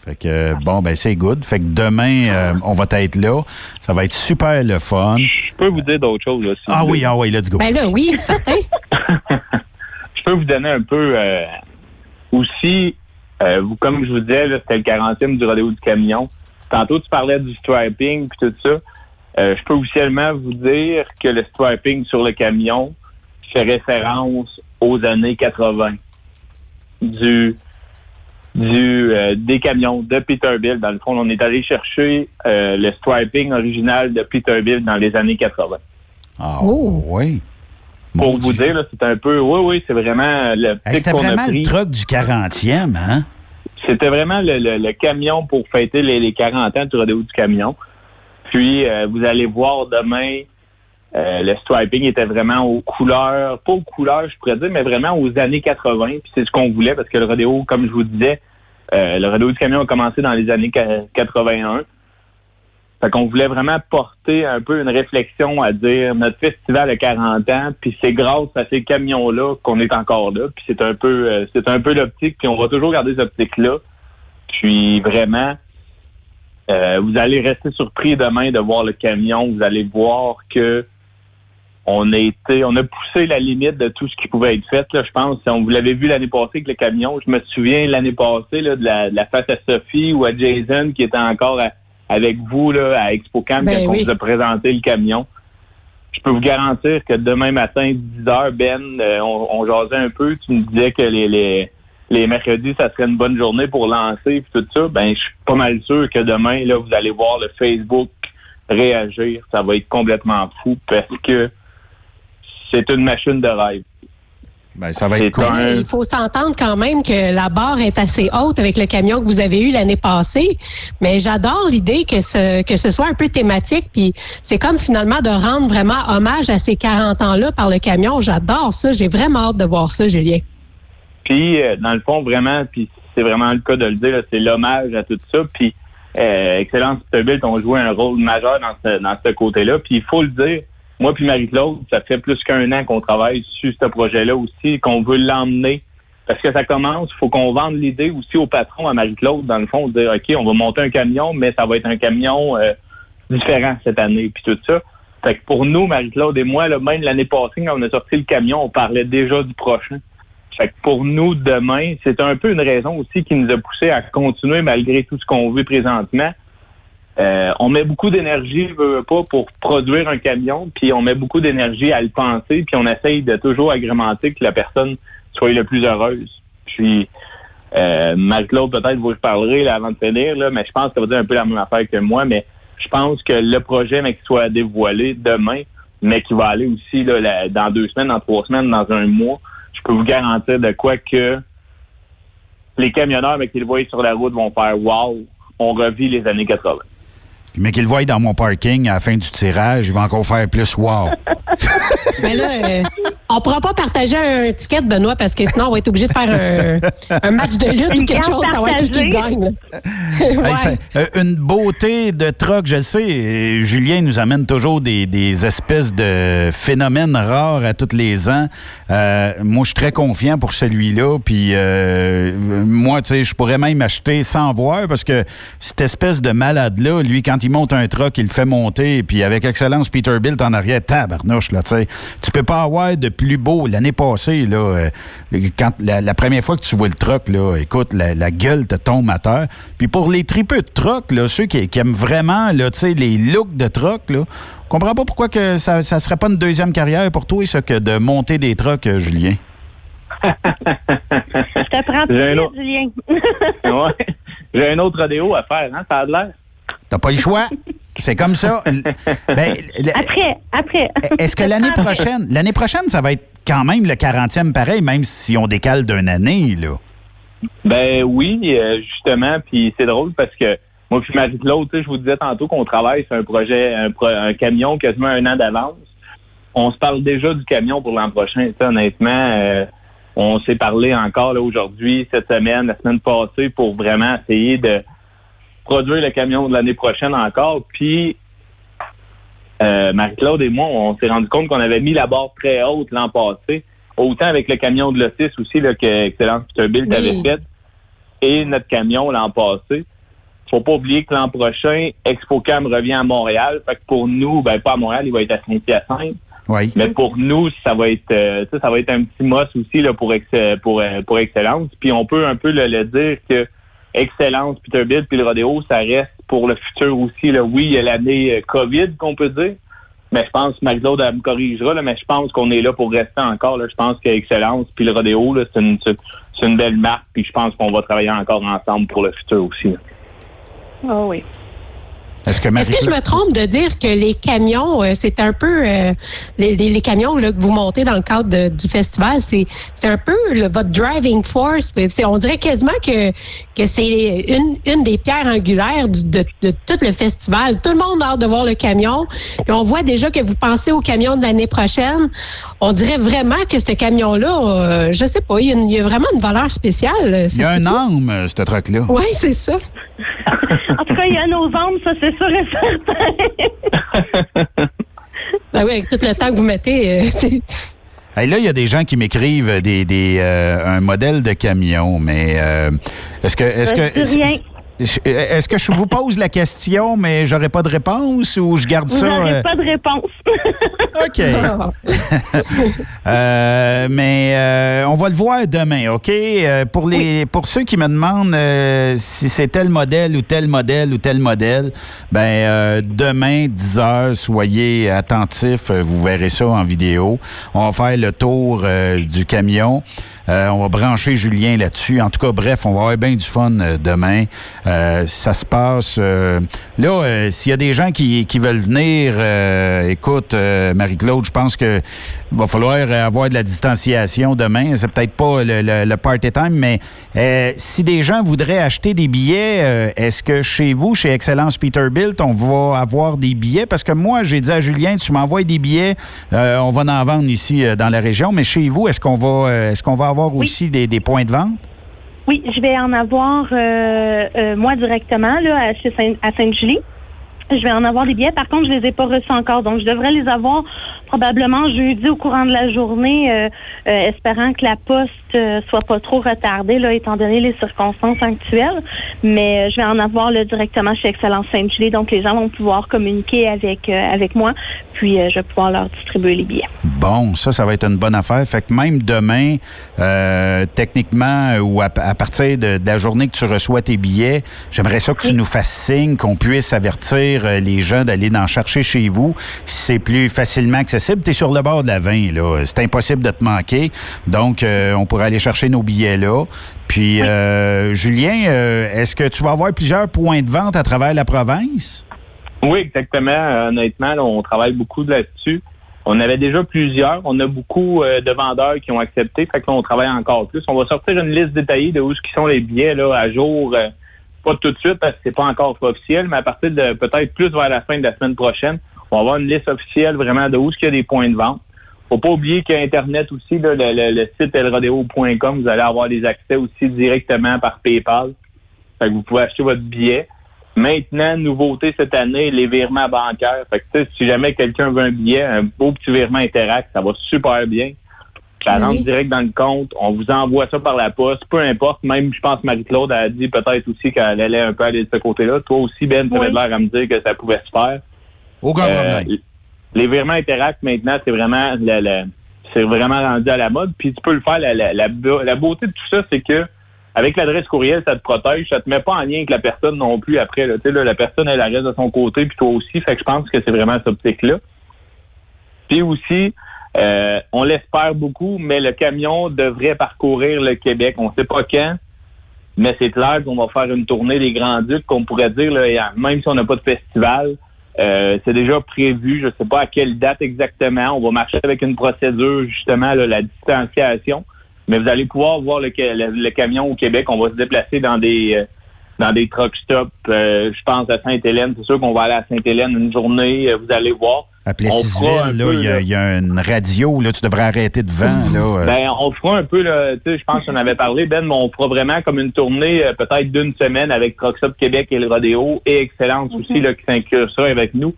Speaker 7: Fait que, bon, ben, c'est good. Fait que demain, euh, on va être là. Ça va être super le fun.
Speaker 19: Je peux vous dire d'autres choses. Là, si
Speaker 7: Ah oui, ah oui, let's go.
Speaker 8: Ben là, oui, certain.
Speaker 19: je peux vous donner un peu euh, aussi, euh, vous, comme je vous disais, c'était le 40e du rodéo du camion. Tantôt, tu parlais du striping puis tout ça. Euh, je peux officiellement vous dire que le striping sur le camion fait référence aux années 80 du du euh, des camions de Peterbilt. Dans le fond, on est allé chercher euh, le striping original de Peterbilt dans les années 80.
Speaker 7: Ah,
Speaker 8: Oh.
Speaker 7: oui.
Speaker 19: Pour vous dire, là, c'est un peu, oui, oui, c'est vraiment le
Speaker 7: Hey,
Speaker 19: pic
Speaker 7: C'était vraiment le truck du 40e, hein?
Speaker 19: C'était vraiment le, le- le camion pour fêter les, les 40 ans du rodéo du camion. Puis, euh, vous allez voir demain, euh, le striping était vraiment aux couleurs, pas aux couleurs, je pourrais dire, mais vraiment aux années 80. Puis c'est ce qu'on voulait parce que le rodéo, comme je vous disais, euh, le rodéo du camion a commencé dans les années qua- 81. Fait qu'on voulait vraiment porter un peu une réflexion à dire notre festival a 40 ans, puis c'est grâce à ces camions-là qu'on est encore là. Puis c'est un peu euh, c'est un peu l'optique, puis on va toujours garder cette optique-là. Puis vraiment, euh, vous allez rester surpris demain de voir le camion. Vous allez voir que on a été, on a poussé la limite de tout ce qui pouvait être fait. Là, je pense, on vous l'avez vu l'année passée avec le camion. Je me souviens l'année passée là, de, la, de la face à Sophie ou à Jason qui était encore à- avec vous là, à ExpoCam
Speaker 8: Ben
Speaker 19: quand
Speaker 8: oui.
Speaker 19: on vous a présenté le camion. Je peux vous garantir que demain matin, 10 heures, Ben, euh, on, on jasait un peu. Tu me disais que les, les, les mercredis, ça serait une bonne journée pour lancer puis tout ça. Ben, je suis pas mal sûr que demain, là, vous allez voir le Facebook réagir. Ça va être complètement fou parce que c'est une machine de rêve.
Speaker 7: Ben, ça va être cool.
Speaker 19: un-
Speaker 8: Il faut s'entendre quand même que la barre est assez haute avec le camion que vous avez eu l'année passée. Mais j'adore l'idée que ce, que ce soit un peu thématique. Puis c'est comme finalement de rendre vraiment hommage à ces 40 ans-là par le camion. J'adore ça. J'ai vraiment hâte de voir ça, Julien.
Speaker 19: Puis, euh, dans le fond, vraiment, puis c'est vraiment le cas de le dire, c'est l'hommage à tout ça. Puis, euh, Excellence Peterbilt ont joué un rôle majeur dans ce, dans ce côté-là. Puis, il faut le dire, moi puis Marie-Claude, ça fait plus qu'un an qu'on travaille sur ce projet-là aussi, qu'on veut l'emmener. Parce que ça commence, il faut qu'on vende l'idée aussi au patron, à Marie-Claude, dans le fond, de dire, OK, on va monter un camion, mais ça va être un camion euh, différent cette année, puis tout ça. Fait que pour nous, Marie-Claude et moi, là, même l'année passée, quand on a sorti le camion, on parlait déjà du prochain. Fait que pour nous, demain, c'est un peu une raison aussi qui nous a poussé à continuer malgré tout ce qu'on vit présentement. Euh, on met beaucoup d'énergie, pas, pour produire un camion, puis on met beaucoup d'énergie à le penser, puis on essaye de toujours agrémenter que la personne soit le plus heureuse. Puis, euh, Marie-Claude, peut-être vous reparlerez là, avant de finir, mais je pense qu'elle va dire un peu la même affaire que moi, mais je pense que le projet, mais soit dévoilé demain, mais qui va aller aussi dans deux semaines, dans trois semaines, dans un mois, je peux vous garantir de quoi que les camionneurs, mais qui le voient sur la route, vont faire « Wow, on revit les années 80 ».
Speaker 7: Mais qu'il le voie dans mon parking à la fin du tirage, il va encore faire plus wow.
Speaker 8: Mais là, euh, on pourra pas partager un ticket, Benoît, parce que sinon, on va être obligé de faire un, un match de lutte ou quelque chose, savoir qui, qui
Speaker 20: partagée.
Speaker 8: gagne.
Speaker 7: Hey,
Speaker 8: Ouais.
Speaker 7: euh, une beauté de truck, je le sais. euh, Julien nous amène toujours des, des espèces de phénomènes rares à tous les ans. Euh, moi, je suis très confiant pour celui-là. Puis euh, moi, tu sais, je pourrais même acheter sans voir parce que cette espèce de malade-là, lui, quand il monte un truck, il le fait monter. Puis avec excellence, Peterbilt en arrière, tabarnouche, là, tu sais. Tu peux pas avoir de plus beau. L'année passée, là, euh, quand la, la première fois que tu vois le truck, là, écoute, la, la gueule te tombe à terre. Puis pour les tripeux de truck, là, ceux qui, qui aiment vraiment, là, tu sais, les looks de truck, là, je comprends pas pourquoi que ça, ça serait pas une deuxième carrière pour toi, ça, que de monter des trucks, euh, Julien.
Speaker 20: Je te prends tout
Speaker 19: J'ai un
Speaker 20: de
Speaker 19: autre-
Speaker 20: suite, Julien.
Speaker 19: Ouais. J'ai un autre rodéo à faire, hein, ça a de l'air.
Speaker 7: T'as pas le choix. C'est comme ça. Ben, le-
Speaker 20: Après, après.
Speaker 7: Est-ce que l'année prochaine, l'année prochaine, ça va être quand même le 40e pareil, même si on décale d'une année, là?
Speaker 19: Ben oui, euh, justement, puis c'est drôle parce que moi puis Marie-Claude, tu sais, je vous disais tantôt qu'on travaille sur un projet, un, pro- un camion quasiment un an d'avance. On se parle déjà du camion pour l'an prochain, honnêtement. euh, on s'est parlé encore aujourd'hui, cette semaine, la semaine passée, pour vraiment essayer de produire le camion de l'année prochaine encore. Puis euh, Marie-Claude et moi, on s'est rendu compte qu'on avait mis la barre très haute l'an passé, autant avec le camion de l'Otis aussi là, que Excellence Peterbilt
Speaker 8: Oui.
Speaker 19: avait fait, et notre camion l'an passé. Faut pas oublier que l'an prochain, ExpoCam revient à Montréal. Fait que pour nous, ben pas à Montréal, il va être à Saint-Hyacinthe.
Speaker 7: Oui.
Speaker 19: Mais pour nous, ça va être euh, ça, ça va être un petit mos aussi là, pour, ex- pour, euh, pour Excellence. Puis on peut un peu le, le dire que Excellence, Peterbilt, puis le rodéo, ça reste pour le futur aussi. Oui, il y a l'année euh, COVID qu'on peut dire. Mais je pense, Marie-Claude elle me corrigera, mais je pense qu'on est là pour rester encore. Je pense que Excellence puis le rodéo, c'est une, belle marque. Puis je pense qu'on va travailler encore ensemble pour le futur aussi.
Speaker 20: Oh oui.
Speaker 7: Est-ce que,
Speaker 8: je me trompe de dire que les camions, euh, c'est un peu euh, les, les- les camions là, que vous montez dans le cadre de- du festival, c'est c'est un peu le- votre driving force. On dirait quasiment que que c'est une, une des pierres angulaires du- de, de tout le festival. Tout le monde a hâte de voir le camion. Puis on voit déjà que vous pensez au camion de l'année prochaine. On dirait vraiment que ce camion-là, euh, je sais pas, il y, a une- il y a vraiment une valeur spéciale.
Speaker 7: Il y a un âme, euh, ce truck-là.
Speaker 8: Oui, c'est ça.
Speaker 20: En tout cas, il y a nos âmes, ça c'est sûr et certain.
Speaker 8: Ben oui, avec tout le temps que vous mettez, euh, c'est
Speaker 7: Hey, là, il y a des gens qui m'écrivent des, des, euh, un modèle de camion, mais euh, est-ce que. Est-ce que
Speaker 20: rien.
Speaker 7: Je- est-ce que je vous pose la question, mais j'aurais pas de réponse ou je garde ça?
Speaker 20: n'aurez
Speaker 7: euh,
Speaker 20: pas de réponse.
Speaker 7: OK. Euh, mais euh, on va le voir demain, OK? Euh, pour, les, pour ceux qui me demandent euh, si c'est tel modèle ou tel modèle ou tel modèle, ben euh, demain, 10 heures, soyez attentifs. euh, Vous verrez ça en vidéo. On va faire le tour euh, du camion. Euh, on va brancher Julien là-dessus. En tout cas, bref, on va avoir bien du fun euh, demain. Euh, ça se passe. Là, euh, s'il y a des gens qui, qui veulent venir, euh, écoute, euh, Marie-Claude, je pense que va falloir avoir de la distanciation demain. C'est peut-être pas le, le- le party time, mais si des gens voudraient acheter des billets, est-ce que chez vous, chez Excellence Peterbilt, on va avoir des billets? Parce que moi, j'ai dit à Julien, tu m'envoies des billets, on va en vendre ici dans la région. Mais chez vous, est-ce qu'on va, est-ce qu'on va avoir aussi des, des points de vente?
Speaker 20: Oui, je vais en avoir euh, euh, moi directement là, à, Sainte-Julie. Je vais en avoir des billets. Par contre, je les ai pas reçus encore. Donc, je devrais les avoir probablement jeudi au courant de la journée, euh, euh, espérant que la poste euh, soit pas trop retardée, là, étant donné les circonstances actuelles. Mais euh, je vais en avoir là, directement chez Excellence Sainte-Julie. Donc, les gens vont pouvoir communiquer avec, avec moi. Puis, je vais pouvoir leur distribuer les billets.
Speaker 7: Bon, ça, ça va être une bonne affaire. Fait que même demain, techniquement, ou à, à partir de, de la journée que tu reçois tes billets, j'aimerais ça que tu nous fasses signe, qu'on puisse avertir les gens d'aller en chercher chez vous. C'est plus facilement accessible. Tu es sur le bord de la 20, là. C'est impossible de te manquer. Donc, euh, on pourrait aller chercher nos billets là. Puis, euh, Julien, euh, est-ce que tu vas avoir plusieurs points de vente à travers la province?
Speaker 19: Oui, exactement. Honnêtement, là, on travaille beaucoup là-dessus. On avait déjà plusieurs. On a beaucoup de vendeurs qui ont accepté. Fait que là, on travaille encore plus. On va sortir une liste détaillée de où ce qui sont les billets là, à jour. pas tout de suite parce que c'est pas encore officiel, mais à partir de peut-être plus vers la fin de la semaine prochaine, on va avoir une liste officielle vraiment de où qu'il y a des points de vente. Faut pas oublier qu'il y a Internet aussi, là, le, le- le site elrodeo.com, vous allez avoir des accès aussi directement par PayPal. Fait que vous pouvez acheter votre billet. Maintenant, nouveauté cette année, les virements bancaires. Fait que, si jamais quelqu'un veut un billet, un beau petit virement Interact, ça va super bien. Ça
Speaker 20: Oui.
Speaker 19: rentre direct dans le compte. On vous envoie ça par la poste. Peu importe. Même, je pense, Marie-Claude a dit peut-être aussi qu'elle allait un peu aller de ce côté-là. Toi aussi, Ben, tu avais
Speaker 20: Oui.
Speaker 19: l'air à me dire que ça pouvait se faire.
Speaker 7: Aucun
Speaker 19: Euh,
Speaker 7: problème.
Speaker 19: Les virements Interact, maintenant, c'est vraiment c'est vraiment rendu à la mode. Puis tu peux le faire. La, la, la, beau- la beauté de tout ça, c'est que avec l'adresse courriel, ça te protège. Ça te met pas en lien avec la personne non plus après. Là. Tu sais, là, la personne, elle reste de son côté, puis toi aussi. Fait que je pense que c'est vraiment cette optique-là. Puis aussi, euh, on l'espère beaucoup, mais le camion devrait parcourir le Québec. On sait pas quand, mais c'est clair qu'on va faire une tournée des Grands Ducs, qu'on pourrait dire, là, et même si on n'a pas de festival, euh, c'est déjà prévu. Je ne sais pas à quelle date exactement. On va marcher avec une procédure, justement, la distanciation. Mais vous allez pouvoir voir le- le camion au Québec. On va se déplacer dans des euh, dans des truck stops. euh, je pense à Sainte-Hélène. C'est sûr qu'on va aller à Sainte-Hélène une journée. euh, vous allez voir.
Speaker 7: À
Speaker 19: On fera un
Speaker 7: Plessisville, là, il y, a- y une radio, là, tu devrais arrêter devant, là. euh.
Speaker 19: Ben, on fera un peu, là, tu sais, je pense qu'on avait parlé, Ben, mais on fera vraiment comme une tournée peut-être d'une semaine avec Truckstop Québec et le Rodéo et Excellence aussi, là, qui s'inclure ça avec nous.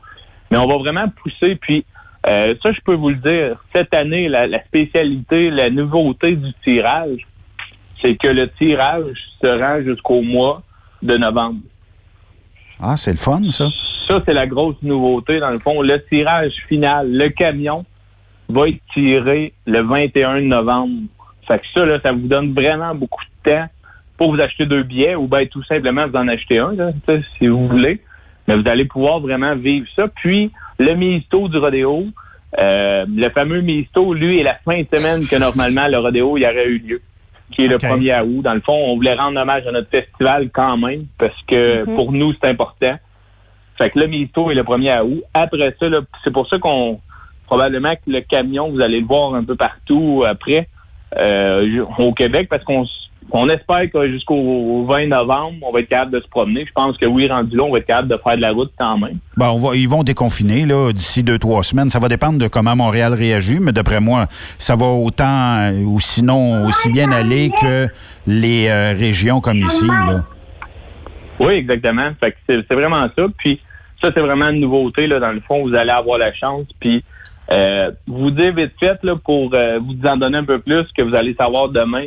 Speaker 19: Mais on va vraiment pousser, puis euh, ça, je peux vous le dire, cette année, la, la spécialité, la nouveauté du tirage, c'est que le tirage se rend jusqu'au mois de novembre.
Speaker 7: Ah, c'est le fun, ça.
Speaker 19: Ça, c'est la grosse nouveauté, dans le fond. Le tirage final, le camion, va être tiré le 21 novembre. Fait que ça, là, ça vous donne vraiment beaucoup de temps pour vous acheter deux billets ou bien tout simplement vous en acheter un, là, si vous voulez. Mais vous allez pouvoir vraiment vivre ça. Puis, le misto du rodéo, euh, le fameux misto, lui, est la fin de semaine que normalement le rodéo il aurait eu lieu, qui est le 1er août. Dans le fond, on voulait rendre hommage à notre festival quand même, parce que
Speaker 20: Mhm.
Speaker 19: pour nous, c'est important. Fait que le misto est le 1er août. Après ça, c'est pour ça qu'on probablement que le camion, vous allez le voir un peu partout après euh, au Québec, parce qu'on on espère que jusqu'au 20 novembre, on va être capable de se promener. Je pense que oui, rendu là, on va être capable de faire de la route quand même.
Speaker 7: Bon, on va- ils vont déconfiner là, d'ici deux, trois semaines. Ça va dépendre de comment Montréal réagit, mais d'après moi, ça va autant euh, ou sinon aussi bien aller que les euh, régions comme ici. Là.
Speaker 19: Oui, exactement. Fait que c'est c'est vraiment ça. Puis ça, c'est vraiment une nouveauté. Là, dans le fond, vous allez avoir la chance. Puis euh, vous dire vite fait, là, pour euh, vous en donner un peu plus, que vous allez savoir demain.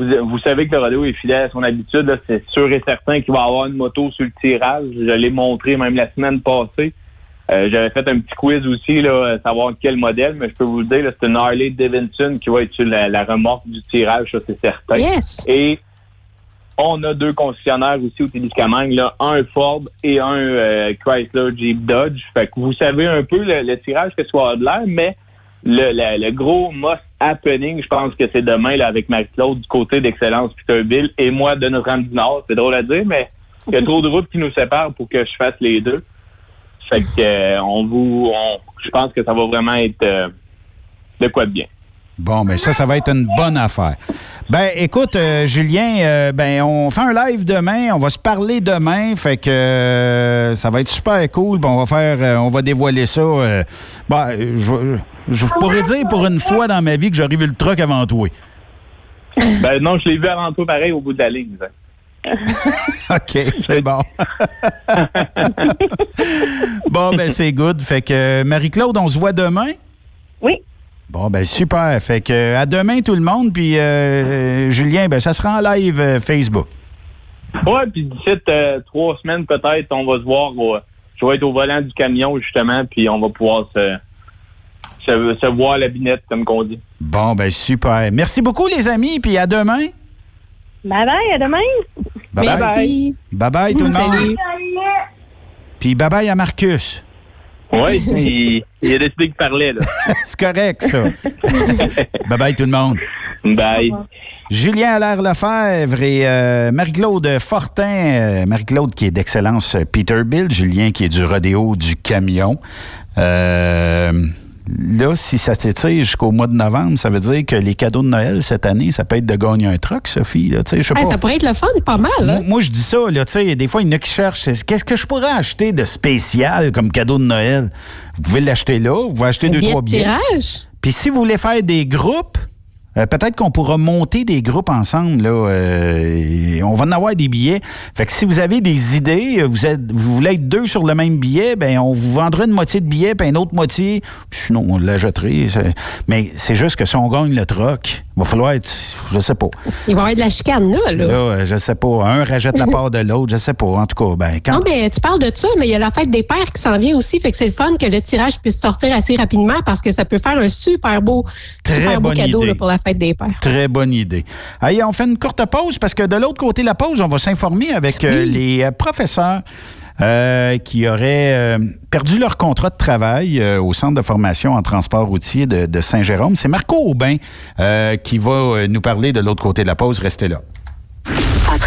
Speaker 19: Vous, vous savez que le rodéo est fidèle à son habitude. C'est sûr et certain qu'il va avoir une moto sur le tirage. Je l'ai montré même la semaine passée. Euh, J'avais fait un petit quiz aussi, là, euh, savoir quel modèle, mais je peux vous le dire, c'est une Harley Davidson qui va être sur la, la remorque du tirage, ça c'est certain.
Speaker 8: Yes.
Speaker 19: Et on a deux concessionnaires aussi au Témiscamingue, là, un Ford et un euh, Chrysler Jeep Dodge. Fait que vous savez un peu le, le tirage que soit de l'air, mais le, le- gros must happening, je pense que c'est demain là, avec Marie-Claude du côté d'Excellence Peterbilt et moi de Notre-Dame du Nord. C'est drôle à dire, mais il y a trop de routes qui nous séparent pour que je fasse les deux. Fait que euh, on vous je pense que ça va vraiment être euh, de quoi de bien.
Speaker 7: Bon, ben ça, ça va être une bonne affaire. Ben, écoute, euh, Julien, ben, on fait un live demain, on va se parler demain, fait que ça va être super cool. Bon, on va faire, on va dévoiler ça. ben, je, je pourrais dire pour une fois dans ma vie que j'aurais vu le truck avant toi.
Speaker 19: Ben non, je l'ai vu avant toi pareil au bout de la ligne. ça.
Speaker 7: OK, c'est bon. bon, ben, c'est good. Fait que, Marie-Claude, on se voit demain?
Speaker 20: Oui.
Speaker 7: Bon, ben, super. Fait que, à demain, tout le monde. Puis, euh, euh, Julien, ben, ça sera en live euh, Facebook.
Speaker 19: Ouais, puis d'ici euh, trois semaines peut-être, on va se voir. je vais être au volant du camion justement, puis on va pouvoir se, se, se voir à la binette, comme qu'on dit.
Speaker 7: Bon, ben, super. Merci beaucoup, les amis. Puis, à demain.
Speaker 20: Bye bye, à demain.
Speaker 7: Bye bye.
Speaker 20: Merci.
Speaker 7: Bye bye, tout le monde.
Speaker 20: Salut.
Speaker 7: Puis, bye bye à Marcus.
Speaker 19: Oui, il, il a décidé qu'il parlait, là.
Speaker 7: c'est correct, ça. bye bye, tout le monde.
Speaker 19: Bye.
Speaker 7: Julien Allaire-Lefebvre et euh, Marie-Claude Fortin. euh, Marie-Claude qui est d'excellence euh, Peterbilt. Julien qui est du rodéo du camion. Euh, là, si ça s'étire jusqu'au mois de novembre, ça veut dire que les cadeaux de Noël cette année, ça peut être de gagner un truck, Sophie. Là,
Speaker 8: Hey,
Speaker 7: pas.
Speaker 8: ça pourrait être le fun, pas mal. hein?
Speaker 7: Moi, moi, je dis ça, là, des fois, il y en a qui cherchent, qu'est-ce que je pourrais acheter de spécial comme cadeau de Noël? Vous pouvez l'acheter là, vous pouvez acheter
Speaker 8: Un
Speaker 7: deux,
Speaker 8: billet
Speaker 7: trois billets. Puis si vous voulez faire des groupes, euh, peut-être qu'on pourra monter des groupes ensemble. Là, euh, on va en avoir des billets. Fait que si vous avez des idées, euh, vous, êtes, vous voulez être deux sur le même billet, ben on vous vendra une moitié de billet, puis une autre moitié, sinon on l'achèterait. c'est- Mais c'est juste que si on gagne le troc, va falloir être, je sais pas.
Speaker 8: Il va y avoir de la chicane là. là.
Speaker 7: Là, je sais pas. Un rachète la part de l'autre, je sais pas. En tout cas, ben quand.
Speaker 8: Non, mais tu parles de ça, mais il y a la fête des pères qui s'en vient aussi. Fait que c'est le fun que le tirage puisse sortir assez rapidement parce que ça peut faire un super beau,
Speaker 7: Très
Speaker 8: super beau cadeau là, pour la fête des pères.
Speaker 7: Très bonne idée. Allez, on fait une courte pause parce que de l'autre côté de la pause, on va s'informer avec euh, les euh, professeurs euh, qui auraient euh, perdu leur contrat de travail euh, au centre de formation en transport routier de, de Saint-Jérôme. C'est Marco Aubin euh, qui va euh, nous parler de l'autre côté de la pause. Restez là.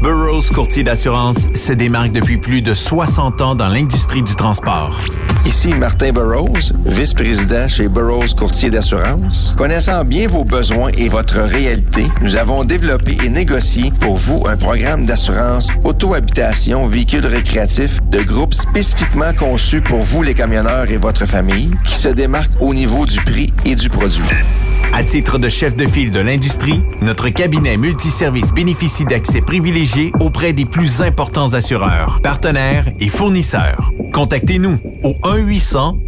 Speaker 1: Burroughs Courtier d'assurance se démarque depuis plus de 60 ans dans l'industrie du transport.
Speaker 22: Ici Martin Burroughs, vice-président chez Burroughs Courtier d'assurance. Connaissant bien vos besoins et votre réalité, nous avons développé et négocié pour vous un programme d'assurance auto-habitation véhicule récréatif de groupe spécifiquement conçu pour vous les camionneurs et votre famille qui se démarque au niveau du prix et du produit.
Speaker 1: À titre de chef de file de l'industrie, notre cabinet multiservice bénéficie d'accès privilégié auprès des plus importants assureurs, partenaires et fournisseurs. Contactez-nous au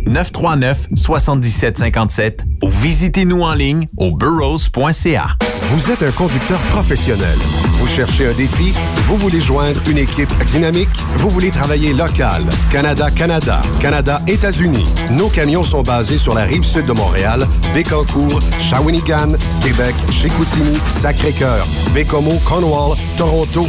Speaker 1: 1-800-939-7757 ou visitez-nous en ligne au burrows.ca.
Speaker 6: Vous êtes un conducteur professionnel. Vous cherchez un défi? Vous voulez joindre une équipe dynamique? Vous voulez travailler local? Canada-Canada, Canada-États-Unis. Nos camions sont basés sur la rive sud de Montréal, Bécancour, Shawinigan, Québec, Chicoutimi, Sacré-Cœur, Bécomo, Cornwall, Toronto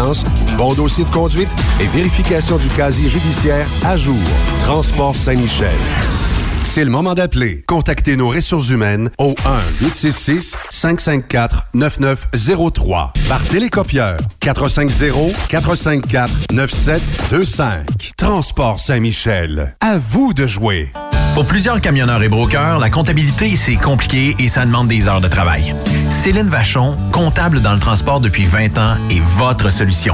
Speaker 6: bon dossier de conduite et vérification du casier judiciaire à jour. Transport Saint-Michel. C'est le moment d'appeler. Contactez nos ressources humaines au 1-866-554-9903 par télécopieur 450-454-9725. Transport Saint-Michel. À vous de jouer.
Speaker 1: Pour plusieurs camionneurs et brokers, la comptabilité, c'est compliqué et ça demande des heures de travail. Céline Vachon, comptable dans le transport depuis 20 ans, est votre solution.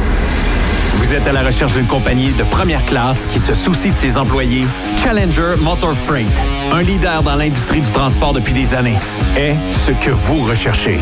Speaker 1: Vous êtes à la recherche d'une compagnie de première classe qui se soucie de ses employés? Challenger Motor Freight, un leader dans l'industrie du transport depuis des années, est ce que vous recherchez.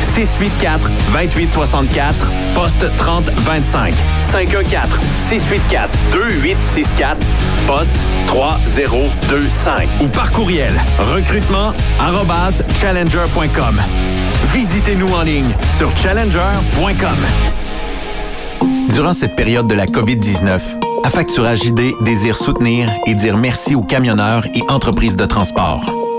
Speaker 1: 684 2864 poste 3025 514 684 2864 poste 3025 ou par courriel recrutement challenger.com. Visitez-nous en ligne sur challenger.com. Durant cette période de la COVID-19, Affacturage ID désire soutenir et dire merci aux camionneurs et entreprises de transport.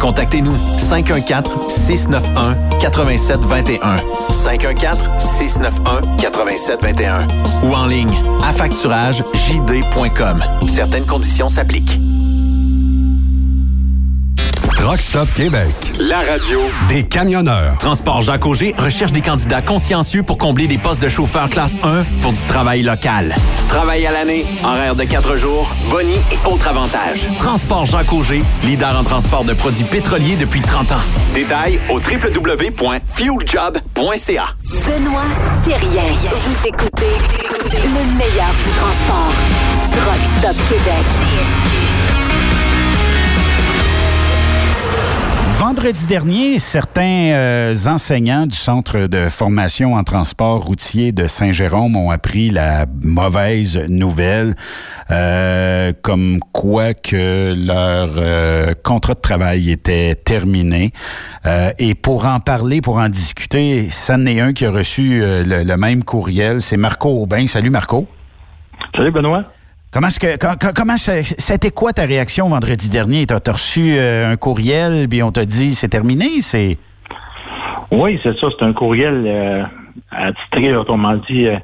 Speaker 1: Contactez-nous 514-691-8721. 514-691-8721. Ou en ligne, affacturagejd.com. Certaines conditions s'appliquent.
Speaker 6: Truck Stop Québec.
Speaker 1: La radio
Speaker 6: Des camionneurs.
Speaker 1: Transport Jacques Auger recherche des candidats consciencieux pour combler des postes de chauffeur classe 1 pour du travail local. Travail à l'année, horaire de 4 jours, boni et autres avantages. Transport Jacques Auger, leader en transport de produits pétroliers depuis 30 ans. Détails au www.fueljob.ca.
Speaker 12: Benoît Thérien. Vous écoutez le meilleur du transport. Truck Stop Québec.
Speaker 7: Vendredi dernier, certains euh, enseignants du Centre de formation en transport routier de Saint-Jérôme ont appris la mauvaise nouvelle, euh, comme quoi que leur euh, contrat de travail était terminé. Et pour en parler, pour en discuter, ça n'est un qui a reçu le même courriel. C'est Marco Aubin. Salut Marco.
Speaker 23: Salut Benoît.
Speaker 7: Comment est-ce que co- co- comment ça- c'était quoi ta réaction vendredi dernier? T'as as reçu euh, un courriel puis on t'a dit c'est terminé, c'est?
Speaker 23: Oui, c'est ça, c'est un courriel euh, attitré, autrement dit. Euh,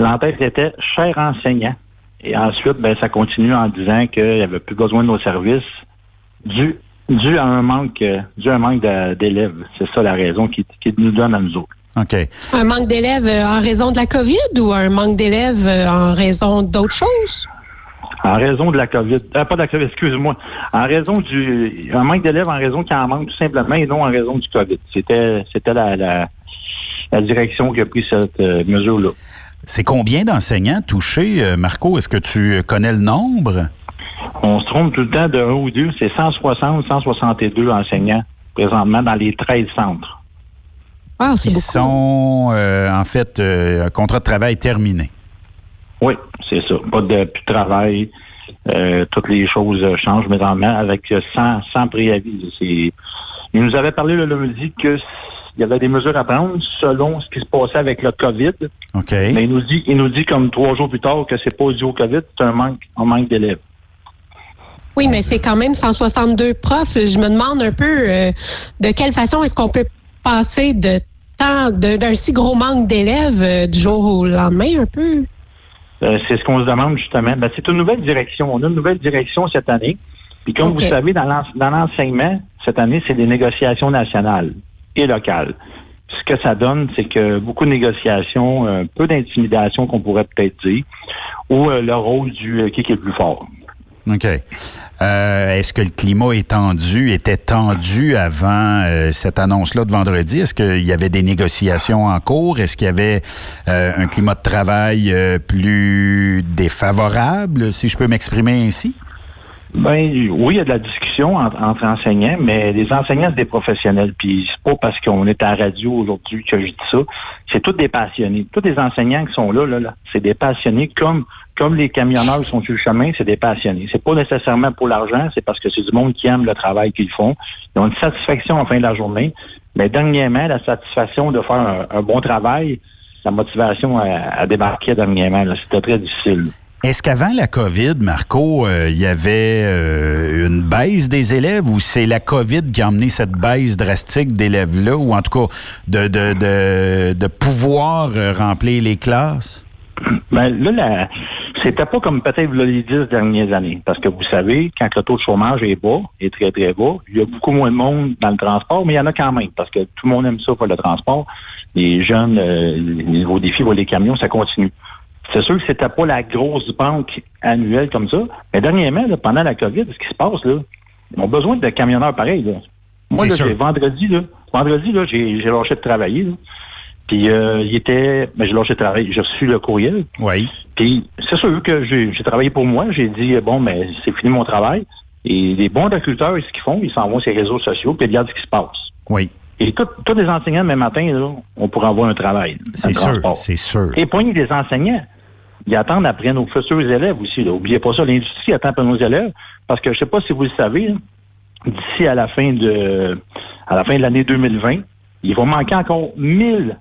Speaker 23: L'entête était cher enseignant. Et ensuite, ben, ça continue en disant qu'il n'y avait plus besoin de nos services dû, dû à un manque, euh, dû à un manque de- d'élèves. C'est ça la raison qui, qui nous donne à nous autres.
Speaker 7: OK.
Speaker 8: Un manque d'élèves euh, en raison de la COVID ou un manque d'élèves euh, en raison d'autres choses?
Speaker 23: En raison de la COVID, euh, pas de la COVID, excuse-moi. En raison du, un manque d'élèves en raison qu'il en manque tout simplement et non en raison du COVID. C'était, c'était la, la, la direction qui a pris cette euh, mesure-là.
Speaker 7: C'est combien d'enseignants touchés, euh, Marco? Est-ce que tu connais le nombre?
Speaker 23: On se trompe tout le temps de un ou deux. C'est 160, 162 enseignants présentement dans les 13 centres.
Speaker 8: Ah,
Speaker 7: Qui sont, euh, en fait, euh, un contrat de travail terminé.
Speaker 23: Oui, c'est ça. Pas de plus de travail. Euh, toutes les choses changent présentement avec sans, sans préavis. C'est- Il nous avait parlé le lundi que il y avait des mesures à prendre selon ce qui se passait avec le COVID.
Speaker 7: OK.
Speaker 23: Mais il nous dit, il nous dit comme trois jours plus tard que c'est pas dû au COVID, c'est un manque, un manque d'élèves.
Speaker 8: Oui, mais c'est quand même 162 profs. Je me demande un peu euh, de quelle façon est-ce qu'on peut passer de tant de- d'un si gros manque d'élèves euh, du jour au lendemain un peu?
Speaker 23: Euh, c'est ce qu'on se demande justement. Ben, c'est une nouvelle direction. On a une nouvelle direction cette année. Puis comme
Speaker 8: OK.
Speaker 23: vous savez, dans l'en- dans l'enseignement, cette année, c'est des négociations nationales et locales. Ce que ça donne, c'est que beaucoup de négociations, un peu d'intimidation qu'on pourrait peut-être dire, ou euh, le rôle du euh, qui est le plus fort.
Speaker 7: OK. Euh, Est-ce que le climat est tendu, était tendu avant euh, cette annonce-là de vendredi? Est-ce qu'il y avait des négociations en cours? Est-ce qu'il y avait euh, un climat de travail euh, plus défavorable, si je peux m'exprimer ainsi?
Speaker 23: Ben oui, il y a de la discussion entre, entre enseignants, mais les enseignants, c'est des professionnels. Puis c'est pas parce qu'on est à radio aujourd'hui que je dis ça. C'est tous des passionnés. Tous les enseignants qui sont là, là, là c'est des passionnés comme comme les camionneurs qui sont sur le chemin, c'est des passionnés. C'est pas nécessairement pour l'argent, c'est parce que c'est du monde qui aime le travail qu'ils font. Ils ont une satisfaction en fin de la journée. Mais dernièrement, la satisfaction de faire un, bon travail, la motivation à, à débarquer dernièrement, c'était très difficile.
Speaker 7: Est-ce qu'avant la COVID, Marco, euh, il y avait euh, une baisse des élèves ou c'est la COVID qui a emmené cette baisse drastique d'élèves-là ou en tout cas de, de, de, de pouvoir euh, remplir les classes?
Speaker 23: Ben là, la- c'était pas comme peut-être les dix dernières années. Parce que vous savez, quand le taux de chômage est bas, est très, très bas, il y a beaucoup moins de monde dans le transport, mais il y en a quand même, parce que tout le monde aime ça pour le transport. Les jeunes, euh, les nouveaux défis, les camions, ça continue. C'est sûr que c'était pas la grosse banque annuelle comme ça. Mais dernièrement, là, pendant la COVID, ce qui se passe, là, ils ont besoin de camionneurs pareils. Là. Moi, là, vendredi, là, vendredi, là, j'ai lâché de travailler. là. Puis euh, il était. Ben, j'ai lâché de travailler. J'ai reçu le courriel.
Speaker 7: Oui.
Speaker 23: Puis c'est sûr que j'ai travaillé pour moi. J'ai dit bon, mais c'est fini mon travail. Et les bons recruteurs, ce qu'ils font, ils s'en vont sur les réseaux sociaux puis ils regardent ce qui se passe.
Speaker 7: Oui.
Speaker 23: Et tous les enseignants, demain matin, là, on pourra avoir un travail.
Speaker 7: C'est sûr, c'est sûr.
Speaker 23: Et poigner des enseignants. Ils attendent après nos futurs élèves aussi. Là. Oubliez pas ça, l'industrie attend après nos élèves. Parce que je sais pas si vous le savez, d'ici à la fin de à la fin de l'année 2020, il va manquer encore 1000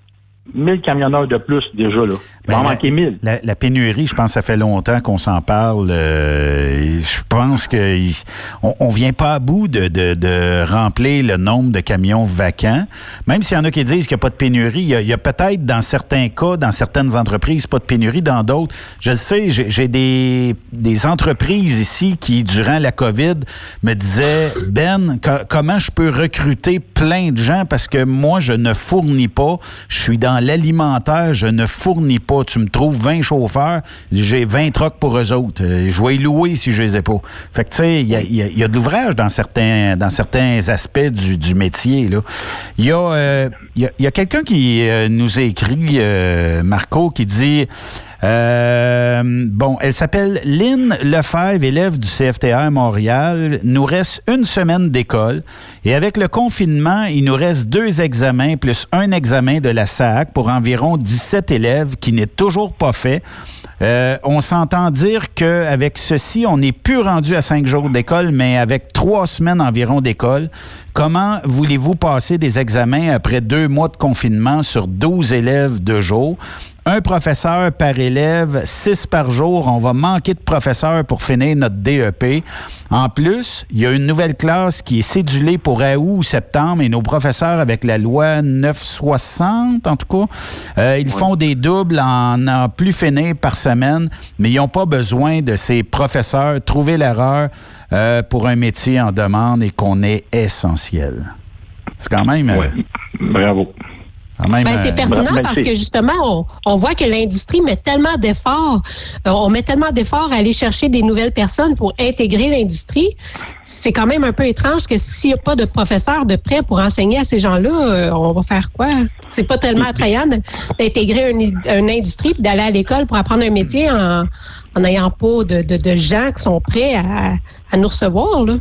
Speaker 23: 1000 camionneurs de plus déjà là. Il va en
Speaker 7: la-
Speaker 23: manquer 1000.
Speaker 7: La, la pénurie, je pense que ça fait longtemps qu'on s'en parle. euh, je pense que il- on, on vient pas à bout de, de- de remplir le nombre de camions vacants. Même s'il y en a qui disent qu'il n'y a pas de pénurie, il y a, peut-être dans certains cas, dans certaines entreprises, pas de pénurie, dans d'autres. Je le sais, j'ai j'ai des, des entreprises ici qui, durant la COVID, me disaient, Ben, co- comment je peux recruter plein de gens parce que moi, je ne fournis pas. Je suis dans l'alimentaire, je ne fournis pas. Tu me trouves 20 chauffeurs, j'ai 20 trucks pour eux autres. Euh, Je vais les louer si je les ai pas. Fait que, tu sais, il y a, y a- y a de l'ouvrage dans certains, dans certains aspects du, du métier. Il y a, euh, y a- y quelqu'un qui euh, nous écrit, euh, Marco, qui dit... Euh, bon, elle s'appelle Lynn Lefebvre, élève du CFTR Montréal. Nous reste une semaine d'école et avec le confinement, il nous reste deux examens plus un examen de la SAC pour environ 17 élèves qui n'est toujours pas fait. Euh, on s'entend dire qu'avec ceci, on n'est plus rendu à cinq jours d'école, mais avec trois semaines environ d'école. Comment voulez-vous passer des examens après deux mois de confinement sur 12 élèves de jour? Un professeur par élève, six par jour. On va manquer de professeurs pour finir notre DEP. En plus, il y a une nouvelle classe qui est cédulée pour août ou septembre et nos professeurs, avec la loi 960, en tout cas, euh, ils font des doubles en en plus finir par semaine, mais ils n'ont pas besoin de ces professeurs. Trouver l'erreur euh, pour un métier en demande et qu'on est essentiel. C'est quand même. euh,
Speaker 23: Bravo.
Speaker 8: Ben, c'est
Speaker 7: euh,
Speaker 8: pertinent
Speaker 23: ben,
Speaker 8: parce que justement, on, on voit que l'industrie met tellement d'efforts, euh, on met tellement d'efforts à aller chercher des nouvelles personnes pour intégrer l'industrie. C'est quand même un peu étrange que s'il n'y a pas de professeurs de prêt pour enseigner à ces gens-là, euh, on va faire quoi? C'est pas tellement attrayant de- d'intégrer une, une industrie et d'aller à l'école pour apprendre un métier en n'ayant pas de, de- de gens qui sont prêts à, à nous recevoir. Là.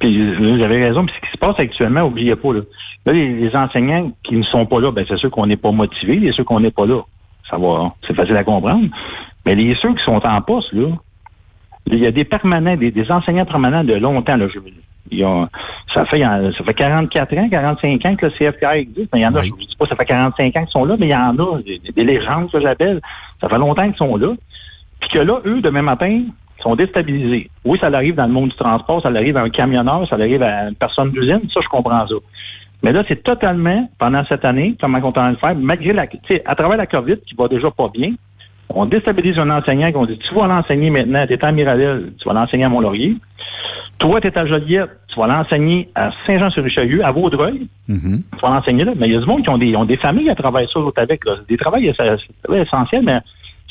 Speaker 23: Puis vous avez raison. Puis ce qui se passe actuellement, oubliez pas, là, là les, les enseignants qui ne sont pas là, ben c'est sûr qu'on n'est pas motivés, et ceux qu'on n'est pas là. Ça va, c'est facile à comprendre. Mais les ceux qui sont en poste, là, il y a des permanents, des, des enseignants permanents de longtemps, là, je, ils ont- ça fait ça fait 44 ans, 45 ans que le CFKR existe. Mais il y en a, je ne dis pas ça fait 45 ans qu'ils sont là, mais il y en a, des, des légendes que j'appelle. Ça fait longtemps qu'ils sont là. Puis que là, eux, demain matin, sont déstabilisés. Oui, ça arrive dans le monde du transport, ça arrive à un camionneur, ça arrive à une personne d'usine, ça, je comprends ça. Mais là, c'est totalement, pendant cette année, comment on train de faire, malgré la, tu sais, à travers la COVID, qui va déjà pas bien, on déstabilise un enseignant qu'on dit, tu vas l'enseigner maintenant, tu es à Mirabel, tu vas l'enseigner à Mont-Laurier. Toi, tu es à Joliette, tu vas l'enseigner à Saint-Jean-sur-Richelieu, à Vaudreuil.
Speaker 7: Mhm.
Speaker 23: Tu vas l'enseigner là. Mais il y a du monde qui ont des, ont des familles à travailler ça autres avec. Là. Des travails essentiels, mais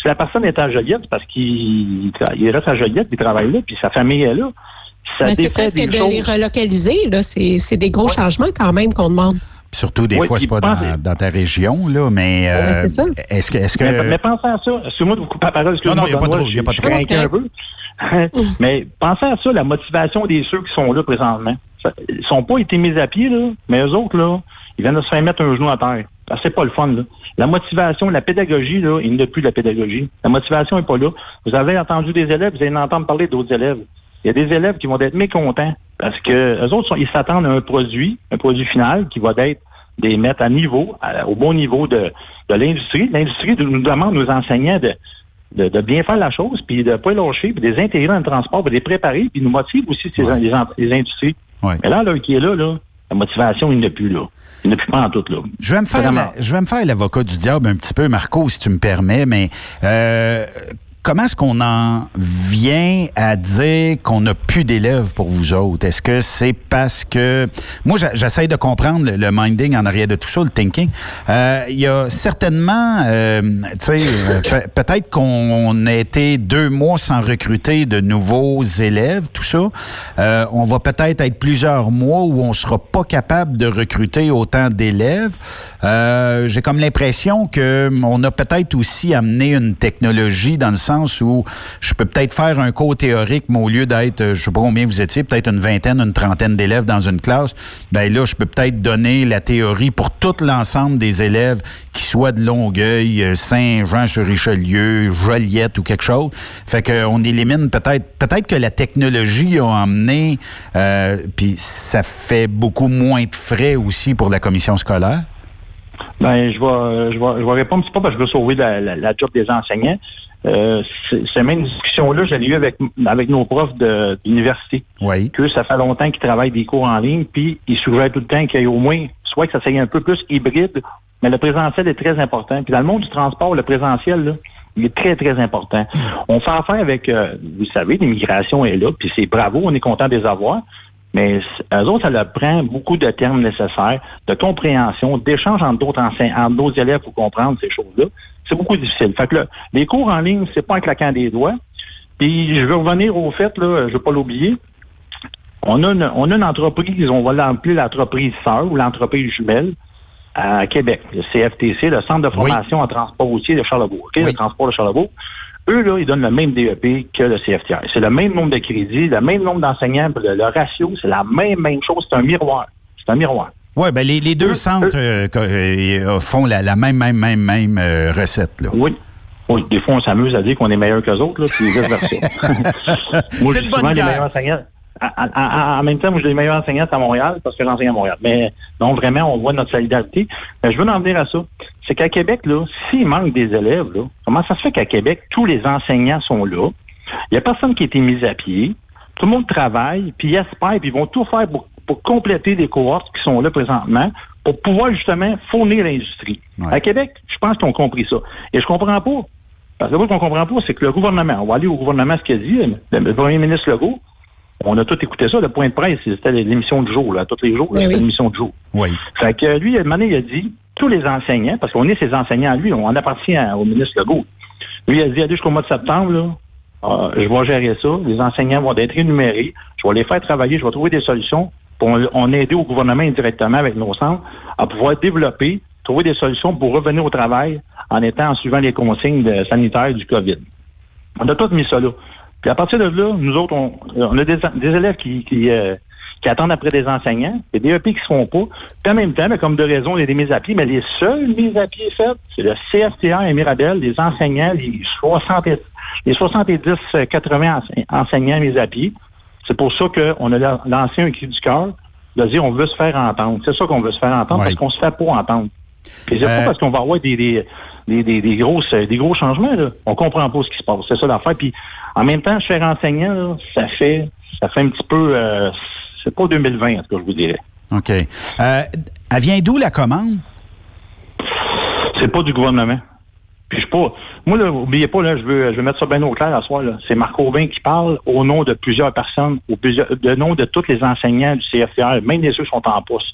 Speaker 23: si la personne est à Joliette, c'est parce qu'il reste à Joliette, il travaille là, puis sa famille est là. Ça
Speaker 8: Ben, c'est presque
Speaker 23: des
Speaker 8: de les relocaliser. Là. C'est, c'est des gros changements quand même qu'on demande.
Speaker 7: Surtout des
Speaker 23: Oui,
Speaker 7: fois, c'est pas dans, dans ta région, là, mais euh,
Speaker 8: Ouais, c'est ça.
Speaker 7: est-ce que, est-ce que
Speaker 23: Mais, mais pensez à ça. Excuse-moi de vous couper la parole.
Speaker 7: Non, non, il y a pas trouble, il y a pas
Speaker 23: crains un peu. mais pensez à ça, la motivation des ceux qui sont là présentement. Ils sont pas été mis à pied, là, mais eux autres, là, ils viennent de se faire mettre un genou à terre. Ah, C'est pas le fun, là. La motivation, la pédagogie, là, il n'y a plus de la pédagogie. La motivation n'est pas là. Vous avez entendu des élèves, vous allez entendre parler d'autres élèves. Il y a des élèves qui vont être mécontents parce que autres, sont- ils s'attendent à un produit, un produit final qui va être des mettre à niveau, à- au bon niveau de, de l'industrie. L'industrie nous demande aux enseignants de, de, de bien faire la chose, puis de ne pas lâcher, puis de les intégrer dans le transport, puis de les préparer, puis nous motive aussi ces, les, industries. Mais là, là, qui est là, là, la motivation, il n'est plus là. Il n'est plus pas en tout là.
Speaker 7: Je vais me faire, la- je vais me faire l'avocat du diable un petit peu, Marco, si tu me permets, mais euh, comment est-ce qu'on en vient à dire qu'on n'a plus d'élèves pour vous autres? Est-ce que c'est parce que... Moi, j'essaie de comprendre le, minding en arrière de tout ça, le thinking. Euh, Il y a certainement, euh, tu sais, euh, pe- peut-être qu'on a été deux mois sans recruter de nouveaux élèves, tout ça. Euh, on va peut-être être plusieurs mois où on sera pas capable de recruter autant d'élèves. Euh, J'ai comme l'impression que on a peut-être aussi amené une technologie dans le sens où je peux peut-être faire un cours théorique, mais au lieu d'être, euh, je sais pas combien vous étiez, peut-être une vingtaine, une trentaine d'élèves dans une classe, ben là, je peux peut-être donner la théorie pour tout l'ensemble des élèves qui soient de Longueuil, euh, Saint-Jean-sur-Richelieu, Joliette ou quelque chose. Fait qu'on élimine peut-être, peut-être que la technologie a amené, euh, puis ça fait beaucoup moins de frais aussi pour la commission scolaire.
Speaker 23: Ben, je vais, je vais, je vais répondre. C'est pas parce que je veux sauver la, la, la job des enseignants. Euh, c'est- cette même discussion-là, je l'ai eu avec, avec nos profs d'université.
Speaker 7: Oui.
Speaker 23: Que ça fait longtemps qu'ils travaillent des cours en ligne, puis ils suggèrent tout le temps qu'il y ait au moins, soit que ça soit un peu plus hybride, mais le présentiel est très important. Puis dans le monde du transport, le présentiel, là, il est très, très important. On fait affaire avec, euh, vous savez, l'immigration est là, puis c'est bravo, on est content de les avoir. Mais eux autres, ça leur prend beaucoup de termes nécessaires, de compréhension, d'échange entre d'autres enseignants, entre d'autres élèves pour comprendre ces choses-là. C'est beaucoup difficile. Fait que là, les cours en ligne, c'est pas un claquant des doigts. Puis je veux revenir au fait, là, je veux pas l'oublier. On a, une, on a une entreprise, on va l'appeler l'entreprise sœur ou l'entreprise jumelle à Québec, le CFTC, le Centre de formation en transport routier de Charlebourg, OK, le transport de Charlebourg. Eux, là, ils donnent le même DEP que le CFTR. C'est le même nombre de crédits, le même nombre d'enseignants, le, le ratio, c'est la même, même chose. C'est un miroir. C'est un miroir.
Speaker 7: Oui, ben les, les deux centres euh, co- euh, font la, la même, même, même, même euh, recette. Là.
Speaker 23: Oui. Oui, des fois, on s'amuse à dire qu'on est meilleur qu'eux autres, là, puis vice versa. Moi, je
Speaker 7: bonne
Speaker 23: souvent les meilleurs enseignants. En, en même temps, moi, j'ai les meilleurs enseignants à Montréal parce que j'enseigne à Montréal. Mais donc, vraiment, on voit notre solidarité. Mais je veux en venir à ça. C'est qu'à Québec, là, s'il manque des élèves, là, comment ça se fait qu'à Québec, tous les enseignants sont là? Il n'y a personne qui a été mis à pied. Tout le monde travaille, puis ils espèrent, puis ils vont tout faire pour, pour compléter les cohortes qui sont là présentement pour pouvoir justement fournir l'industrie. À Québec, je pense qu'ils ont compris ça. Et je comprends pas. Parce que ce qu'on comprend pas, c'est que le gouvernement, on va aller au gouvernement ce qu'il a dit, le premier ministre Legault, on a tout écouté ça, le point de presse, c'était l'émission du jour, là, tous les jours, c'était l'émission du jour.
Speaker 7: Oui.
Speaker 23: Fait que lui, à un moment donné, il a dit, tous les enseignants, parce qu'on est ses enseignants, lui, on en appartient au ministre Legault. Lui, il a dit, allez jusqu'au mois de septembre, là, euh, je vais gérer ça, les enseignants vont être rémunérés, je vais les faire travailler, je vais trouver des solutions pour on, on aider au gouvernement indirectement avec nos centres à pouvoir développer, trouver des solutions pour revenir au travail en étant en suivant les consignes de- sanitaires du COVID. On a tout mis ça là. Puis à partir de là, nous autres, on, on a des, des élèves qui, qui, euh, qui attendent après des enseignants, des DEP qui se font pas. Puis en même temps, mais comme de raison, il y a des mises à pied, mais les seules mises à pied faites, c'est le CFTR et Mirabel, les enseignants, les 60, et- les 70-80 enseignants mis à pied. C'est pour ça qu'on a la- lancé un cri du cœur de dire on veut se faire entendre. C'est ça qu'on veut se faire entendre parce qu'on se fait pas entendre. Puis c'est
Speaker 7: Euh,
Speaker 23: pas parce qu'on va avoir des, des, des, des, des grosses, des gros changements, là. On comprend pas ce qui se passe. C'est ça l'affaire. Puis en même temps, faire enseignant, là, ça fait ça fait un petit peu euh, c'est pas 2020, en tout cas, je vous dirais.
Speaker 7: OK. Euh, elle vient d'où la commande?
Speaker 23: C'est pas du gouvernement. Puis je suis pas. Moi, là, oubliez pas, là, je veux, je veux mettre ça bien au clair à soir, là. C'est Marc Aubin qui parle au nom de plusieurs personnes, au plusieurs, de nom de tous les enseignants du CFTR, même les ceux qui sont en poste.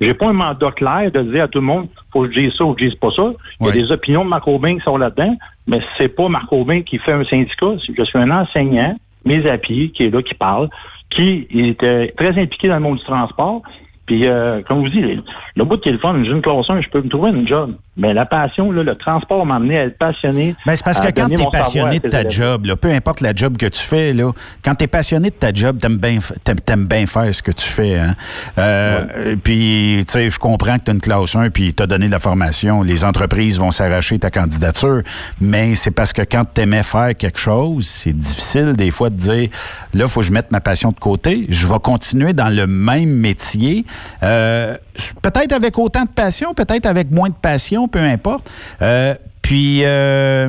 Speaker 23: J'ai pas un mandat clair de dire à tout le monde, faut que je dise ça ou que je dise pas ça. Il y a des opinions de Marc Aubin qui sont là-dedans, mais c'est pas Marc Aubin qui fait un syndicat. C'est- Je suis un enseignant, mes pied, qui est là, qui parle, qui est très impliqué dans le monde du transport. Puis, euh, comme vous dites, le bout de téléphone, j'ai une classe 1, je peux me trouver une job. Mais la passion, là, le transport m'a amené à être passionné.
Speaker 7: Ben, c'est parce que quand tu es passionné de ta
Speaker 23: élèves.
Speaker 7: job, là, peu importe la job que tu fais, là, quand tu es passionné de ta job, tu aimes bien, t'aimes- t'aimes bien faire ce que tu fais. Hein? Euh, Puis, tu sais, je comprends que tu as une classe 1 puis tu as donné de la formation. Les entreprises vont s'arracher ta candidature, mais c'est parce que quand tu aimais faire quelque chose, c'est difficile des fois de dire là, il faut que je mette ma passion de côté. Je vais continuer dans le même métier. Euh, peut-être avec autant de passion, peut-être avec moins de passion, peu importe. Euh, puis, euh,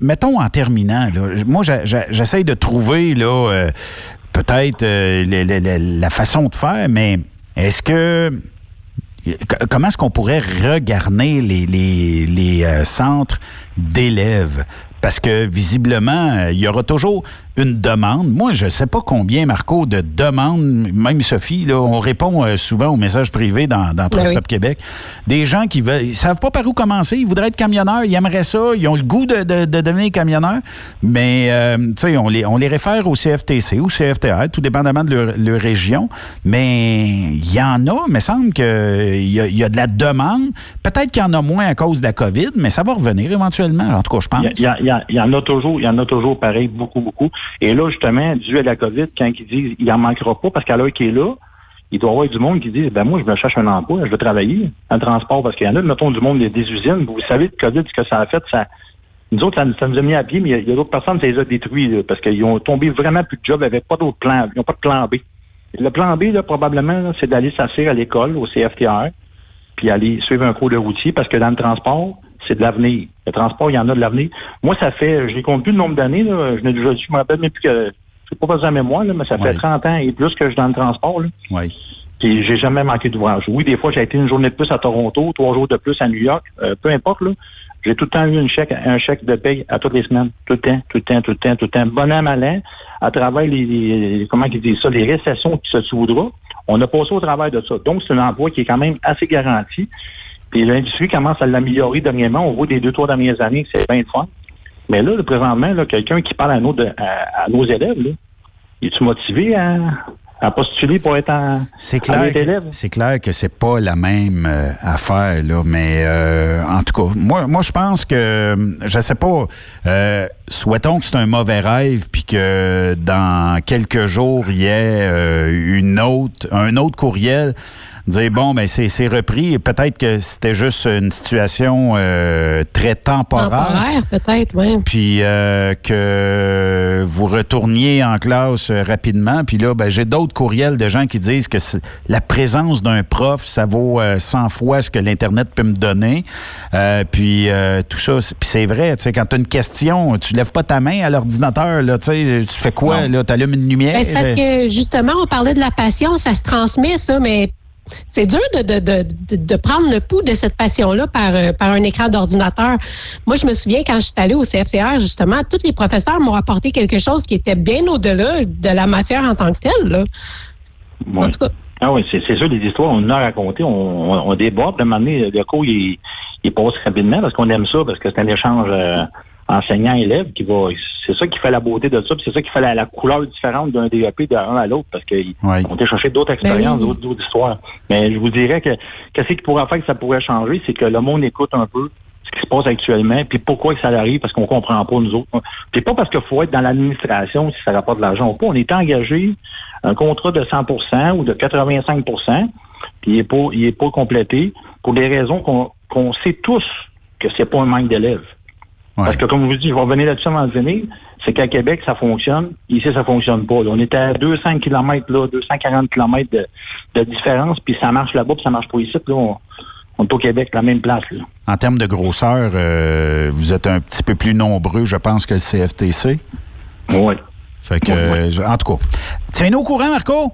Speaker 7: mettons en terminant, moi, j'essaye de trouver là, euh, peut-être la façon de faire, mais est-ce que. Comment est-ce qu'on pourrait regarder les, centres d'élèves? Parce que visiblement, il y aura toujours une demande. Moi, je ne sais pas combien, Marco, de demandes, même Sophie, là, on répond euh, souvent aux messages privés dans, dans
Speaker 8: oui.
Speaker 7: Stop Québec. Des gens qui veulent, ils savent pas par où commencer, ils voudraient être camionneurs, ils aimeraient ça, ils ont le goût de, de- de devenir camionneurs, mais euh, tu sais, on les, on les réfère au CFTC ou CFTR, tout dépendamment de leur, leur région. Mais il y en a, mais il semble qu'il y, a- il y a de la demande. Peut-être qu'il y en a moins à cause de la COVID, mais ça va revenir éventuellement. En tout cas, je pense.
Speaker 23: Il y, a- il y a- il y en a toujours, il y en a toujours pareil, beaucoup, beaucoup. Et là, justement, dû à la COVID, quand ils disent il en manquera pas, parce qu'à l'heure qui est là, il doit y avoir du monde qui dit ben moi, je me cherche un emploi, je veux travailler en transport, parce qu'il y en a, mettons, du monde des, usines. Vous savez, le COVID, ce que ça a fait, ça. Nous autres, ça, nous a mis à pied, mais il y a, d'autres personnes, ça les a détruits, là, parce qu'ils ont tombé vraiment plus de jobs, ils n'avaient pas d'autre plan, ils n'ont pas de plan B. Le plan B, là, probablement, là, c'est d'aller s'asseoir à l'école, au CFTR, puis aller suivre un cours de routier, parce que dans le transport, c'est de l'avenir. Le transport, il y en a de l'avenir. Moi, ça fait, je ne compte plus le nombre d'années, là. Je, ne- me rappelle même plus que, je pas besoin de mémoire, là, mais ça fait
Speaker 7: Ouais.
Speaker 23: 30 ans et plus que je suis dans le transport, là.
Speaker 7: Oui.
Speaker 23: Puis j'ai jamais manqué d'ouvrage. Oui, des fois, j'ai été une journée de plus à Toronto, trois jours de plus à New York, euh, peu importe, là. J'ai tout le temps eu une chèque, un chèque de paye à toutes les semaines. Tout le temps, tout le temps, tout le temps, tout le temps. Bon an, mal an, à travers les, les- comment ils disent ça, les récessions qui se soudra, on a passé au travail de ça. Donc, c'est un emploi qui est quand même assez garanti. Puis l'industrie commence à l'améliorer dernièrement. On voit des deux, trois dernières années que c'est bien le fun. Mais là, présentement, là, quelqu'un qui parle à nos, de- à, à nos élèves, là, es-tu motivé à, à postuler pour être en
Speaker 7: C'est clair, que, c'est clair que c'est pas la même euh, affaire, là, mais euh, en tout cas, moi, moi je pense que, je sais pas, euh, souhaitons que c'est un mauvais rêve, puis que dans quelques jours, il y ait euh, une autre, un autre courriel dire, bon, ben c'est c'est repris. Peut-être que c'était juste une situation euh, très temporaire.
Speaker 8: Temporaire, peut-être, oui.
Speaker 7: Puis euh, que vous retourniez en classe euh, rapidement. Puis là, ben, j'ai d'autres courriels de gens qui disent que la présence d'un prof, ça vaut euh, 100 fois ce que l'Internet peut me donner. Euh, puis euh, tout ça, c'est- puis c'est vrai, tu sais, quand tu as une question, tu lèves pas ta main à l'ordinateur, là, tu sais, tu fais quoi, là, tu allumes une lumière.
Speaker 8: Ben, c'est parce que justement, on parlait de la passion, ça se transmet, ça, mais c'est dur de, de, de, de- prendre le pouls de cette passion-là par, euh, par un écran d'ordinateur. Moi, je me souviens quand je suis allée au CFCR, justement, tous les professeurs m'ont apporté quelque chose qui était bien au-delà de la matière en tant que telle. Là.
Speaker 23: Ouais. Ah oui, c'est sûr, les histoires, on en a raconté, on, on, on déborde. De donné, le cours, il, il passe rapidement parce qu'on aime ça, parce que c'est un échange euh, enseignant-élève qui va. C'est ça qui fait la beauté de ça, puis c'est ça qui fait la, la couleur différente d'un DEP d'un à l'autre, parce qu'ils ont été chercher d'autres expériences,
Speaker 8: Ben oui.
Speaker 23: d'autres histoires. Mais je vous dirais que qu'est-ce qui pourrait faire que ça pourrait changer, c'est que le monde écoute un peu ce qui se passe actuellement, puis pourquoi que ça arrive, parce qu'on comprend pas, nous autres. Puis pas parce qu'il faut être dans l'administration si ça rapporte de l'argent ou pas. On est engagé un contrat de 100% ou de 85 puis il n'est pas, il est pas complété pour des raisons qu'on qu'on sait tous que c'est pas un manque d'élèves. Parce que, comme je vous dis, je vais revenir là-dessus avant de venir, c'est qu'à Québec, ça fonctionne. Ici, ça fonctionne pas. là. On est à 200 km, là, 240 km de, de différence, puis ça marche là-bas, puis ça marche pas ici. Puis Là, on, on est au Québec, la même place. Là.
Speaker 7: En termes de grosseur, euh, vous êtes un petit peu plus nombreux, je pense, que le CFTC.
Speaker 23: Oui.
Speaker 7: Fait que, je- en tout cas, tiens-nous au courant, Marco.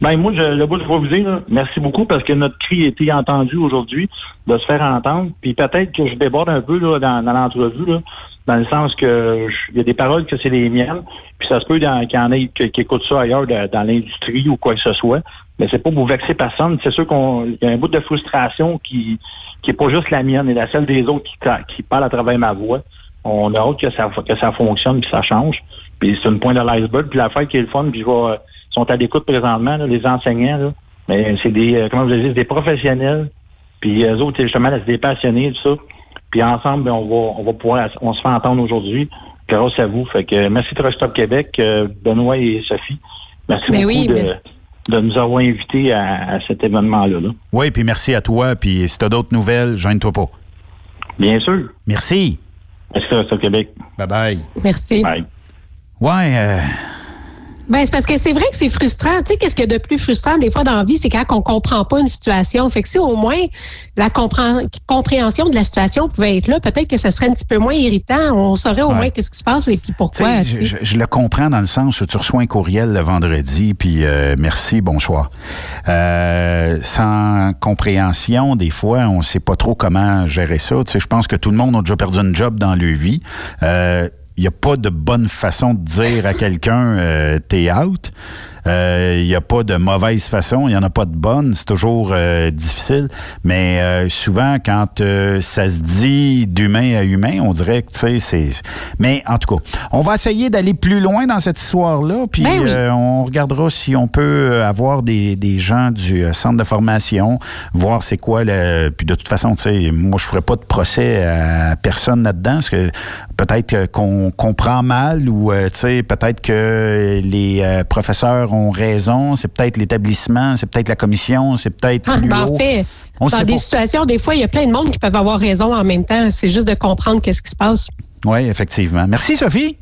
Speaker 23: Ben moi, je, le bout, je vais vous dire, merci beaucoup parce que notre cri a été entendu aujourd'hui, de se faire entendre. Puis peut-être que je déborde un peu là, dans, dans l'entrevue, dans le sens que il y a des paroles que c'est les miennes, puis ça se peut qu'il y en ait qui, écoutent ça ailleurs dans l'industrie ou quoi que ce soit. Mais c'est pas pour vexer personne. C'est sûr qu'il y a un bout de frustration qui qui est pas juste la mienne et la celle des autres qui, qui parlent à travers ma voix. On a hâte que ça, que ça fonctionne puis ça change. Puis c'est une pointe de l'iceberg. Puis l'affaire qui est le fun, puis je vais, sont à l'écoute présentement, là, les enseignants. Là. Mais c'est des, euh, comment je dis, des professionnels. Puis eux autres, justement, c'est des passionnés, tout ça. Puis ensemble, ben, on va, on va pouvoir, on se fait entendre aujourd'hui grâce à vous. Fait que merci Truck Stop Québec, euh, Benoît et Sophie. Merci
Speaker 8: Ben
Speaker 23: beaucoup
Speaker 8: oui,
Speaker 23: de,
Speaker 8: ben-
Speaker 23: de nous avoir invités à, à cet événement-là. là.
Speaker 7: Oui, puis merci à toi. Puis si tu as d'autres nouvelles, gêne-toi pas.
Speaker 23: Bien sûr.
Speaker 7: Merci.
Speaker 23: Merci Truck Stop Québec.
Speaker 7: Bye-bye.
Speaker 8: Merci.
Speaker 23: Bye.
Speaker 7: Ouais, euh,
Speaker 8: Ben, c'est parce que c'est vrai que c'est frustrant. Tu sais, qu'est-ce qu'il y a de plus frustrant des fois dans la vie, c'est quand on comprend pas une situation. Fait que si au moins la compré- compréhension de la situation pouvait être là, peut-être que ça serait un petit peu moins irritant. On saurait au
Speaker 7: Ouais.
Speaker 8: moins qu'est-ce qui se passe et puis pourquoi.
Speaker 7: Tu sais, je, le comprends dans le sens où tu reçois un courriel le vendredi, puis euh, merci, bonsoir. Euh, sans compréhension, des fois, on sait pas trop comment gérer ça. Tu sais, je pense que tout le monde a déjà perdu une job dans leur vie. Euh, n'y a pas de bonne façon de dire à quelqu'un euh, t'es out. Euh, Il n'y a pas de mauvaise façon, il n'y en a pas de bonne, c'est toujours euh, difficile. Mais euh, souvent, quand euh, ça se dit d'humain à humain, on dirait que, tu sais, c'est... Mais en tout cas, on va essayer d'aller plus loin dans cette histoire-là, puis
Speaker 8: Ben oui.
Speaker 7: euh, on regardera si on peut euh, avoir des, des gens du euh, centre de formation, voir c'est quoi le... Puis de toute façon, tu sais, moi, je ferai pas de procès à personne là-dedans, parce que peut-être euh, qu'on comprend mal ou, euh, tu sais, peut-être que les euh, ont raison, c'est peut-être l'établissement, c'est peut-être la commission, c'est peut-être
Speaker 8: Ah, ben, en fait,
Speaker 7: On
Speaker 8: dans des
Speaker 7: pas.
Speaker 8: situations, des fois, il y a plein de monde qui peuvent avoir raison en même temps. C'est juste de comprendre qu'est-ce qui se passe.
Speaker 7: Oui, effectivement. Merci, Sophie.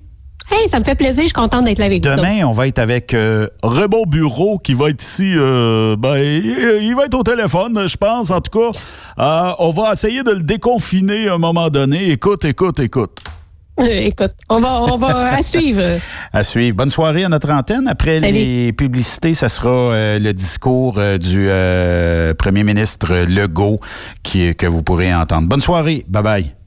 Speaker 8: Hey, ça me fait plaisir. Je suis contente d'être là avec vous.
Speaker 7: Demain, on va être avec euh, Raymond Bureau qui va être ici. euh, ben, il, il va être au téléphone, je pense, en tout cas. Euh, on va essayer de le déconfiner à un moment donné. Écoute, écoute, écoute.
Speaker 8: Euh, écoute, on va, on va à suivre.
Speaker 7: À suivre. Bonne soirée à notre antenne. Après
Speaker 8: Salut.
Speaker 7: les publicités, ça sera euh, le discours euh, du euh, premier ministre Legault qui, que vous pourrez entendre. Bonne soirée. Bye bye.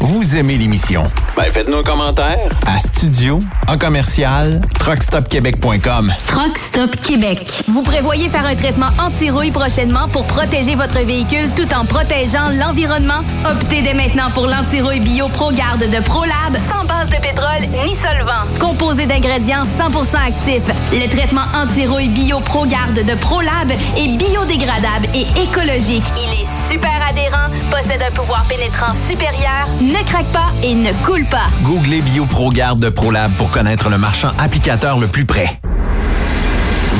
Speaker 1: Vous aimez l'émission? Ben faites-nous un commentaire à studio en commercial truckstopquebec.com.
Speaker 24: Truck Stop Québec. Vous prévoyez faire un traitement anti-rouille prochainement pour protéger votre véhicule tout en protégeant l'environnement? Optez dès maintenant pour l'anti-rouille bio ProGarde de ProLab sans base de pétrole ni solvant. Composé d'ingrédients 100% actifs, le traitement anti-rouille bio ProGarde de ProLab est biodégradable et écologique. Il est super adhérent, possède un pouvoir pénétrant supérieur, ne craque pas et ne coule pas.
Speaker 1: Googlez BioProGarde de ProLab pour connaître le marchand applicateur le plus près.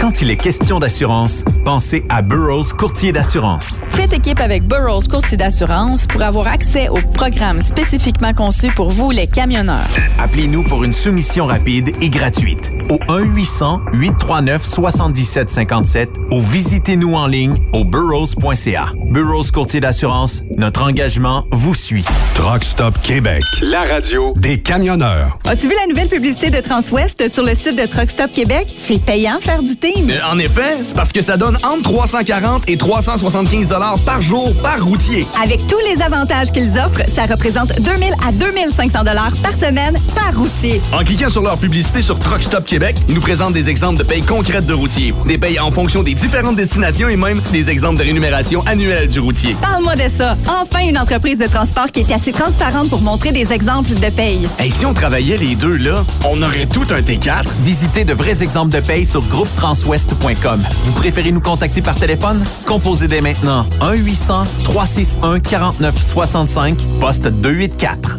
Speaker 1: Quand il est question d'assurance, pensez à Burroughs Courtier d'assurance.
Speaker 25: Faites équipe avec Burroughs Courtier d'assurance pour avoir accès aux programmes spécifiquement conçus pour vous, les camionneurs.
Speaker 1: Appelez-nous pour une soumission rapide et gratuite au 1-800-839-7757 ou visitez-nous en ligne au burrows.ca. Burroughs Courtier d'assurance, notre engagement vous suit.
Speaker 6: Truck Stop Québec, la radio des camionneurs.
Speaker 4: As-tu vu la nouvelle publicité de Transwest sur le site de Truck Stop Québec? C'est payant faire du team.
Speaker 5: Euh, en effet, c'est parce que ça donne entre 340 et 375 dollars par jour par routier.
Speaker 4: Avec tous les avantages qu'ils offrent, ça représente 2000 à 2500 dollars par semaine par routier.
Speaker 5: En cliquant sur leur publicité sur Truck Stop Québec, ils nous présentent des exemples de payes concrètes de routiers, des payes en fonction des différentes destinations et même des exemples de rémunération annuelle du routier.
Speaker 4: Parle-moi de ça. Enfin, une entreprise de transport qui est assez transparente pour montrer des exemples de paye.
Speaker 5: Et si on travaillait les deux là, on aurait tout un T4.
Speaker 1: Visitez de vrais exemples de paye sur groupetranswest.com. Vous préférez nous contacter par téléphone? Composez dès maintenant 1-800-361-4965, poste 284.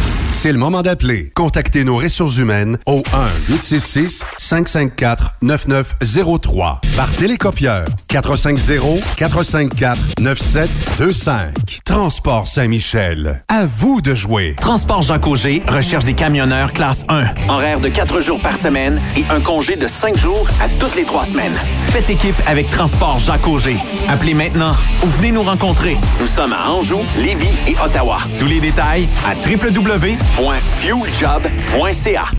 Speaker 6: C'est le moment d'appeler. Contactez nos ressources humaines au 1-866-554-9903 par télécopieur 450-454-9725. Transport Saint-Michel. À vous de jouer.
Speaker 1: Transport Jacques Auger recherche des camionneurs classe 1. Horaire de 4 jours par semaine et un congé de 5 jours à toutes les 3 semaines. Faites équipe avec Transport Jacques Auger. Appelez maintenant ou venez nous rencontrer. Nous sommes à Anjou, Lévis et Ottawa. Tous les détails à www.fueljob.ca.